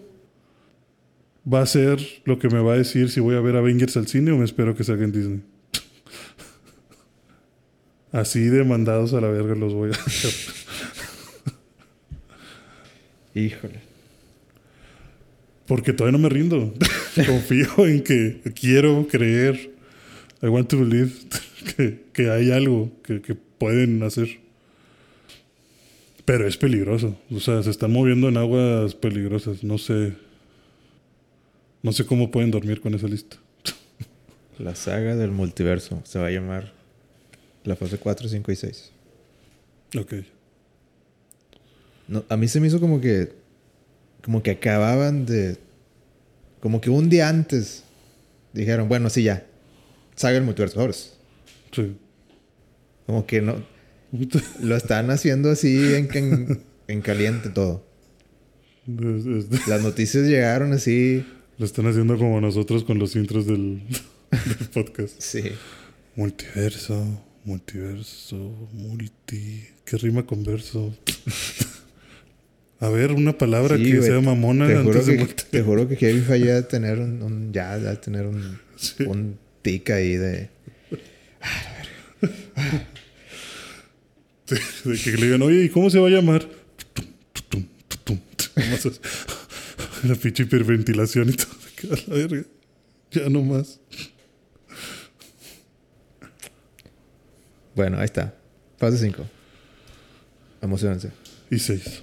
va a ser lo que me va a decir si voy a ver Avengers al cine o me espero que salga en Disney. Así de mandados a la verga los voy a hacer. Híjole. Porque todavía no me rindo. Confío en que quiero creer. I want to believe que, que hay algo que, que pueden hacer. Pero es peligroso. O sea, se están moviendo en aguas peligrosas. No sé. No sé cómo pueden dormir con esa lista. La saga del multiverso se va a llamar la fase 4, 5 y 6. Ok. No, a mí se me hizo como que como que acababan de. Como que un día antes dijeron, bueno, sí, ya. Saga el multiverso, ahora. Sí. Como que no. Lo están haciendo así en, en, en caliente todo. Las noticias llegaron así. Lo están haciendo como nosotros con los intros del, del podcast. Sí. Multiverso, multiverso, multi. ¿Qué rima con verso? A ver, una palabra Sí, que güey. sea mamona Te juro, antes de que, te juro que Heavy Falla de tener un, un- ya, de tener un, Sí. un tic ahí de. De que le digan, oye, ¿y cómo se va a llamar? La pinche hiperventilación y todo. La verga. Ya no más. Bueno, ahí está. Fase 5. Emocionense. Y seis.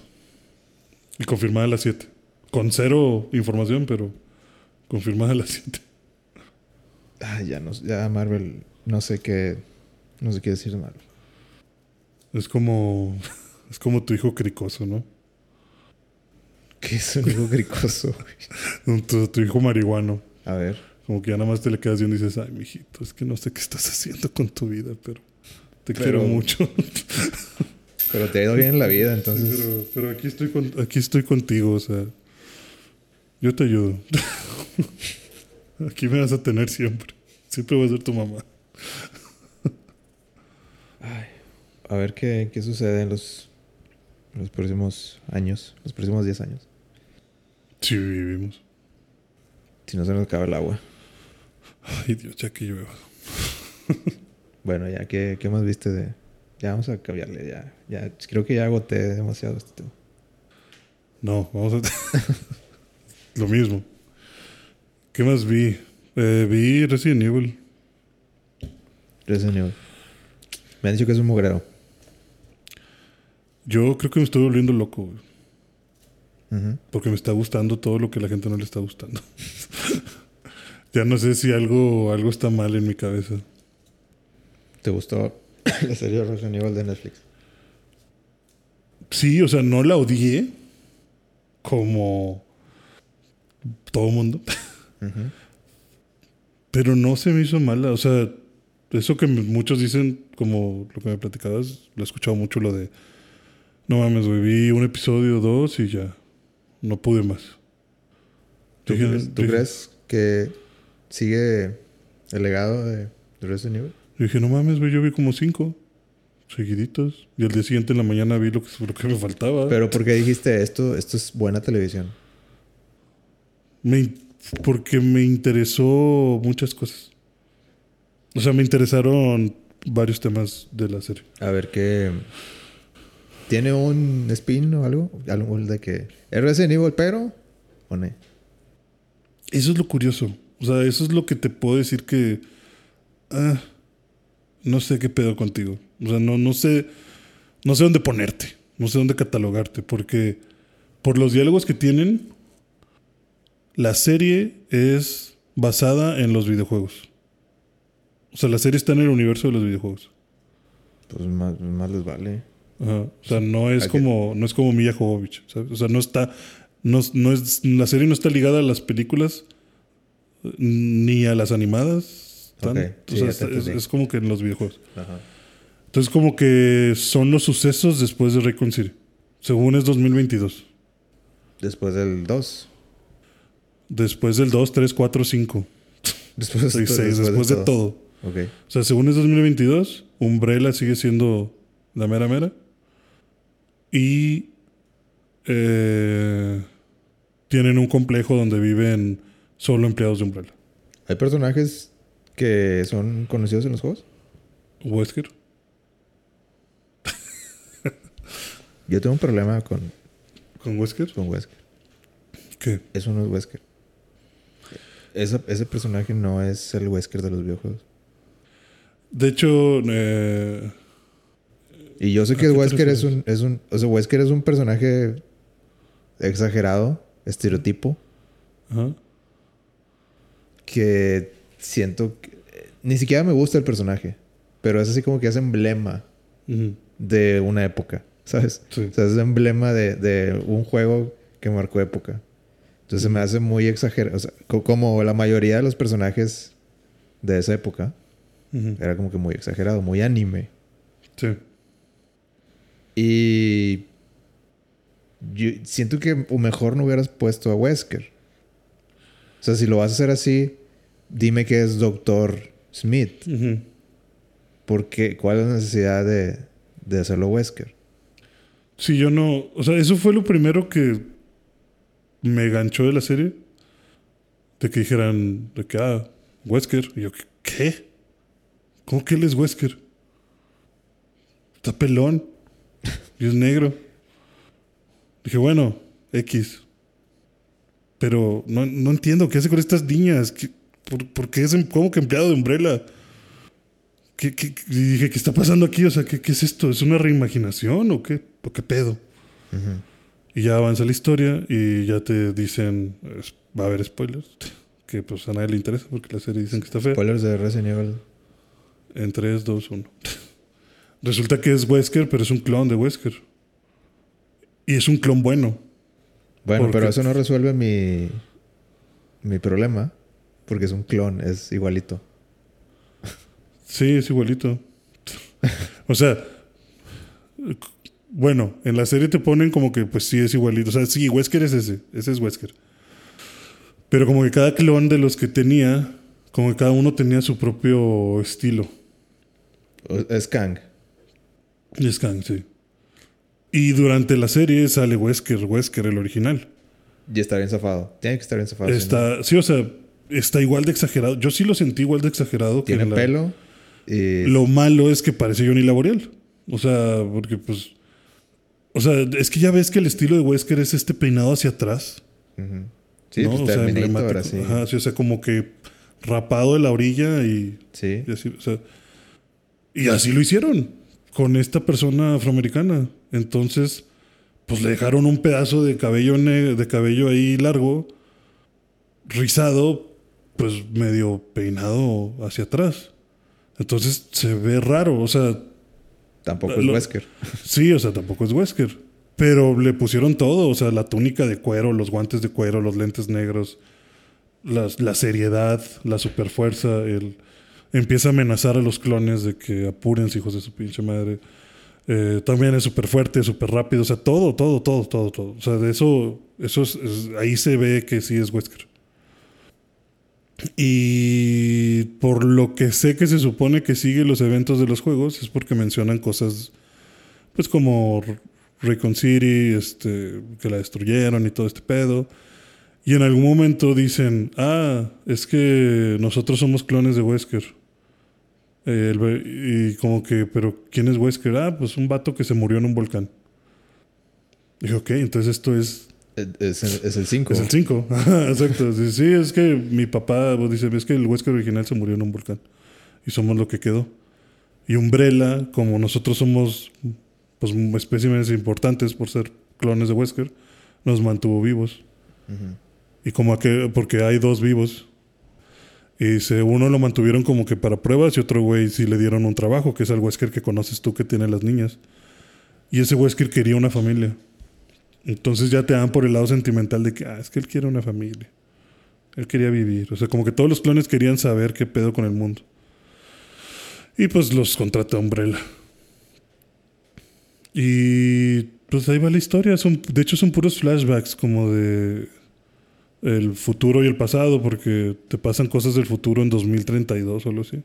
Y confirmada a las siete. Con cero información, pero confirmada a las siete. Ay, ya no, ya Marvel, no sé qué, no sé qué decir de Marvel. Es como. Es como tu hijo cricoso, ¿no? ¿Qué es un hijo gricoso? güey? Tu, tu hijo marihuano. A ver. Como que ya nada más te le quedas viendo y dices, ay, mijito, es que no sé qué estás haciendo con tu vida, pero te Pero- quiero mucho. Pero te ha ido bien en la vida, entonces. pero, pero aquí estoy con- aquí estoy contigo, o sea. Yo te ayudo. aquí me vas a tener siempre. Siempre voy a ser tu mamá. Ay, a ver qué, qué sucede en los, en los próximos años, los próximos 10 años. Sí, vivimos. Si no se nos acaba el agua. Ay, Dios, ya que llueva. Bueno, ya, ¿qué, qué más viste de...? Ya vamos a cambiarle, ya. ya creo que ya agoté demasiado este tema. No, vamos a. Lo mismo. ¿Qué más vi? Eh, vi Resident Evil. Resident Evil. Me han dicho que es un mugrero. Yo creo que me estoy volviendo loco, güey. Porque me está gustando todo lo que la gente no le está gustando. ya no sé si algo, algo está mal en mi cabeza. ¿Te gustó la serie de Resident Evil de Netflix? Sí, o sea, no la odié como todo mundo. Pero no se me hizo mala. O sea, eso que muchos dicen, como lo que me platicabas, lo he escuchado mucho, lo de, no mames, güey, vi un episodio o dos y ya, no pude más. ¿Tú, Dije- crees, tú dije- crees que sigue el legado de, de Resident Evil? Yo dije, no mames, güey, yo vi como cinco seguiditos. Y al día siguiente en la mañana vi lo que, lo que me faltaba. Pero ¿por qué dijiste esto? Esto es buena televisión. Me porque me interesó muchas cosas. O sea, me interesaron varios temas de la serie. A ver qué... ¿Tiene un spin o algo? Algo de que... ¿Es Resident Evil pero? ¿O no? Eso es lo curioso. O sea, eso es lo que te puedo decir que... ah, no sé qué pedo contigo. O sea, no, no sé... No sé dónde ponerte. No sé dónde catalogarte. Porque por los diálogos que tienen, la serie es basada en los videojuegos. O sea, la serie está en el universo de los videojuegos. Pues más, más les vale. Ajá. O sea, no es como no es como Mia Jovovich, ¿sabes? O sea, no está no, no es la serie no está ligada a las películas ni a las animadas. tan- Ok, o sea, es, como que en los videojuegos. Ajá. Entonces como que son los sucesos después de Raycon City. Según es 2022. Después del 2. Después del 2, 3, 4, 5, Después, 6, 6, después de todo. Ok. O sea, según es 2022, Umbrella sigue siendo la mera mera. Y eh, tienen un complejo donde viven solo empleados de Umbrella. ¿Hay personajes que son conocidos en los juegos? Wesker. Yo tengo un problema con, ¿Con Wesker? con Wesker. ¿Qué? Eso no es Wesker. Ese personaje no es el Wesker de los videojuegos. De hecho, eh, Y yo sé ¿A que Wesker es un, es un... O sea, Wesker es un personaje exagerado, estereotipo, ajá. que siento que... Ni siquiera me gusta el personaje, pero es así como que es emblema de una época, ¿sabes? Sí. O sea, es emblema de, de un juego que marcó época. Entonces se me hace muy exagerado. O sea, co- como la mayoría de los personajes de esa época, era como que muy exagerado, muy anime. Sí. Y yo siento que o mejor no hubieras puesto a Wesker. O sea, si lo vas a hacer así, dime que es Doctor Smith. Porque, ¿Cuál es la necesidad de, de hacerlo Wesker? Sí, yo no. O sea, eso fue lo primero que me ganchó de la serie. De que dijeran, de que, ah, Wesker. Y yo, ¿qué? ¿Cómo que él es Wesker? Está pelón. Y es negro. Dije, bueno, X. Pero no, no entiendo qué hace con estas niñas. ¿Qué- por, por qué es em- como que empleado de Umbrella? ¿Qué, qué- qué- y dije, ¿qué está pasando aquí? O sea, ¿qué, qué es esto? ¿Es una reimaginación o qué? ¿O qué pedo? Y ya avanza la historia y ya te dicen, es- va a haber spoilers, que pues a nadie le interesa porque la serie dicen que está fea. Spoilers de Resident Evil. En 3, 2, 1. Resulta que es Wesker, pero es un clon de Wesker. Y es un clon bueno. Bueno, pero eso no resuelve mi, mi problema. Porque es un clon, es igualito. Sí, es igualito. o sea, bueno, en la serie te ponen como que pues sí es igualito. O sea, sí, Wesker es ese, ese es Wesker. Pero como que cada clon de los que tenía, como que cada uno tenía su propio estilo. Es Kang. Y es Kang, sí. Y durante la serie sale Wesker, Wesker, el original. Y está bien zafado. Tiene que estar bien zafado. Está, sí, o sea, está igual de exagerado. Yo sí lo sentí igual de exagerado que Tiene en la- pelo. Y Lo malo es que parece Johnny Laboriel. O sea, porque pues. O sea, es que ya ves que el estilo de Wesker es este peinado hacia atrás. Ujú. Sí, ¿no? pues o sea, emblemático. así. Ajá, sí, o sea, como que rapado de la orilla y, Sí. y así. O sea, y así lo hicieron con esta persona afroamericana. Entonces, pues le dejaron un pedazo de cabello, de cabello ahí largo, rizado, pues medio peinado hacia atrás. Entonces se ve raro, o sea, Tampoco es Lo- Wesker. Sí, o sea, tampoco es Wesker. Pero le pusieron todo, o sea, la túnica de cuero, los guantes de cuero, los lentes negros, las- la seriedad, la superfuerza, el empieza a amenazar a los clones de que apúrense, hijos de su pinche madre. Eh, también es súper fuerte, súper rápido, o sea, todo, todo, todo, todo, todo. O sea, de eso, eso es, es- ahí se ve que sí es Wesker. Y por lo que sé que se supone que sigue los eventos de los juegos, es porque mencionan cosas, pues como R- Raycon City, este, que la destruyeron y todo este pedo. Y en algún momento dicen, ah, es que nosotros somos clones de Wesker. Eh, el y como que, pero ¿quién es Wesker? Ah, pues un vato que se murió en un volcán. Dije, ok, entonces esto es Es, es el 5. es el 5. Exacto. Sí, sí, es que mi papá dice, es que el Wesker original se murió en un volcán. Y somos lo que quedó. Y Umbrella, como nosotros somos pues especímenes importantes por ser clones de Wesker, nos mantuvo vivos. Y como que, porque hay dos vivos. Y dice, uno lo mantuvieron como que para pruebas y otro güey sí le dieron un trabajo, que es el Wesker que conoces tú que tiene las niñas. Y ese Wesker quería una familia. Entonces ya te dan por el lado sentimental de que, ah, es que él quiere una familia. Él quería vivir. O sea, como que todos los clones querían saber qué pedo con el mundo. Y pues los contrata Umbrella. Y pues ahí va la historia. Son, de hecho, son puros flashbacks como de el futuro y el pasado, porque te pasan cosas del futuro en 2032 o algo así.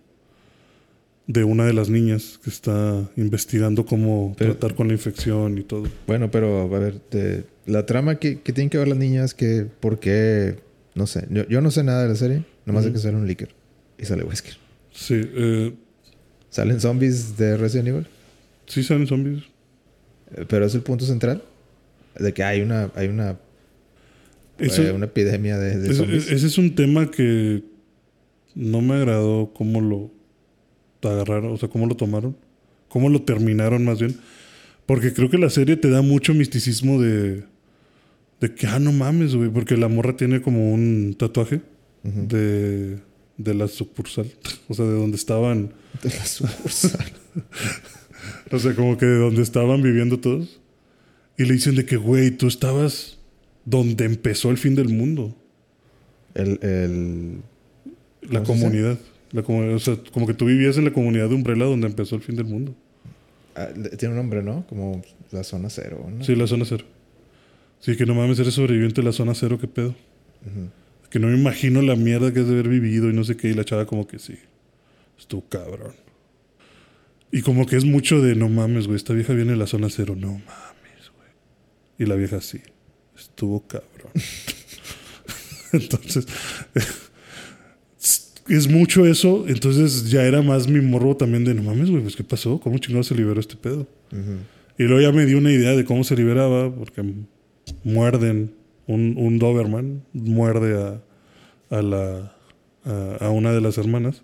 De una de las niñas que está investigando cómo Pero- tratar con la infección y todo. Bueno, pero a ver, de- la trama que, que tienen que ver las niñas, que por qué, no sé, yo, yo no sé nada de la serie, nomás sé Ujú. que sale un leaker y sale Wesker. Sí, eh, ¿Salen zombies de Resident Evil? sí salen zombies. Eh, Pero es el punto central de que hay una, hay una, Eso- una epidemia de, de Eso- zombies. ese es un tema que no me agradó cómo lo agarraron, o sea, cómo lo tomaron, cómo lo terminaron más bien. Porque creo que la serie te da mucho misticismo de, de que, ah, no mames, güey, porque la morra tiene como un tatuaje de, de la sucursal, o sea, de donde estaban, De la sucursal. o sea, como que de donde estaban viviendo todos. Y le dicen de que, güey, tú estabas donde empezó el fin del mundo. El, el... La comunidad. La o sea, como que tú vivías en la comunidad de Umbrella donde empezó el fin del mundo. ah, tiene un nombre, ¿no? Como la zona cero, ¿no? Sí, la zona cero. Sí, que no mames, eres sobreviviente de la zona cero, qué pedo. Que no me imagino la mierda que es de haber vivido y no sé qué. Y la chava como que sí. Estuvo cabrón. Y como que es mucho de no mames, güey. Esta vieja viene de la zona cero. No mames, güey. Y la vieja sí. Estuvo cabrón. Entonces, es mucho eso. Entonces ya era más mi morbo también de no mames, güey. Pues qué pasó. ¿Cómo chingado se liberó este pedo? Y luego ya me dio una idea de cómo se liberaba, porque muerden, un, un Doberman muerde a, a, la, a, a una de las hermanas.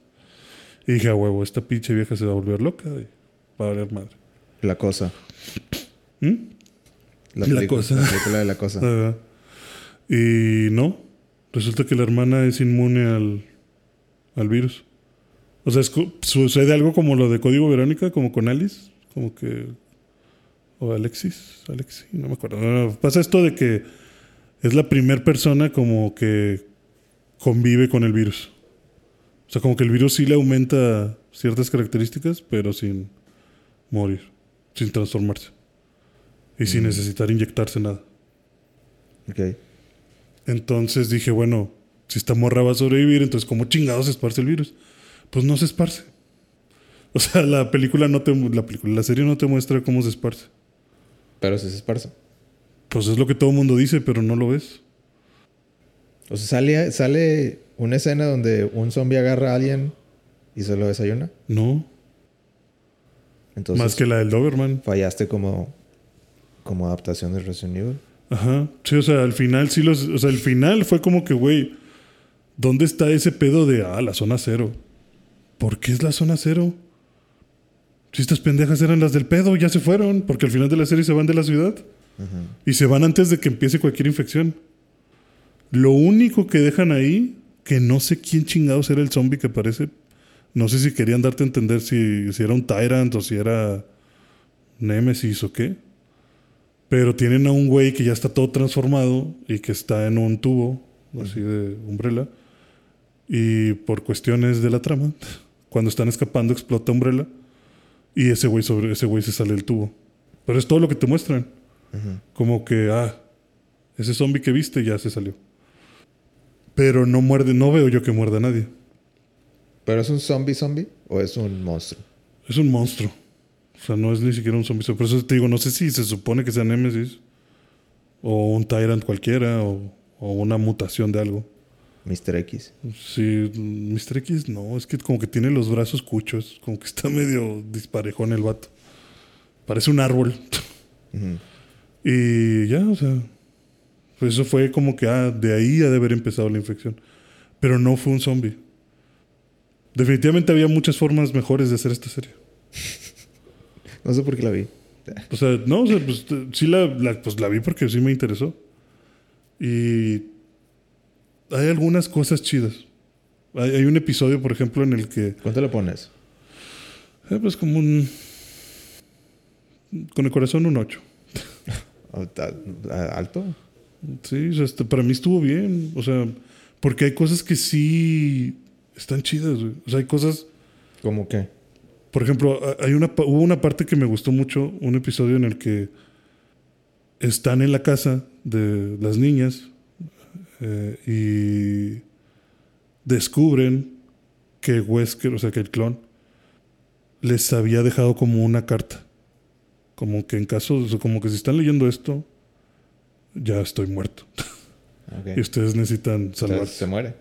Y dije, a huevo, esta pinche vieja se va a volver loca y va a valer madre. La cosa. ¿Mm? La, cosa. La película de la cosa. Ajá. Y no, resulta que la hermana es inmune al, al virus. O sea, es sucede algo como lo de Código Verónica, como con Alice, como que... O Alexis, Alexis, no me acuerdo. No, no, pasa esto de que es la primera persona como que convive con el virus. O sea, como que el virus sí le aumenta ciertas características, pero sin morir, sin transformarse. Y sin Mm. necesitar inyectarse nada. Ok. Entonces dije, bueno, si esta morra va a sobrevivir, entonces ¿cómo chingados se esparce el virus? Pues no se esparce. O sea, la película no te la película, la serie no te muestra cómo se esparce. Pero sí se esparce. Pues es lo que todo el mundo dice, pero no lo ves. O sea, sale, sale una escena donde un zombie agarra a alguien y se lo desayuna. No, Entonces, más que la del Doberman. fallaste como, como adaptación de Resident Evil. Ajá. Sí, o sea, al final sí los, o sea, el final fue como que, güey, ¿dónde está ese pedo de ah, la zona cero? ¿Por qué es la zona cero? Si estas pendejas eran las del pedo, ya se fueron, porque al final de la serie se van de la ciudad. Y se van antes de que empiece cualquier infección. Lo único que dejan ahí, que no sé quién chingados era el zombie que aparece. No sé si querían darte a entender si, si era un Tyrant o si era Nemesis o qué. Pero tienen a un güey que ya está todo transformado y que está en un tubo, así de umbrella. Y por cuestiones de la trama, cuando están escapando explota umbrella. Y ese güey sobre ese güey se sale del tubo. Pero es todo lo que te muestran. Como que, ah, ese zombie que viste ya se salió. Pero no muerde, no veo yo que muerda a nadie. ¿Pero es un zombie zombie o es un monstruo? Es un monstruo. O sea, no es ni siquiera un zombie. Por eso te digo, no sé si se supone que sea Nemesis. O un Tyrant cualquiera. O, o una mutación de algo. Mr. X. Sí, Mr. X no. Es que como que tiene los brazos cuchos. Como que está medio disparejón el vato. Parece un árbol. Y ya, o sea, pues eso fue como que, ah, de ahí ha de haber empezado la infección. Pero no fue un zombie. Definitivamente había muchas formas mejores de hacer esta serie. No sé por qué la vi. O sea, no, o sea, pues sí la, la- pues, la vi porque sí me interesó. Y hay algunas cosas chidas. Hay, hay un episodio, por ejemplo, en el que, ¿Cuánto le pones? eh, pues como un... Con el corazón un 8. ¿Alta- a- ¿Alto? Sí, o sea, este, para mí estuvo bien. O sea, porque hay cosas que sí están chidas, güey. O sea, hay cosas. ¿Cómo qué? Por ejemplo, hay una, hubo una parte que me gustó mucho, un episodio en el que están en la casa de las niñas eh, y descubren que Wesker, o sea, que el clon, les había dejado como una carta. Como que en caso, o sea, como que si están leyendo esto, ya estoy muerto. Y ustedes necesitan salvarse. se muere.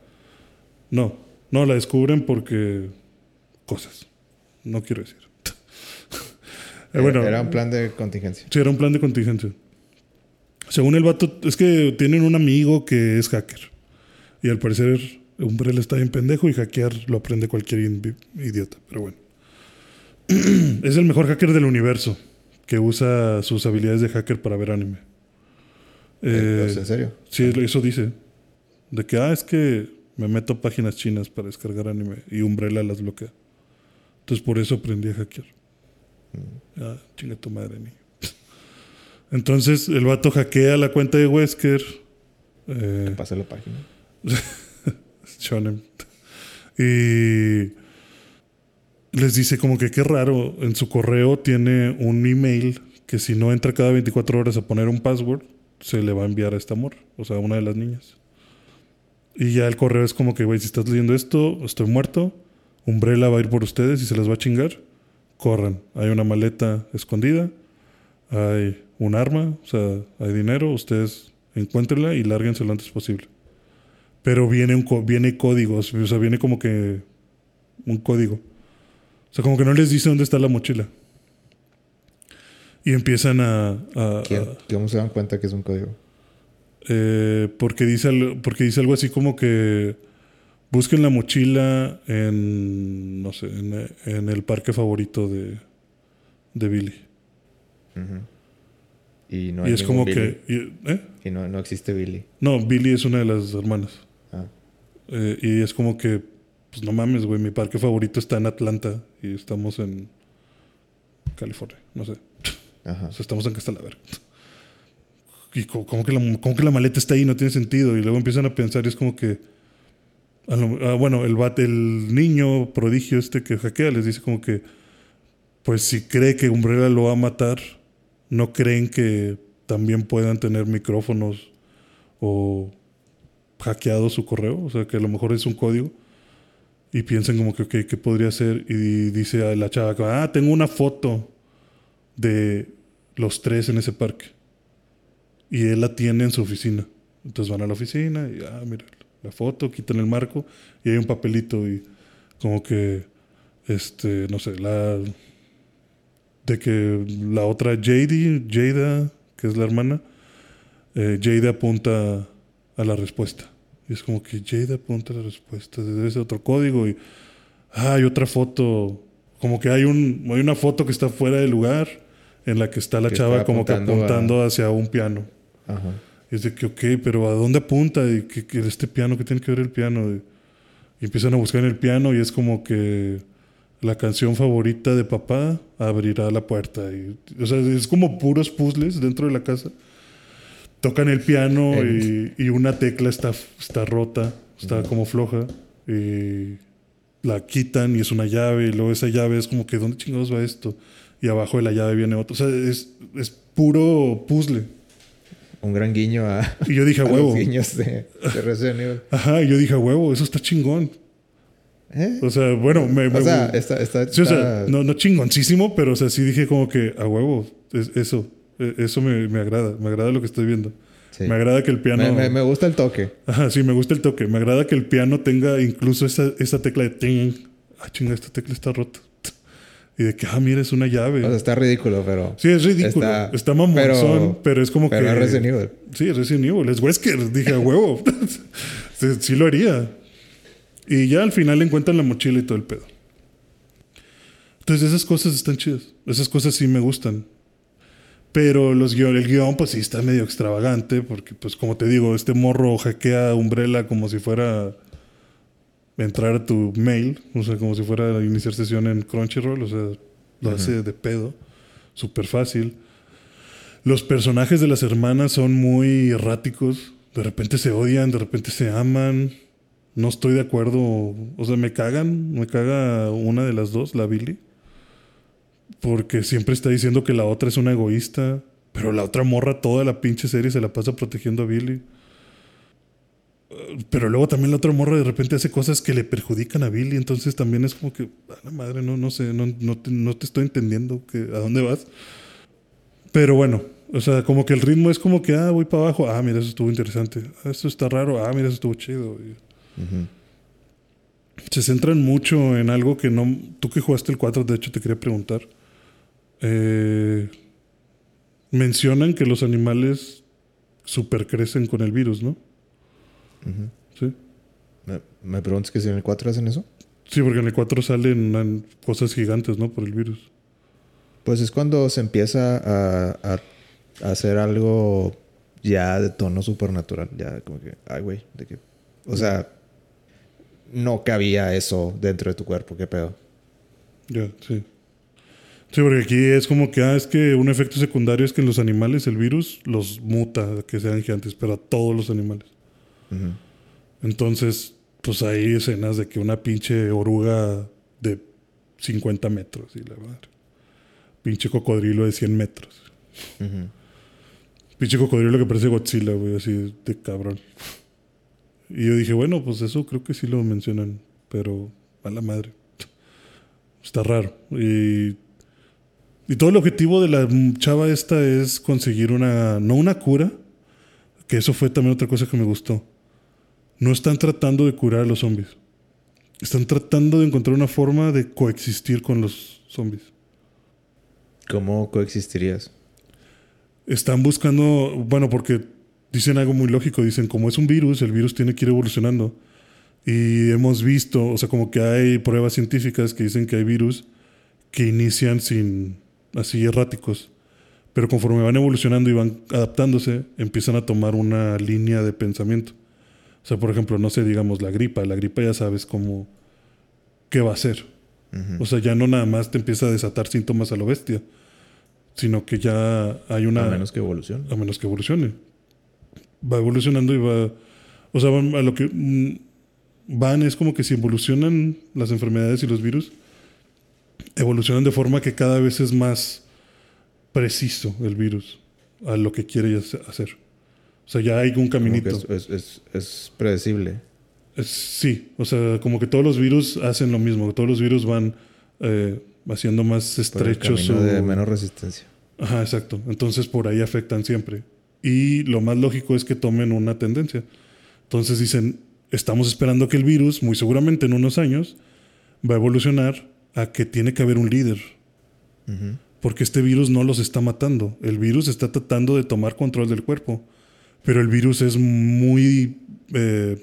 No, no la descubren porque cosas. No quiero decir. Eh, bueno, Era un plan de contingencia. sí, era un plan de contingencia. Según el vato, es que tienen un amigo que es hacker. Y al parecer, Umbrella está bien pendejo y hackear lo aprende cualquier idiota. Pero bueno. es el mejor hacker del universo que usa sus habilidades de hacker para ver anime. Eh, Eh, ¿En serio? Sí, eso dice. De que, ah, es que me meto a páginas chinas para descargar anime y Umbrella las bloquea. Entonces por eso aprendí a hackear. Ah, chinga tu madre, niño. Entonces el vato hackea la cuenta de Wesker Eh, Pasa la página. Shonen. Y les dice como que qué raro, en su correo tiene un email que si no entra cada 24 horas a poner un password, se le va a enviar a esta amor, o sea, a una de las niñas. Y ya el correo es como que, güey, si estás leyendo esto, estoy muerto, Umbrella va a ir por ustedes y se las va a chingar, corran. Hay una maleta escondida, hay un arma, o sea, hay dinero, ustedes encuéntrenla y lárguense lo antes posible. Pero viene, un viene códigos, o sea, viene como que un código. O sea, como que no les dice dónde está la mochila. Y empiezan a... a- ¿Quién- a- ¿Cómo se dan cuenta que es un código? eh, porque, dice, porque dice algo así como que busquen la mochila en, no sé, en, en el parque favorito de, de Billy. Y no y es como Billy. que... y- ¿eh? Y no, no existe Billy. No, Billy es una de las hermanas. Ah. Eh, y es como que, pues no mames, güey, mi parque favorito está en Atlanta y estamos en California, no sé. Ajá. O sea, estamos en Castalavera. Y co- como que, la, como que la maleta está ahí, no tiene sentido. Y luego empiezan a pensar y es como que... ah, bueno, el, el niño prodigio este que hackea les dice como que... Pues si cree que Umbrella lo va a matar, no creen que también puedan tener micrófonos o hackeado su correo. O sea, que a lo mejor es un código. Y piensan como que, ok, ¿qué podría ser? Y dice a la chava, ah, tengo una foto de los tres en ese parque. Y él la tiene en su oficina. Entonces van a la oficina y, ah, mira, la foto, quitan el marco y hay un papelito y como que, este, no sé, la... De que la otra JD, Jada, que es la hermana, eh, Jada apunta a la respuesta. Y es como que Jada apunta a la respuesta. Debe ser otro código y, ah, hay otra foto. Como que hay, un, hay una foto que está fuera del lugar en la que está la Que chava como que apuntando hacia un piano. Ajá. Es de que, ok, pero ¿a dónde apunta? ¿Y qué, qué- este piano? ¿Qué tiene que ver el piano? Y, y empiezan a buscar en el piano y es como que la canción favorita de papá abrirá la puerta. Y, o sea, es como puros puzzles dentro de la casa. Tocan el piano y, y una tecla está, está rota, está como floja. Y la quitan y es una llave. Y luego esa llave es como que, ¿dónde chingados va esto? Y abajo de la llave viene otro. O sea, es, es puro puzzle. Un gran guiño a, Y yo dije, a a los huevo. guiños de, de Resident Evil. Ajá, y yo dije, a huevo, eso está chingón. ¿Eh? O sea, bueno, me. me- O sea, está, está, sí, o sea, está- no, no chingoncísimo, pero o sea, sí dije como que, a huevo, es- eso, e- eso me, me agrada, me agrada lo que estoy viendo. sí. Me agrada que el piano. me gusta el toque. Ajá, sí, me gusta el toque. Me agrada que el piano tenga incluso esa, esa tecla de ting. Ah, chinga, esta tecla está rota. Y de que, ah, mira, es una llave. O sea, está ridículo, pero... sí, es ridículo. Está, está- mamonzón, pero, pero- es como Pero que. es Resident Evil. Sí, es Resident Evil. Es Wesker. Dije, a huevo. sí, sí lo haría. Y ya al final encuentran la mochila y todo el pedo. Entonces esas cosas están chidas. Esas cosas sí me gustan. Pero los guion, el guion, pues sí está medio extravagante. Porque, pues como te digo, este morro hackea Umbrella como si fuera entrar a tu mail. O sea, como si fuera a iniciar sesión en Crunchyroll. O sea, lo hace de pedo. Súper fácil. Los personajes de las hermanas son muy erráticos. De repente se odian, de repente se aman. No estoy de acuerdo. O sea, me cagan. Me caga una de las dos, la Billy. Porque siempre está diciendo que la otra es una egoísta. Pero la otra morra toda la pinche serie se la pasa protegiendo a Billy. Pero luego también la otra morra de repente hace cosas que le perjudican a Billy. Entonces también es como que, a la madre, no, no sé, no, no, te, no te estoy entendiendo que, a dónde vas. Pero bueno, o sea, como que el ritmo es como que, ah, voy para abajo. Ah, mira, eso estuvo interesante. Ah, eso está raro. Ah, mira, eso estuvo chido. Se centran mucho en algo que no... Tú que jugaste el 4, de hecho, te quería preguntar. Eh, mencionan que los animales supercrecen con el virus, ¿no? Sí. ¿Me, me preguntas que si en el 4 hacen eso? Sí, porque en el 4 salen cosas gigantes, ¿no? Por el virus. Pues es cuando se empieza a, a- a hacer algo ya de tono supernatural. Ya como que, ay, güey, de que... O sea, no cabía eso dentro de tu cuerpo, qué pedo. Ya, sí. Sí, porque aquí es como que, ah, es que un efecto secundario es que en los animales el virus los muta, que sean gigantes, pero a todos los animales. Entonces, pues hay escenas de que una pinche oruga de 50 metros y la madre. Pinche cocodrilo de 100 metros. Pinche cocodrilo que parece Godzilla, güey, así de cabrón. Y yo dije, bueno, pues eso creo que sí lo mencionan, pero a la madre. Está raro. Y, y todo el objetivo de la chava esta es conseguir una, no una cura, que eso fue también otra cosa que me gustó. No están tratando de curar a los zombies. Están tratando de encontrar una forma de coexistir con los zombies. ¿Cómo coexistirías? Están buscando, bueno, porque dicen algo muy lógico, dicen, como es un virus, el virus tiene que ir evolucionando. Y hemos visto, o sea, como que hay pruebas científicas que dicen que hay virus que inician sin, así erráticos, pero conforme van evolucionando y van adaptándose, empiezan a tomar una línea de pensamiento. O sea, por ejemplo, no sé, digamos la gripa, la gripa ya sabes cómo, qué va a ser. O sea, ya no nada más te empieza a desatar síntomas a lo bestia, sino que ya hay una... A menos que evolucione. A menos que evolucione. Va evolucionando y va... O sea, a lo que mm, van es como que si evolucionan las enfermedades y los virus, evolucionan de forma que cada vez es más preciso el virus a lo que quiere hacer. O sea, ya hay un caminito. Es, es, es, predecible. sí, o sea, como que todos los virus hacen lo mismo. Todos los virus van eh, haciendo más estrechos. su... de menos resistencia. Ajá, exacto. Entonces por ahí afectan siempre. Y lo más lógico es que tomen una tendencia. Entonces dicen, estamos esperando que el virus, muy seguramente en unos años, va a evolucionar a que tiene que haber un líder. Porque este virus no los está matando. El virus está tratando de tomar control del cuerpo. Pero el virus es muy eh,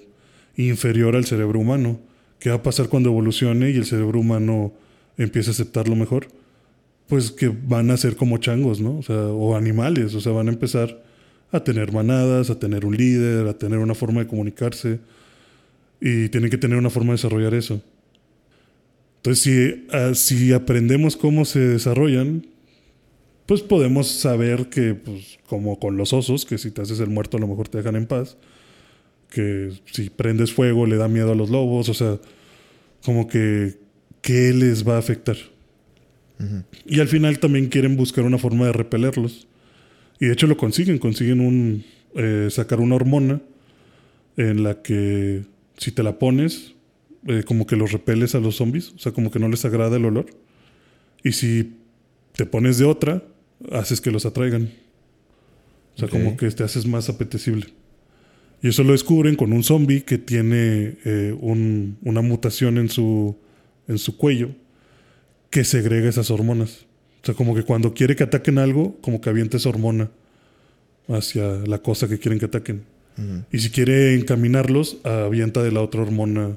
inferior al cerebro humano. ¿Qué va a pasar cuando evolucione y el cerebro humano empiece a aceptarlo mejor? Pues que van a ser como changos, ¿no? O sea, o animales. O sea, van a empezar a tener manadas, a tener un líder, a tener una forma de comunicarse. Y tienen que tener una forma de desarrollar eso. Entonces, si, ah, si aprendemos cómo se desarrollan, pues podemos saber que, pues, como con los osos, que si te haces el muerto a lo mejor te dejan en paz, que si prendes fuego le da miedo a los lobos, o sea, como que, ¿qué les va a afectar? Y al final también quieren buscar una forma de repelerlos. Y de hecho lo consiguen, consiguen un, eh, sacar una hormona en la que si te la pones, eh, como que los repeles a los zombies, o sea, como que no les agrada el olor. Y si te pones de otra, haces que los atraigan. O sea, como que te haces más apetecible. Y eso lo descubren con un zombie que tiene eh, una mutación en su, en su cuello que segrega esas hormonas. O sea, como que cuando quiere que ataquen algo, como que avienta esa hormona hacia la cosa que quieren que ataquen. Y si quiere encaminarlos, avienta de la otra hormona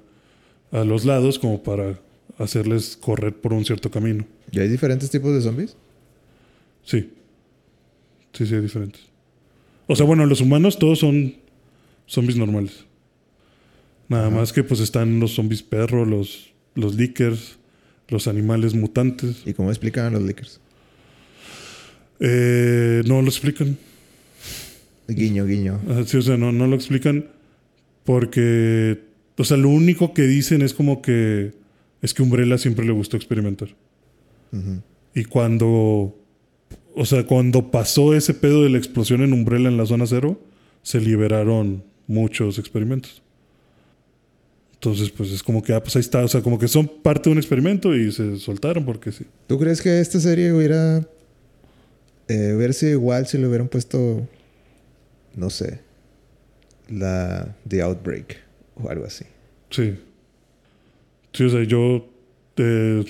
a los lados como para hacerles correr por un cierto camino. ¿Y hay diferentes tipos de zombies? Sí. Sí, sí, diferentes. O sea, bueno, los humanos todos son zombies normales. Nada más que pues están los zombies perros, los, los lickers, los animales mutantes. ¿Y cómo explican a los lickers? Eh, no lo explican. Guiño, guiño. sí, o sea, no, no lo explican porque, o sea, lo único que dicen es como que es que Umbrella siempre le gustó experimentar. Y cuando o sea, cuando pasó ese pedo de la explosión en Umbrella en la zona cero, se liberaron muchos experimentos. Entonces, pues es como que, ah, pues ahí está. O sea, como que son parte de un experimento y se soltaron porque sí. ¿Tú crees que esta serie hubiera. Eh, hubiera sido igual si le hubieran puesto. No sé. La. The Outbreak o algo así? Sí. Sí, o sea, yo. te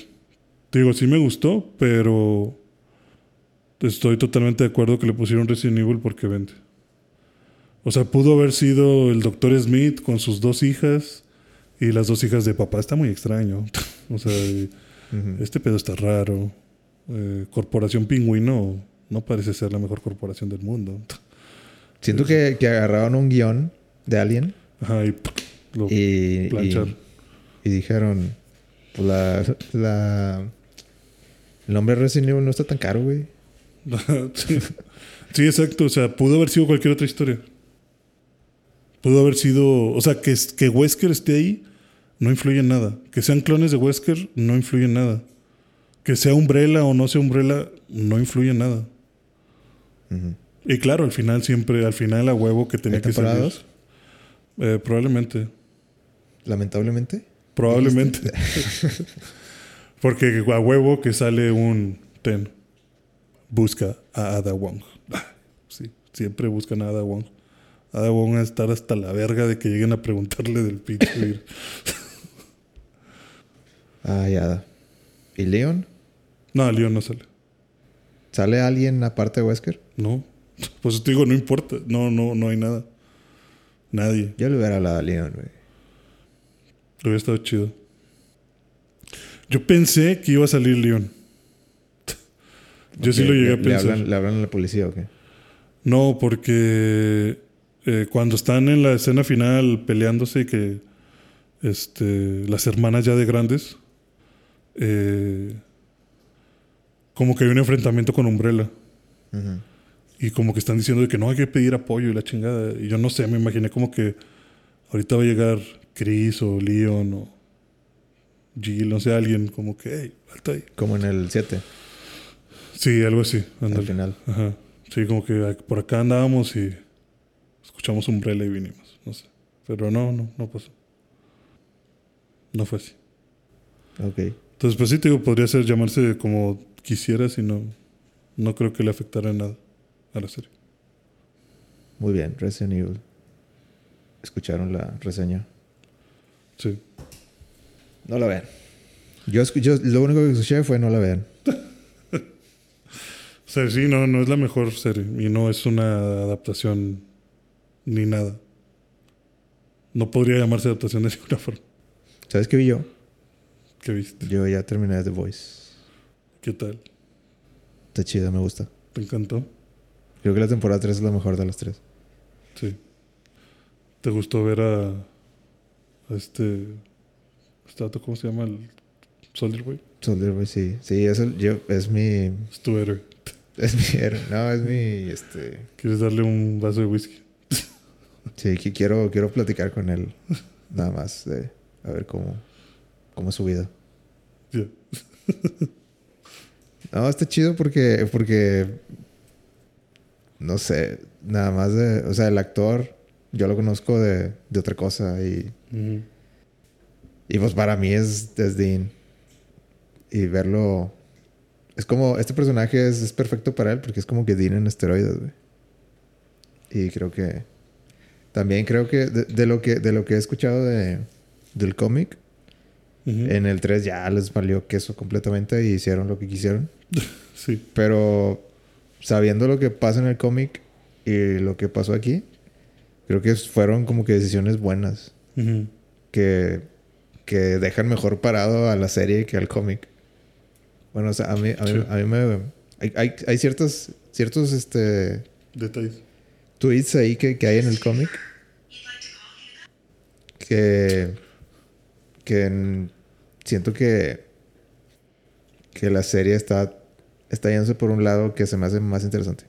digo, sí me gustó, pero estoy totalmente de acuerdo que le pusieron Resident Evil porque vende. O sea, pudo haber sido el Dr. Smith con sus dos hijas y las dos hijas de papá. Está muy extraño. o sea, este pedo está raro. Eh, corporación Pingüino no parece ser la mejor corporación del mundo. Siento que, que, agarraron un guion de alguien. Ajá, y lo y, y, dijeron, pues la, la, el nombre Resident Evil no está tan caro, güey. sí. exacto. O sea, pudo haber sido cualquier otra historia. Pudo haber sido. O sea, que, que Wesker esté ahí no influye en nada. Que sean clones de Wesker no influye en nada. Que sea Umbrella o no sea Umbrella no influye en nada. Y claro, al final siempre, al final a huevo que tenía que salir. Eh, probablemente. Lamentablemente. Probablemente. Porque a huevo que sale un ten. Busca a Ada Wong. Sí, siempre buscan a Ada Wong. Ada Wong a estar hasta la verga de que lleguen a preguntarle del pinche Ay, Ada. ¿Y Leon? No, Leon no sale. ¿Sale alguien aparte de Wesker? No. Pues te digo, no importa. No, no, no hay nada. Nadie. Yo le hubiera hablado a Leon, güey. Hubiera estado chido. Yo pensé que iba a salir Leon. Yo sí lo llegué a pensar. ¿Le hablan, a la policía o qué? No, porque eh, cuando están en la escena final peleándose y que este, las hermanas ya de grandes, eh, como que hay un enfrentamiento con Umbrella. Y como que están diciendo de que no hay que pedir apoyo y la chingada. Y yo no sé, me imaginé como que ahorita va a llegar Chris o Leon o Jill, no sé, alguien como que, hey, alto ahí. Como en el 7. Sí, algo así. Al final. Ajá. Sí, como que por acá andábamos y escuchamos Umbrella y vinimos. No sé. Pero no, no, no pasó. No fue así. Ok. Entonces, pues sí, te digo, podría ser llamarse como quisieras y no, no creo que le afectara nada a la serie. Muy bien, Resident Evil. ¿Escucharon la reseña? Sí. No la vean. Yo, yo lo único que escuché fue no la vean. Sea, sí, no, no es la mejor serie. Y no es una adaptación ni nada. No podría llamarse adaptación de ninguna forma. ¿Sabes qué vi yo? ¿Qué viste? Yo ya terminé The Voice. ¿Qué tal? Está chido, me gusta. ¿Te encantó? Creo que la temporada 3 es la mejor de las tres. Sí. ¿Te gustó ver a, a este ¿Cómo se llama el Soldier Boy? Soldier Boy, sí. Sí, es, el, yo, es mi... Es tu héroe. Es mi héroe. No, es mi... Este... ¿Quieres darle un vaso de whisky? sí, que quiero, quiero platicar con él. Nada más de... A ver cómo... Cómo es su vida. no, está chido porque... Porque... No sé. Nada más de... O sea, el actor... Yo lo conozco de, de otra cosa y... Y pues para mí es, Dean. Y verlo. Es como. Este personaje es, perfecto para él porque es como que Dean en esteroides, güey. Y creo que. También creo que de, lo que de lo que he escuchado de, del cómic, en el 3 ya les valió queso completamente y hicieron lo que quisieron. sí. Pero sabiendo lo que pasa en el cómic y lo que pasó aquí, creo que fueron como que decisiones buenas. Que que dejan mejor parado a la serie que al cómic. Bueno, o sea, a mí, a mí, me... Hay, hay, ciertos, ciertos, este... Detalles. Tweets ahí que, que hay en el cómic. Que... Que siento que... Que la serie está... Está yéndose por un lado que se me hace más interesante.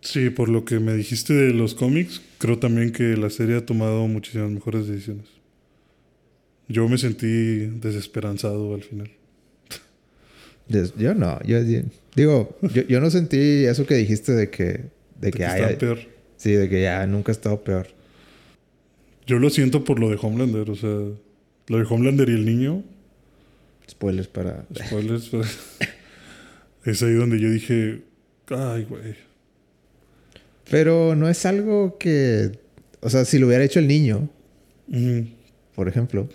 Sí, por lo que me dijiste de los cómics, creo también que la serie ha tomado muchísimas mejores decisiones. Yo me sentí desesperanzado al final. Yo no, yo digo, yo, no sentí eso que dijiste de que de, que, haya, peor. Sí, de que ya nunca ha estado peor. Yo lo siento por lo de Homelander, o sea, lo de Homelander y el niño. Spoilers para. Spoilers para... es ahí donde yo dije, ay, güey. Pero no es algo que, o sea, si lo hubiera hecho el niño, por ejemplo,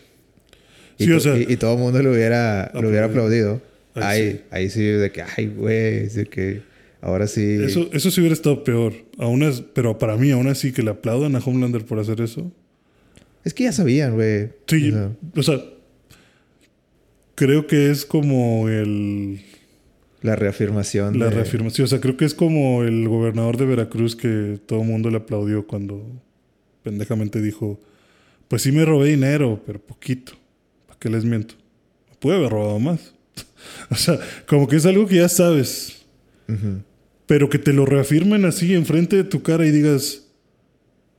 y, y, todo el mundo lo hubiera, lo hubiera aplaudido. Ahí, sí. ahí sí, de que, ay, güey, de que ahora sí. Eso, eso sí hubiera estado peor. Aún es, pero para mí, aún así, que le aplaudan a Homelander por hacer eso. Es que ya sabían, güey. Sí, o sea, creo que es como el. La reafirmación. La reafirmación. O sea, creo que es como el gobernador de Veracruz que todo el mundo le aplaudió cuando pendejamente dijo: Pues sí me robé dinero, pero poquito que les miento. Puede haber robado más. o sea, como que es algo que ya sabes. Pero que te lo reafirmen así enfrente de tu cara y digas,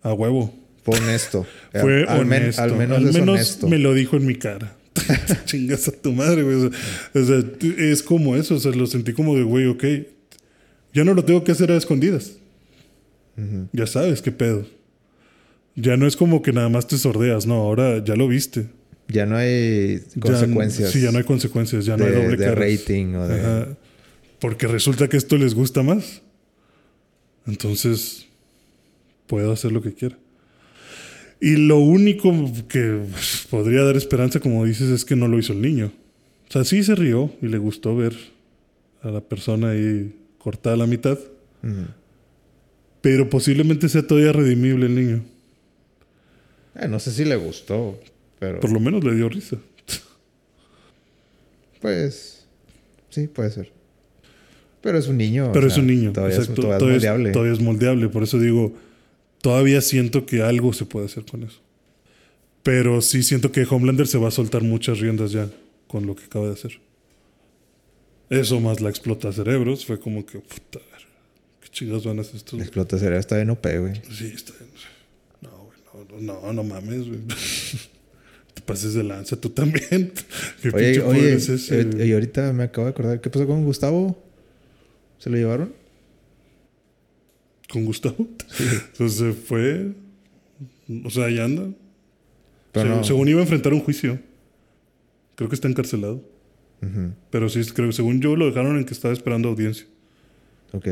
A huevo. Fue honesto. Fue al, honesto. al menos, Al es menos honesto. me lo dijo en mi cara. Chingas a tu madre, güey. O sea, o sea, t- es como eso. O sea, lo sentí como de, güey, ok. Ya no lo tengo que hacer a escondidas. Ya sabes qué pedo. Ya no es como que nada más te sordeas. No, ahora ya lo viste. Ya no hay Ya- consecuencias. sí, ya no hay consecuencias. Ya no de, hay doble de rating o de. Ajá. Porque resulta que esto les gusta más. Entonces, puedo hacer lo que quiera. Y lo único que podría dar esperanza, como dices, es que no lo hizo el niño. O sea, sí se rió y le gustó ver a la persona ahí cortada a la mitad. Pero posiblemente sea todavía redimible el niño. Eh, no sé si le gustó, pero. Por lo menos le dio risa. Pues. Sí, puede ser. Pero es un niño. o Pero es sea, un niño. Todavía, es, exacto. todavía es Todavía es- moldeable. todavía es moldeable. Por eso digo, todavía siento que algo se puede hacer con eso. Pero sí siento que Homelander se va a soltar muchas riendas ya con lo que acaba de hacer. Eso más la explota cerebros fue como que, puta, a ver, qué chingados van a hacer estos. Le explota cerebro, está bien OP, güey. Sí, está bien. No, güey, no, no, no, no mames, güey. Te pases de lanza tú también. Qué Oye, oye, es ese, eh, y ahorita me acabo de acordar. ¿Qué pasó con Gustavo? ¿Se lo llevaron? con Gustavo. Entonces fue. O sea, ahí anda. Pero Se- no. Según iba a enfrentar un juicio. Creo que está encarcelado. Pero sí, creo, según yo lo dejaron en que estaba esperando audiencia Ok.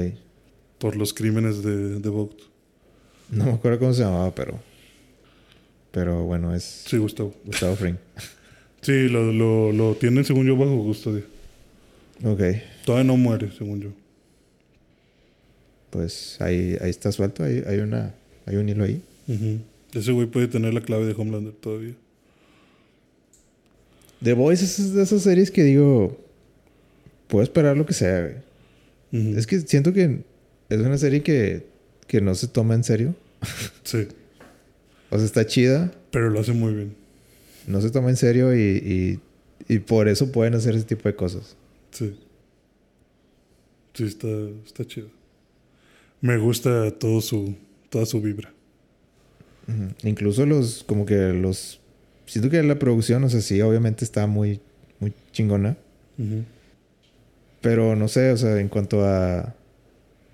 por los crímenes de, de Vogt. No me acuerdo cómo se llamaba, pero. Pero bueno, es Sí, Gustavo. Gustavo Fring. Sí, lo, lo, lo tienen, según yo, bajo custodia. Ok. Todavía no muere, según yo. Pues ahí, ahí está suelto. Hay, hay, una, hay un hilo ahí. Ese güey puede tener la clave de Homelander todavía. The Voice es de esas series que digo. Puedo esperar lo que sea, güey. Es que siento que es una serie que, que no se toma en serio. Sí, O sea, está chida, pero lo hace muy bien. no se toma en serio y, y, y por eso pueden hacer ese tipo de cosas. Sí. Sí, está, está chido. Me gusta todo su, toda su vibra. Incluso los, como que los... Siento que la producción, o sea, sí, obviamente está muy, muy chingona. Pero no sé, o sea, en cuanto a,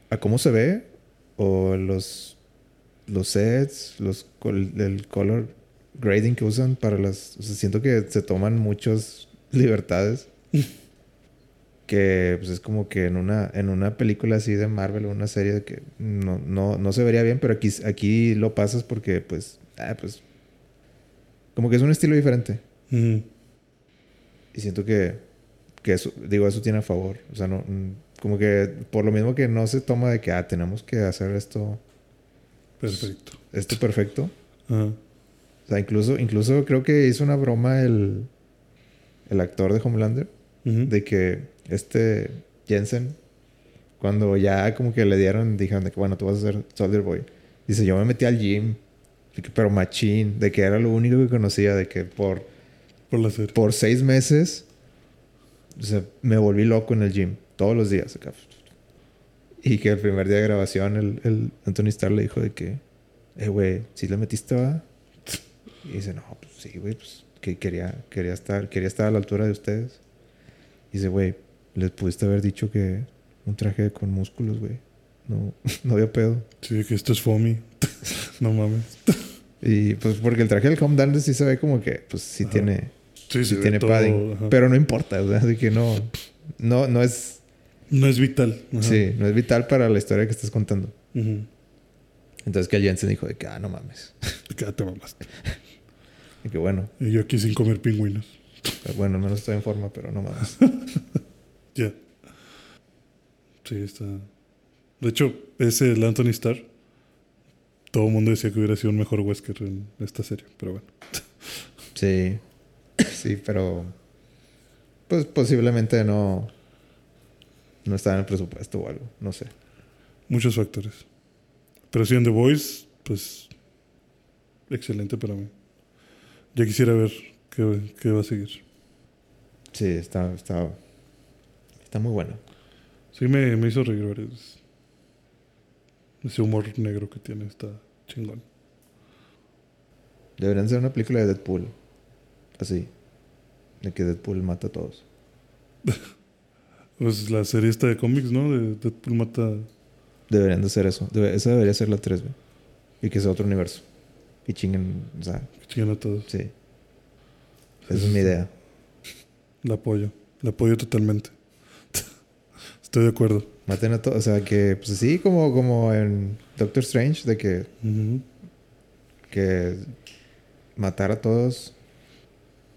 a cómo se ve, o los, los sets, los, col- el color grading que usan para las... O sea, siento que se toman muchas libertades. que pues es como que en una, en una película así de Marvel o una serie que no, no, no se vería bien, pero aquí, aquí lo pasas porque pues, ah, pues, como que es un estilo diferente. Y siento que, que eso, digo, eso tiene a favor. O sea, no, mm, como que por lo mismo que no se toma de que, ah, tenemos que hacer esto, Perfecto. esto perfecto. Ajá. O sea, incluso, incluso creo que hizo una broma el, el actor de Homelander, de que este Jensen, cuando ya como que le dieron, dijeron de que, bueno, tú vas a ser Soldier Boy. Dice, yo me metí al gym, pero machín, de que era lo único que conocía, de que por Por la serie. por seis meses, o sea, me volví loco en el gym, todos los días acá. Y que el primer día de grabación, el, el Anthony Starr le dijo de que, eh, güey, ¿sí le metiste, va? Y dice, no, pues sí, güey, pues que quería, quería, estar, quería estar a la altura de ustedes. Y dice, güey, les pudiste haber dicho que un traje con músculos, güey. No, no había pedo. Sí, que esto es foamy. no mames. Y pues porque el traje del Homelander sí se ve como que, pues sí Ajá. tiene, Sí, sí tiene todo, padding. ajá. Pero no importa, o sea, así que no, no, no es, No es vital. Ajá. sí, no es vital para la historia que estás contando. Entonces que Jensen dijo de que, ah, no mames. Quédate mamaste. Y que bueno, Y yo aquí sin comer pingüinos. bueno, al menos estoy en forma, pero no mames. Ya. Sí, está. De hecho, ese, el Anthony Starr, todo el mundo decía que hubiera sido un mejor Wesker en esta serie, pero bueno. Sí, sí, pero pues posiblemente no, no estaba en el presupuesto o algo, no sé. Muchos factores. Pero sí, en The Voice, pues. Excelente para mí. Ya quisiera ver qué, qué va a seguir. Sí, está, está, está muy bueno. Sí, me, me hizo reír varias veces. Ese humor negro que tiene está chingón. Deberían ser una película de Deadpool. Así. De que Deadpool mata a todos. Pues la serie esta de cómics, ¿no? De Deadpool mata. Deberían de ser eso. Debe- esa debería ser la 3, güey. Y que sea otro universo. Y chinguen, o sea, Chingan a todos. sí. Esa es mi idea. La apoyo. La apoyo totalmente. Estoy de acuerdo. Maten a todos. O sea, que, pues sí, como, como en Doctor Strange, de que, que matar a todos.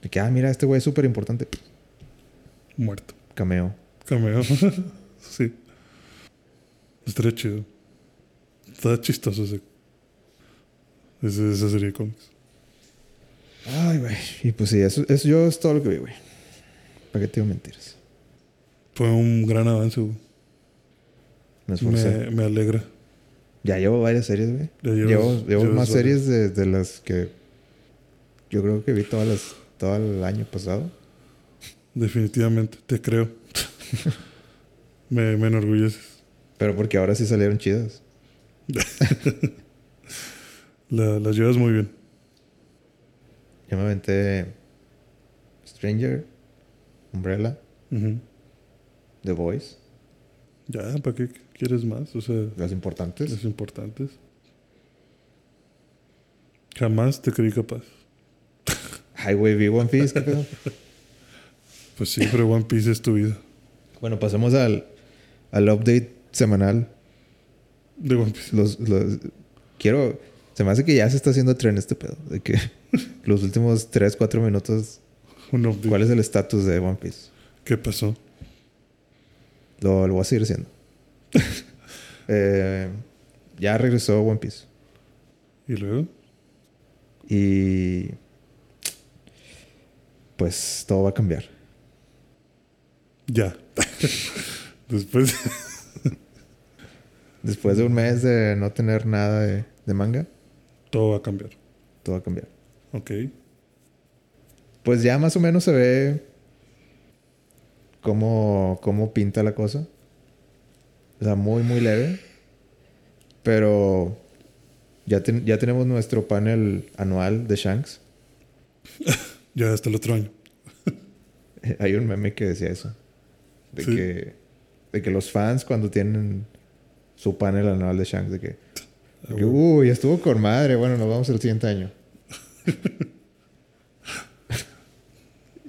De que, ah, mira, este güey es súper importante. Muerto. Cameo. Cameo. sí. Estaría chido. Está chistoso ese. ese- esa serie de cómics. Ay, güey. Y pues sí, eso, eso yo es todo lo que vi, güey. ¿Para qué te digo mentiras? Fue un gran avance, güey. Me. Me, me alegra. Ya llevo varias series, güey. Llevo, llevo más series de, de las que yo creo que vi todas las, todo el año pasado. Definitivamente. Te creo. me, me enorgulleces. Pero porque ahora sí salieron chidas. La, la llevas muy bien. Yo me aventé Stranger, Umbrella. The Voice, Ya, ¿para qué quieres más? O sea, las importantes. las importantes. Jamás te creí capaz. Ay, güey, vi One Piece, ¿qué pedo? Pues sí, pero One Piece es tu vida. Bueno, pasemos al, al update semanal. De One Piece. Los, los- quiero... Se me hace que ya se está haciendo tren este pedo. De que los últimos 3, 4 minutos... Un update. ¿Cuál es el estatus de One Piece? ¿Qué pasó? Lo, lo voy a seguir haciendo. Eh, ya regresó One Piece. ¿Y luego? Y... Pues todo va a cambiar. Ya. Después. Después de un mes de no tener nada de, de manga, Todo va a cambiar. todo va a cambiar. Ok. Pues ya más o menos se ve cómo, cómo pinta la cosa. O sea, muy, muy leve. Pero ya, ten- ya tenemos nuestro panel anual de Shanks. Ya hasta el otro año. Hay un meme que decía eso. De, Sí. que, de que los fans cuando tienen su panel anual de Shanks, de que, de que, uy, estuvo con madre, bueno, nos vamos el siguiente año.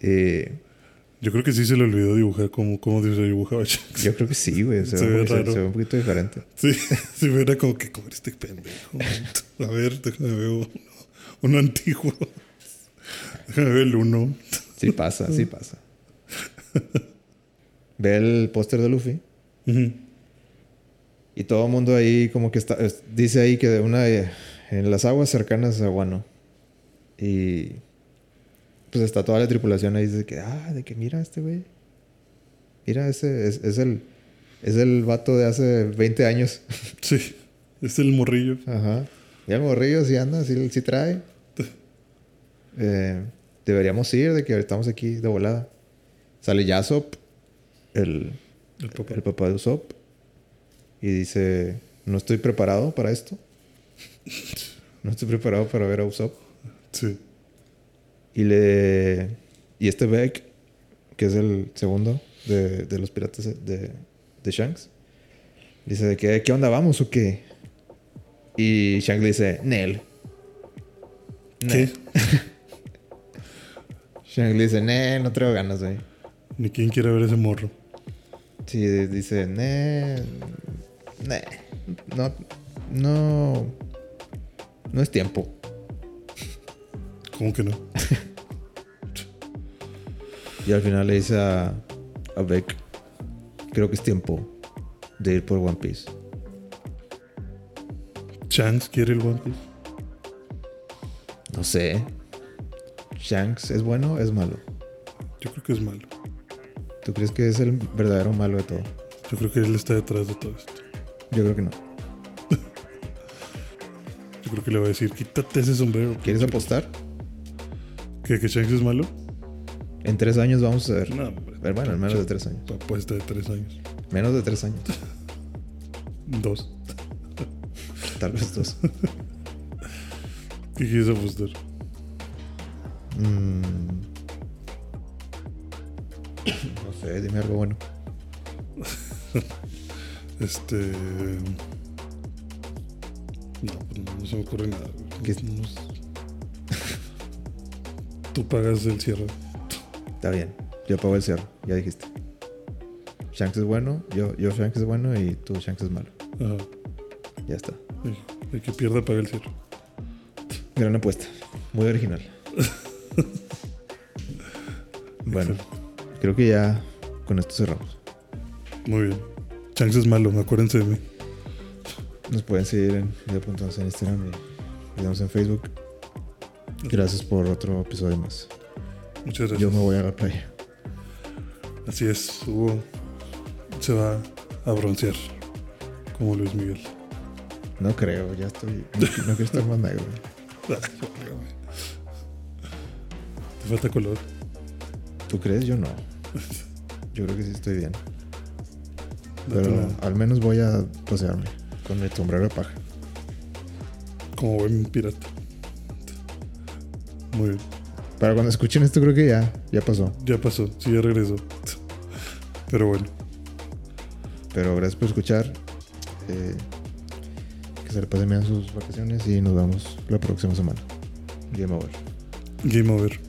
y Yo creo que sí se le olvidó dibujar como, como se dibujaba Shanks. yo creo que sí, güey. Se, Se ve ve un poquito- raro. se ve un poquito diferente. Sí, sí, era como que comer este pendejo. A ver, déjame ver uno, uno antiguo. Déjame ver el uno. Sí pasa, sí pasa. Ve el póster de Luffy Ujú. y todo el mundo ahí como que está... es- dice ahí que de una... eh, en las aguas cercanas a Wano. Y... Pues está toda la tripulación ahí de que... Ah, de que mira este güey. Mira, ese es, es el... Es el vato de hace 20 años. Sí, es el morrillo. Ajá. Y el morrillo sí anda, sí, sí trae. Eh, deberíamos ir de que estamos aquí de volada. Sale Yasop, el, El papá. el papá de Usopp. Y dice, no estoy preparado para esto. No estoy preparado para ver a Usopp. Sí. Y le... Y este Beck, que es el segundo de, de los piratas de, de Shanks, dice de que, ¿qué onda? ¿Vamos o qué? Y Shanks le dice, Nel. ¿Qué? Shanks le dice, Nel, no traigo ganas, güey. Ni quién quiere ver ese morro. Sí, dice, Nel. Nel. No, no... No es tiempo. ¿Cómo que no? Y al final le dice a, a Beck, creo que es tiempo de ir por One Piece. Shanks quiere el One Piece. No sé. Shanks es bueno o es malo? Yo creo que es malo. ¿Tú crees que es el verdadero malo de todo? Yo creo que él está detrás de todo esto. Yo creo que no. Yo creo que le va a decir, quítate ese sombrero. ¿Quieres apostar? ¿Que, que Shanks es malo? En tres años vamos a ver. No, hombre. Pero bueno, en menos de tres años. Apuesta de tres años. Menos de tres años. Dos. Tal vez dos. ¿Qué quieres apostar? Mm. No sé, dime algo bueno. Este. No, pues no, no se me ocurre nada. Tú pagas el cierre. Está bien. Yo pago el cierre, ya dijiste. Shanks es bueno, yo, yo Shanks es bueno y tú Shanks es malo. Ajá. Ya está. El, el que pierda paga el cierre. Gran apuesta. Muy original. bueno, creo que ya con esto cerramos. Muy bien. Chance es malo, acuérdense de mí. Nos pueden seguir en video.11 en Instagram y videos en Facebook. Gracias por otro episodio más. Muchas gracias. Yo me voy a la playa. Así es, Hugo se va a broncear como Luis Miguel. No creo, ya estoy. No, no quiero estar más negro. Te falta color. ¿Tú crees? Yo no. Yo creo que sí estoy bien. Pero al menos voy a pasearme con mi sombrero de paja. como buen pirata. Muy bien. Para cuando escuchen esto, creo que ya, ya pasó. Ya pasó, sí, ya regresó. Pero bueno, Pero gracias por escuchar. Eh, que se le pasen bien sus vacaciones y nos vemos la próxima semana. Game over. game over.